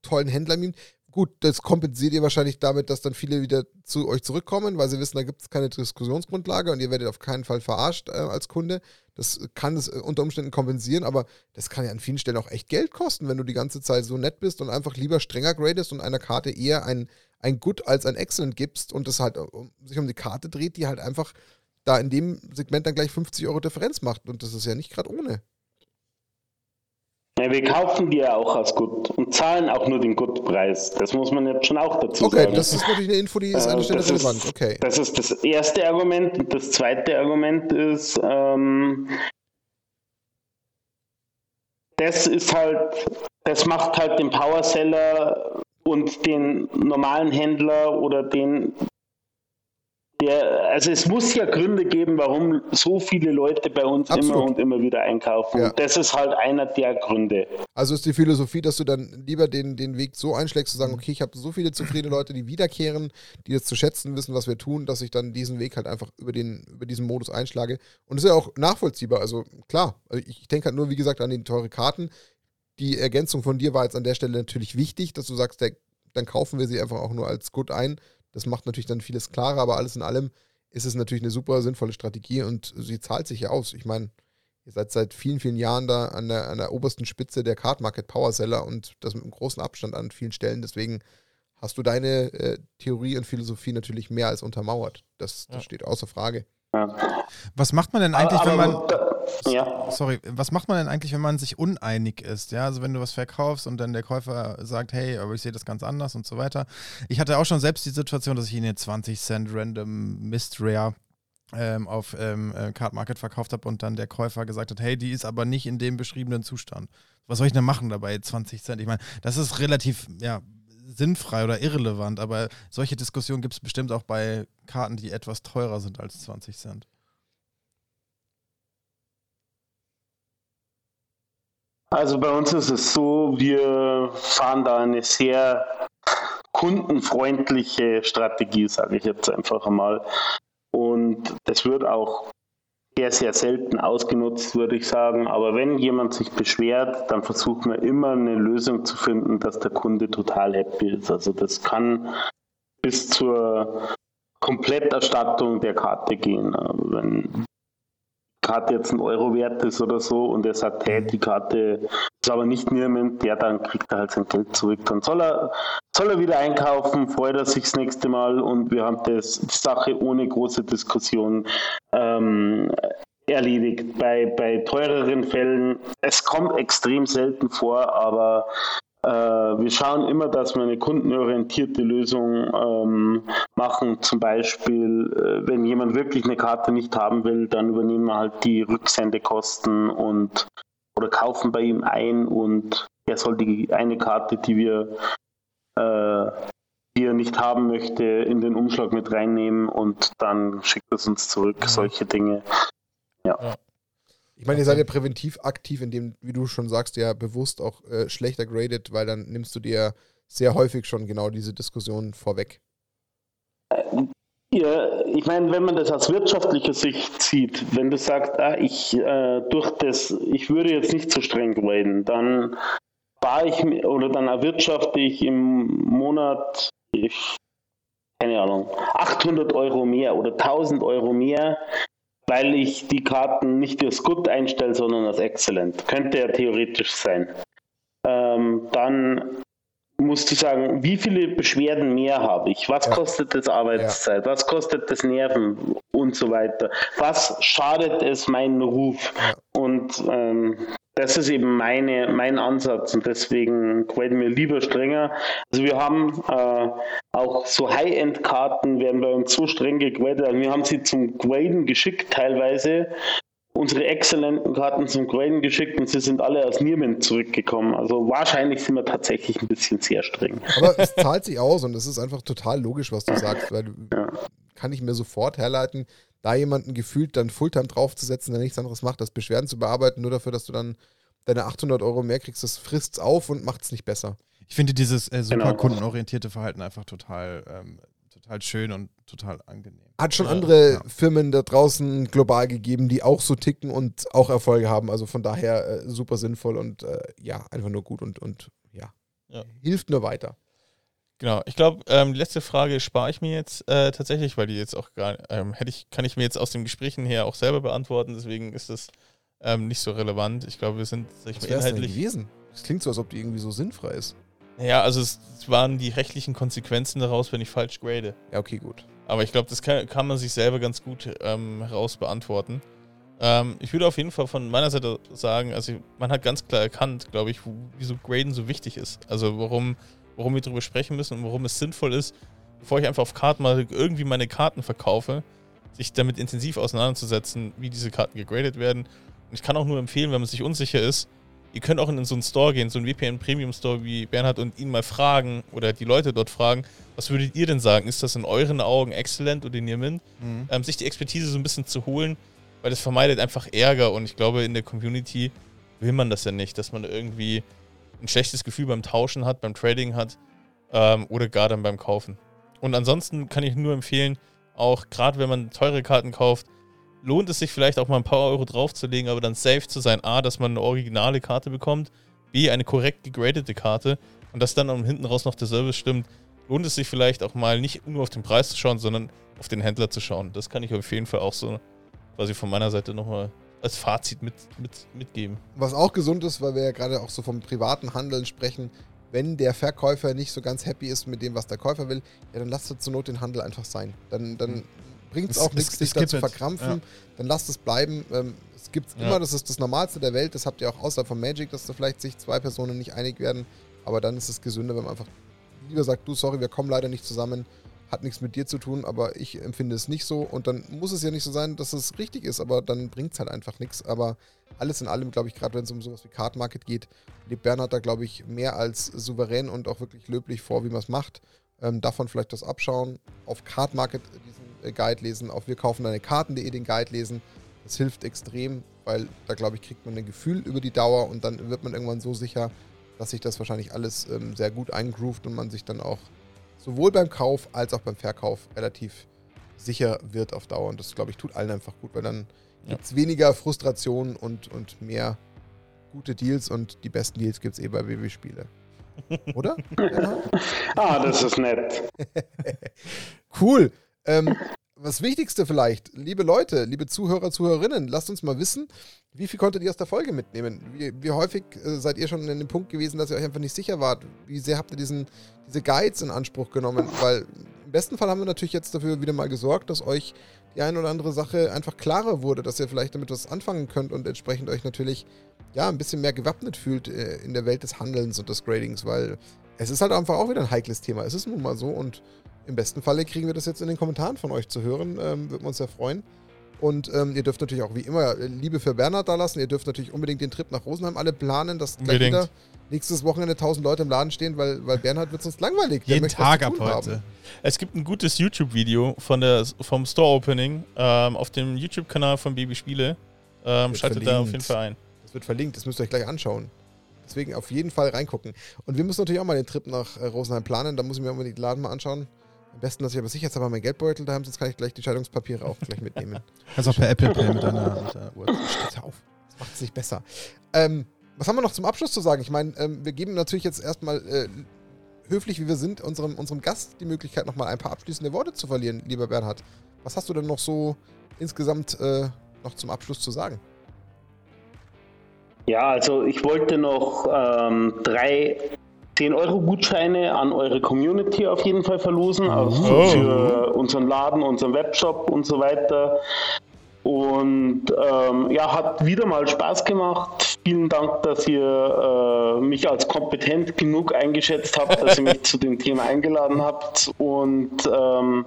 Speaker 1: tollen Händler mimt, Gut, das kompensiert ihr wahrscheinlich damit, dass dann viele wieder zu euch zurückkommen, weil sie wissen, da gibt es keine Diskussionsgrundlage und ihr werdet auf keinen Fall verarscht äh, als Kunde. Das kann es äh, unter Umständen kompensieren, aber das kann ja an vielen Stellen auch echt Geld kosten, wenn du die ganze Zeit so nett bist und einfach lieber strenger gradest und einer Karte eher ein, ein Good als ein Excellent gibst und es halt um, sich um die Karte dreht, die halt einfach da in dem Segment dann gleich 50 Euro Differenz macht. Und das ist ja nicht gerade ohne.
Speaker 4: Ja, wir kaufen die ja auch als gut und zahlen auch nur den Gut-Preis. Das muss man jetzt schon auch dazu
Speaker 1: okay,
Speaker 4: sagen.
Speaker 1: Okay, das ist natürlich eine Info, die ist an der Stelle relevant.
Speaker 4: Ist,
Speaker 1: okay.
Speaker 4: Das ist das erste Argument. Und das zweite Argument ist, ähm, das ist halt, das macht halt den Powerseller und den normalen Händler oder den der, also es muss ja Gründe geben, warum so viele Leute bei uns Absolut. immer und immer wieder einkaufen. Ja. Das ist halt einer der Gründe.
Speaker 1: Also ist die Philosophie, dass du dann lieber den, den Weg so einschlägst, zu sagen, okay, ich habe so viele zufriedene Leute, die wiederkehren, die das zu schätzen wissen, was wir tun, dass ich dann diesen Weg halt einfach über, den, über diesen Modus einschlage. Und das ist ja auch nachvollziehbar. Also klar, also ich denke halt nur, wie gesagt, an die teure Karten. Die Ergänzung von dir war jetzt an der Stelle natürlich wichtig, dass du sagst, der, dann kaufen wir sie einfach auch nur als Good ein das macht natürlich dann vieles klarer, aber alles in allem ist es natürlich eine super sinnvolle Strategie und sie zahlt sich ja aus. Ich meine, ihr seid seit vielen, vielen Jahren da an der, an der obersten Spitze der Card Market Power Seller und das mit einem großen Abstand an vielen Stellen. Deswegen hast du deine äh, Theorie und Philosophie natürlich mehr als untermauert. Das, das
Speaker 3: Ja.
Speaker 1: steht außer Frage.
Speaker 4: Ja.
Speaker 2: Was macht man denn eigentlich,
Speaker 4: Aber-
Speaker 2: wenn man.
Speaker 4: aber da- ja.
Speaker 2: Sorry, was macht man denn eigentlich, wenn man sich uneinig ist? Ja, also wenn du was verkaufst und dann der Käufer sagt, hey, aber ich sehe das ganz anders und so weiter. Ich hatte auch schon selbst die Situation, dass ich ihnen 20 Cent Random Mist Rare ähm, auf ähm, äh, Card Market verkauft habe und dann der Käufer gesagt hat, hey, die ist aber nicht in dem beschriebenen Zustand. Was soll ich denn machen dabei, 20 Cent? Ich meine, das ist relativ, ja, sinnfrei oder irrelevant, aber solche Diskussionen gibt es bestimmt auch bei Karten, die etwas teurer sind als 20 Cent.
Speaker 4: Also bei uns ist es so, wir fahren da eine sehr kundenfreundliche Strategie, sage ich jetzt einfach einmal. Und das wird auch sehr, sehr selten ausgenutzt, würde ich sagen. Aber wenn jemand sich beschwert, dann versuchen wir immer eine Lösung zu finden, dass der Kunde total happy ist. Also das kann bis zur Kompletterstattung der Karte gehen. Wenn Karte jetzt ein Euro wert ist oder so und er sagt, hey, die Karte ist aber nicht niemand, ja, dann kriegt er halt sein Geld zurück. Dann soll er, soll er wieder einkaufen, freut er sich das nächste Mal und wir haben das, die Sache ohne große Diskussion ähm, erledigt. Bei, bei teureren Fällen, es kommt extrem selten vor, aber wir schauen immer, dass wir eine kundenorientierte Lösung ähm, machen. Zum Beispiel, äh, wenn jemand wirklich eine Karte nicht haben will, dann übernehmen wir halt die Rücksendekosten und oder kaufen bei ihm ein und er soll die eine Karte, die wir äh, die er nicht haben möchte, in den Umschlag mit reinnehmen und dann schickt es uns zurück.
Speaker 2: Mhm.
Speaker 4: Solche Dinge.
Speaker 1: Ich meine, ihr seid ja präventiv aktiv, indem, wie du schon sagst, ja bewusst auch äh, schlechter gradet, weil dann nimmst du dir sehr häufig schon genau diese Diskussion vorweg.
Speaker 4: Ja, ich meine, wenn man das aus wirtschaftlicher Sicht sieht, wenn du sagst, ah, ich äh, durch das, ich würde jetzt nicht so streng graden, dann spare ich oder dann erwirtschafte ich im Monat, ich, keine Ahnung, 800 Euro mehr oder 1000 Euro mehr, weil ich die Karten nicht als gut einstelle, sondern als exzellent. Könnte ja theoretisch sein. Ähm, dann musst du sagen, wie viele Beschwerden mehr habe ich? Was
Speaker 1: Ja.
Speaker 4: kostet das Arbeitszeit? Was kostet das Nerven und so weiter? Was schadet es meinen Ruf? Und ähm, das ist eben meine, mein Ansatz und deswegen graden wir lieber strenger. Also wir haben äh, auch so High-End-Karten werden bei uns so streng gegradet. Also wir haben sie zum Graden geschickt teilweise unsere exzellenten Karten zum Graden geschickt und sie sind alle aus Niermen zurückgekommen. Also wahrscheinlich sind wir tatsächlich ein bisschen sehr streng.
Speaker 1: Aber es zahlt sich aus und es ist einfach total logisch, was du sagst, weil du,
Speaker 4: Ja.
Speaker 1: kann ich mir sofort herleiten, da jemanden gefühlt dann Fulltime draufzusetzen, der nichts anderes macht, als Beschwerden zu bearbeiten, nur dafür, dass du dann deine 800 Euro mehr kriegst, das frisst's auf und macht's nicht besser.
Speaker 2: Ich finde dieses äh, super
Speaker 4: Genau.
Speaker 2: kundenorientierte Verhalten einfach total, ähm, total schön und total angenehm.
Speaker 1: Hat schon andere
Speaker 2: ja.
Speaker 1: Firmen da draußen global gegeben, die auch so ticken und auch Erfolge haben. Also von daher äh, super sinnvoll und äh, ja, einfach nur gut und, und ja,
Speaker 3: Ja.
Speaker 1: hilft nur weiter.
Speaker 3: Genau, ich glaube, ähm, die letzte Frage spare ich mir jetzt äh, tatsächlich, weil die jetzt auch gar ähm, hätte ich, kann ich mir jetzt aus den Gesprächen her auch selber beantworten, deswegen ist das ähm, nicht so relevant. Ich glaube, wir sind sag ich
Speaker 1: Was
Speaker 3: mal,
Speaker 1: es denn
Speaker 3: inhaltlich.
Speaker 1: gewesen? Das klingt so, als ob die irgendwie so sinnfrei ist.
Speaker 3: Ja, also es, waren die rechtlichen Konsequenzen daraus, wenn ich falsch grade.
Speaker 1: Ja, okay, gut.
Speaker 3: Aber ich glaube, das kann, kann man sich selber ganz gut ähm, heraus beantworten. Ähm, ich würde auf jeden Fall von meiner Seite sagen, also man hat ganz klar erkannt, glaube ich, wieso Graden so wichtig ist. Also warum, warum wir darüber sprechen müssen und warum es sinnvoll ist, bevor ich einfach auf Karten mal irgendwie meine Karten verkaufe, sich damit intensiv auseinanderzusetzen, wie diese Karten gegradet werden. Und ich kann auch nur empfehlen, wenn man sich unsicher ist, ihr könnt auch in so einen Store gehen, so einen VPN Premium Store wie Bernhard und ihn mal fragen oder die Leute dort fragen, was würdet ihr denn sagen? Ist das in euren Augen exzellent oder Niermint?
Speaker 2: Mhm.
Speaker 3: ähm, sich die Expertise so ein bisschen zu holen, weil das vermeidet einfach Ärger und ich glaube, in der Community will man das ja nicht, dass man irgendwie ein schlechtes Gefühl beim Tauschen hat, beim Trading hat ähm, oder gar dann beim Kaufen. Und ansonsten kann ich nur empfehlen, auch gerade wenn man teure Karten kauft, lohnt es sich vielleicht auch mal ein paar Euro draufzulegen, aber dann safe zu sein. A, dass man eine originale Karte bekommt, B, eine korrekt gegradete Karte und dass dann am hinten raus noch der Service stimmt, lohnt es sich vielleicht auch mal nicht nur auf den Preis zu schauen, sondern auf den Händler zu schauen. Das kann ich auf jeden Fall auch so quasi von meiner Seite nochmal als Fazit mit, mit, mitgeben.
Speaker 1: Was auch gesund ist, weil wir ja gerade auch so vom privaten Handeln sprechen, wenn der Verkäufer nicht so ganz happy ist mit dem, was der Käufer will, ja, dann lasst zur Not den Handel einfach sein. Dann, dann bringt es
Speaker 2: Es-
Speaker 1: auch
Speaker 2: es-
Speaker 1: nichts,
Speaker 2: es
Speaker 1: sich da zu
Speaker 2: es,
Speaker 1: verkrampfen.
Speaker 2: ja.
Speaker 1: Dann lasst es bleiben. Ähm, es gibt
Speaker 3: Ja.
Speaker 1: immer, das ist das Normalste der Welt. Das habt ihr auch außerhalb von Magic, dass da vielleicht sich zwei Personen nicht einig werden. Aber dann ist es gesünder, wenn man einfach lieber sagt, du, sorry, wir kommen leider nicht zusammen. Hat nichts mit dir zu tun, aber ich empfinde es nicht so. Und dann muss es ja nicht so sein, dass es richtig ist, aber dann bringt es halt einfach nichts. Aber alles in allem, glaube ich, gerade wenn es um sowas wie Card Market geht, lebt Bernhard da, glaube ich, mehr als souverän und auch wirklich löblich vor, wie man es macht. Ähm, davon vielleicht das abschauen, auf Card Market diesen äh, Guide lesen, auf wir kaufen deine Karten.de den Guide lesen. Das hilft extrem, weil da, glaube ich, kriegt man ein Gefühl über die Dauer und dann wird man irgendwann so sicher, dass sich das wahrscheinlich alles ähm, sehr gut eingroovt und man sich dann auch sowohl beim Kauf als auch beim Verkauf relativ sicher wird auf Dauer. Und das, glaube ich, tut allen einfach gut, weil dann
Speaker 3: Ja.
Speaker 1: gibt es weniger Frustration und, und mehr gute Deals und die besten Deals gibt es eh bei WW-Spiele. Oder?
Speaker 4: Ah, das ist nett.
Speaker 1: Cool. Ähm, was Wichtigste vielleicht, liebe Leute, liebe Zuhörer, Zuhörerinnen, lasst uns mal wissen, wie viel konntet ihr aus der Folge mitnehmen? Wie, wie häufig äh, seid ihr schon in dem Punkt gewesen, dass ihr euch einfach nicht sicher wart? Wie sehr habt ihr diesen, diese Guides in Anspruch genommen? Weil im besten Fall haben wir natürlich jetzt dafür wieder mal gesorgt, dass euch die eine oder andere Sache einfach klarer wurde, dass ihr vielleicht damit was anfangen könnt und entsprechend euch natürlich ja ein bisschen mehr gewappnet fühlt äh, in der Welt des Handelns und des Gradings, weil es ist halt einfach auch wieder ein heikles Thema. Es ist nun mal so und im besten Falle kriegen wir das jetzt in den Kommentaren von euch zu hören. Ähm, Würden wir uns sehr freuen. Und ähm, ihr dürft natürlich auch wie immer äh, Liebe für Bernhard da lassen. Ihr dürft natürlich unbedingt den Trip nach Rosenheim alle planen, dass gleich
Speaker 3: Unbedingt.
Speaker 1: wieder nächstes Wochenende 1000 Leute im Laden stehen, weil, weil Bernhard wird sonst langweilig.
Speaker 2: Jeden Tag ab heute.
Speaker 1: haben.
Speaker 3: Es gibt ein gutes YouTube-Video von der, vom Store-Opening ähm, auf dem YouTube-Kanal von Baby Spiele. Ähm, schaltet da auf
Speaker 1: verlinkt.
Speaker 3: jeden Fall ein.
Speaker 1: Das wird verlinkt, das müsst ihr euch gleich anschauen. Deswegen auf jeden Fall reingucken. Und wir müssen natürlich auch mal den Trip nach äh, Rosenheim planen. Da muss ich mir unbedingt den Laden mal anschauen. Am besten, dass ich aber sicher jetzt aber mein Geldbeutel da haben, sonst kann ich gleich die Scheidungspapiere auch gleich mitnehmen.
Speaker 2: Kannst auch per Apple Pay mit deiner, mit deiner Uhr.
Speaker 1: Steht auf. Das macht es nicht besser. Ähm, was haben wir noch zum Abschluss zu sagen? Ich meine, ähm, wir geben natürlich jetzt erstmal äh, höflich, wie wir sind, unserem, unserem Gast die Möglichkeit, nochmal ein paar abschließende Worte zu verlieren, lieber Bernhard. Was hast du denn noch so insgesamt äh, noch zum Abschluss zu sagen?
Speaker 4: Ja, also ich wollte noch ähm, drei 10-Euro-Gutscheine an eure Community auf jeden Fall verlosen, also
Speaker 3: Oh.
Speaker 4: für unseren Laden, unseren Webshop und so weiter. Und ähm, ja, hat wieder mal Spaß gemacht. Vielen Dank, dass ihr äh, mich als kompetent genug eingeschätzt habt, dass ihr mich zu dem Thema eingeladen habt. Und ähm,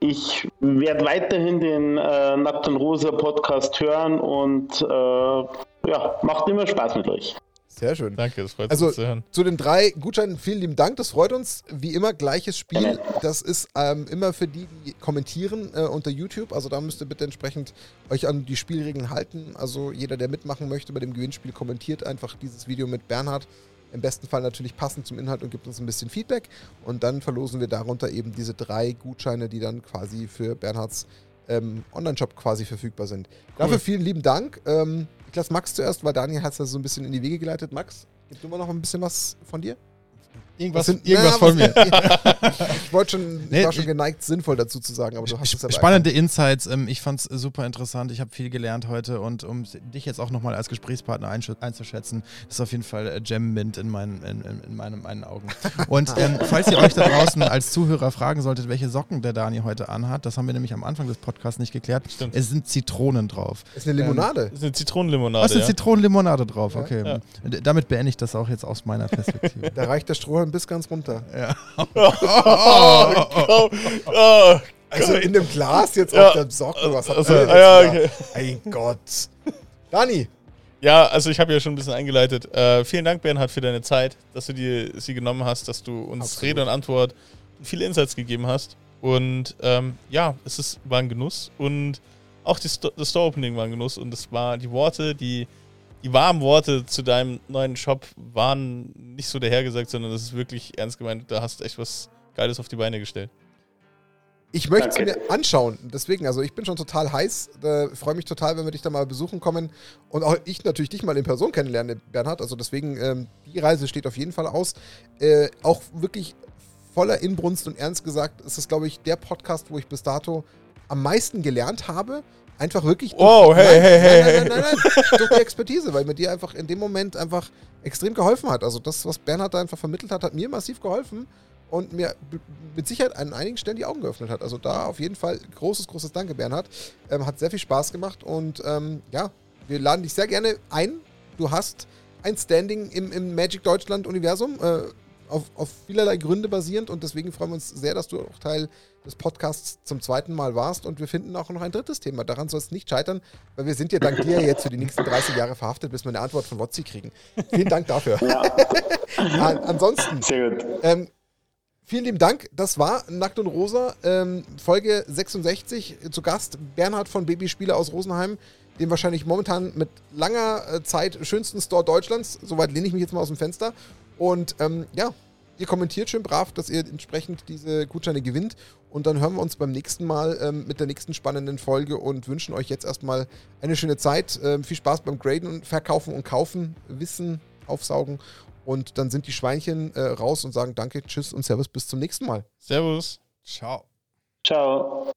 Speaker 4: ich werde weiterhin den äh, Nackt und Rosa Podcast hören und äh, ja, macht immer Spaß mit euch.
Speaker 1: Sehr schön.
Speaker 3: Danke, das freut
Speaker 1: Also-
Speaker 3: uns zu hören.
Speaker 1: Zu den drei Gutscheinen vielen lieben Dank, das freut uns. Wie immer, gleiches Spiel. Das ist ähm, immer für die, die kommentieren äh, unter YouTube. Also da müsst ihr bitte entsprechend euch an die Spielregeln halten. Also jeder, der mitmachen möchte bei dem Gewinnspiel, kommentiert einfach dieses Video mit Bernhard. Im besten Fall natürlich passend zum Inhalt und gibt uns ein bisschen Feedback. Und dann verlosen wir darunter eben diese drei Gutscheine, die dann quasi für Bernhards ähm, Online-Shop quasi verfügbar sind. Dafür vielen lieben Dank. Ähm, ich lasse Max zuerst, weil Daniel hat es ja so ein bisschen in die Wege geleitet. Max, gib du mal noch ein bisschen was von dir?
Speaker 2: Irgendwas,
Speaker 1: sind-
Speaker 2: irgendwas
Speaker 1: na,
Speaker 2: von mir.
Speaker 1: ich wollte schon, ich
Speaker 2: Nee,
Speaker 1: war schon
Speaker 2: ich-
Speaker 1: geneigt, sinnvoll dazu zu sagen, aber du hast es ja
Speaker 2: Spannende Insights. Ähm, ich fand es super interessant. Ich habe viel gelernt heute und um dich jetzt auch nochmal als Gesprächspartner einzuschätzen, ist auf jeden Fall äh, Gem Mint in meinen, in, in, in meinen, meinen Augen. Und ähm, falls ihr euch da draußen als Zuhörer fragen solltet, welche Socken der Dani heute anhat, das haben wir nämlich am Anfang des Podcasts nicht geklärt.
Speaker 3: Stimmt.
Speaker 2: Es sind Zitronen drauf.
Speaker 1: Ist eine Limonade.
Speaker 3: Das ist eine Zitronenlimonade.
Speaker 2: Was ist
Speaker 3: ja?
Speaker 2: Zitronenlimonade drauf? Okay.
Speaker 3: Ja.
Speaker 2: Damit beende ich das auch jetzt aus meiner Perspektive.
Speaker 1: da reicht der Strohhalm bis ganz runter.
Speaker 2: ja.
Speaker 3: Oh, oh, oh.
Speaker 1: Also in dem Glas jetzt
Speaker 3: Ja.
Speaker 1: auf der Socken. Was hat
Speaker 3: Also,
Speaker 1: er denn
Speaker 3: ja,
Speaker 1: jetzt
Speaker 3: okay.
Speaker 1: da? Mein Gott. Dani,
Speaker 3: Ja, also ich habe ja schon ein bisschen eingeleitet. Äh, vielen Dank, Bernhard, für deine Zeit, dass du dir sie genommen hast, dass du uns
Speaker 1: Absolut.
Speaker 3: Rede und Antwort viele Insights gegeben hast. Und ähm, ja, es ist, war ein Genuss. Und auch die Sto das Store-Opening war ein Genuss. Und es war die Worte, die, die warmen Worte zu deinem neuen Shop waren nicht so dahergesagt, sondern das ist wirklich ernst gemeint. Da hast du echt was Geiles auf die Beine gestellt.
Speaker 1: ich möchte es mir anschauen. Deswegen, also ich bin schon total heiß. Äh, Freue mich total, wenn wir dich da mal besuchen kommen. Und auch ich natürlich dich mal in Person kennenlerne, Bernhard. Also deswegen, ähm, die Reise steht auf jeden Fall aus. Äh, auch wirklich voller Inbrunst und ernst gesagt, ist es, glaube ich, der Podcast, wo ich bis dato am meisten gelernt habe. Einfach wirklich.
Speaker 3: Oh, hey,
Speaker 1: nein,
Speaker 3: hey, hey,
Speaker 1: nein, nein, nein, nein, nein, durch die Expertise, weil mir die einfach in dem Moment einfach extrem geholfen hat. Also das, was Bernhard da einfach vermittelt hat, hat mir massiv geholfen und mir mit Sicherheit an einigen Stellen die Augen geöffnet hat. Also da auf jeden Fall großes, großes Danke, Bernhard. Ähm, hat sehr viel Spaß gemacht und ähm, ja, wir laden dich sehr gerne ein. Du hast ein Standing im, im Magic Deutschland Universum. Äh, auf, auf vielerlei Gründe basierend und deswegen freuen wir uns sehr, dass du auch Teil des Podcasts zum zweiten Mal warst und wir finden auch noch ein drittes Thema. Daran soll es nicht scheitern, weil wir sind ja dank dir jetzt für die nächsten 30 Jahre verhaftet, bis wir eine Antwort von Wotzi kriegen. Vielen Dank dafür. Ja. An, ansonsten, Sehr gut. Ähm, vielen lieben Dank. Das war Nackt und Rosa, ähm, Folge 66. Zu Gast Bernhard von Babyspieler aus Rosenheim, dem wahrscheinlich momentan mit langer äh, Zeit schönsten Store Deutschlands. Soweit lehne ich mich jetzt mal aus dem Fenster. Und ähm, ja, ihr kommentiert schön brav, dass ihr entsprechend diese Gutscheine gewinnt. Und dann hören wir uns beim nächsten Mal ähm, mit der nächsten spannenden Folge und wünschen euch jetzt erstmal eine schöne Zeit. Ähm, viel Spaß beim Graden und Verkaufen und Kaufen, Wissen aufsaugen. Und dann sind die Schweinchen äh, raus und sagen Danke, Tschüss und Servus, bis zum nächsten Mal.
Speaker 3: Servus.
Speaker 2: Ciao.
Speaker 4: Ciao.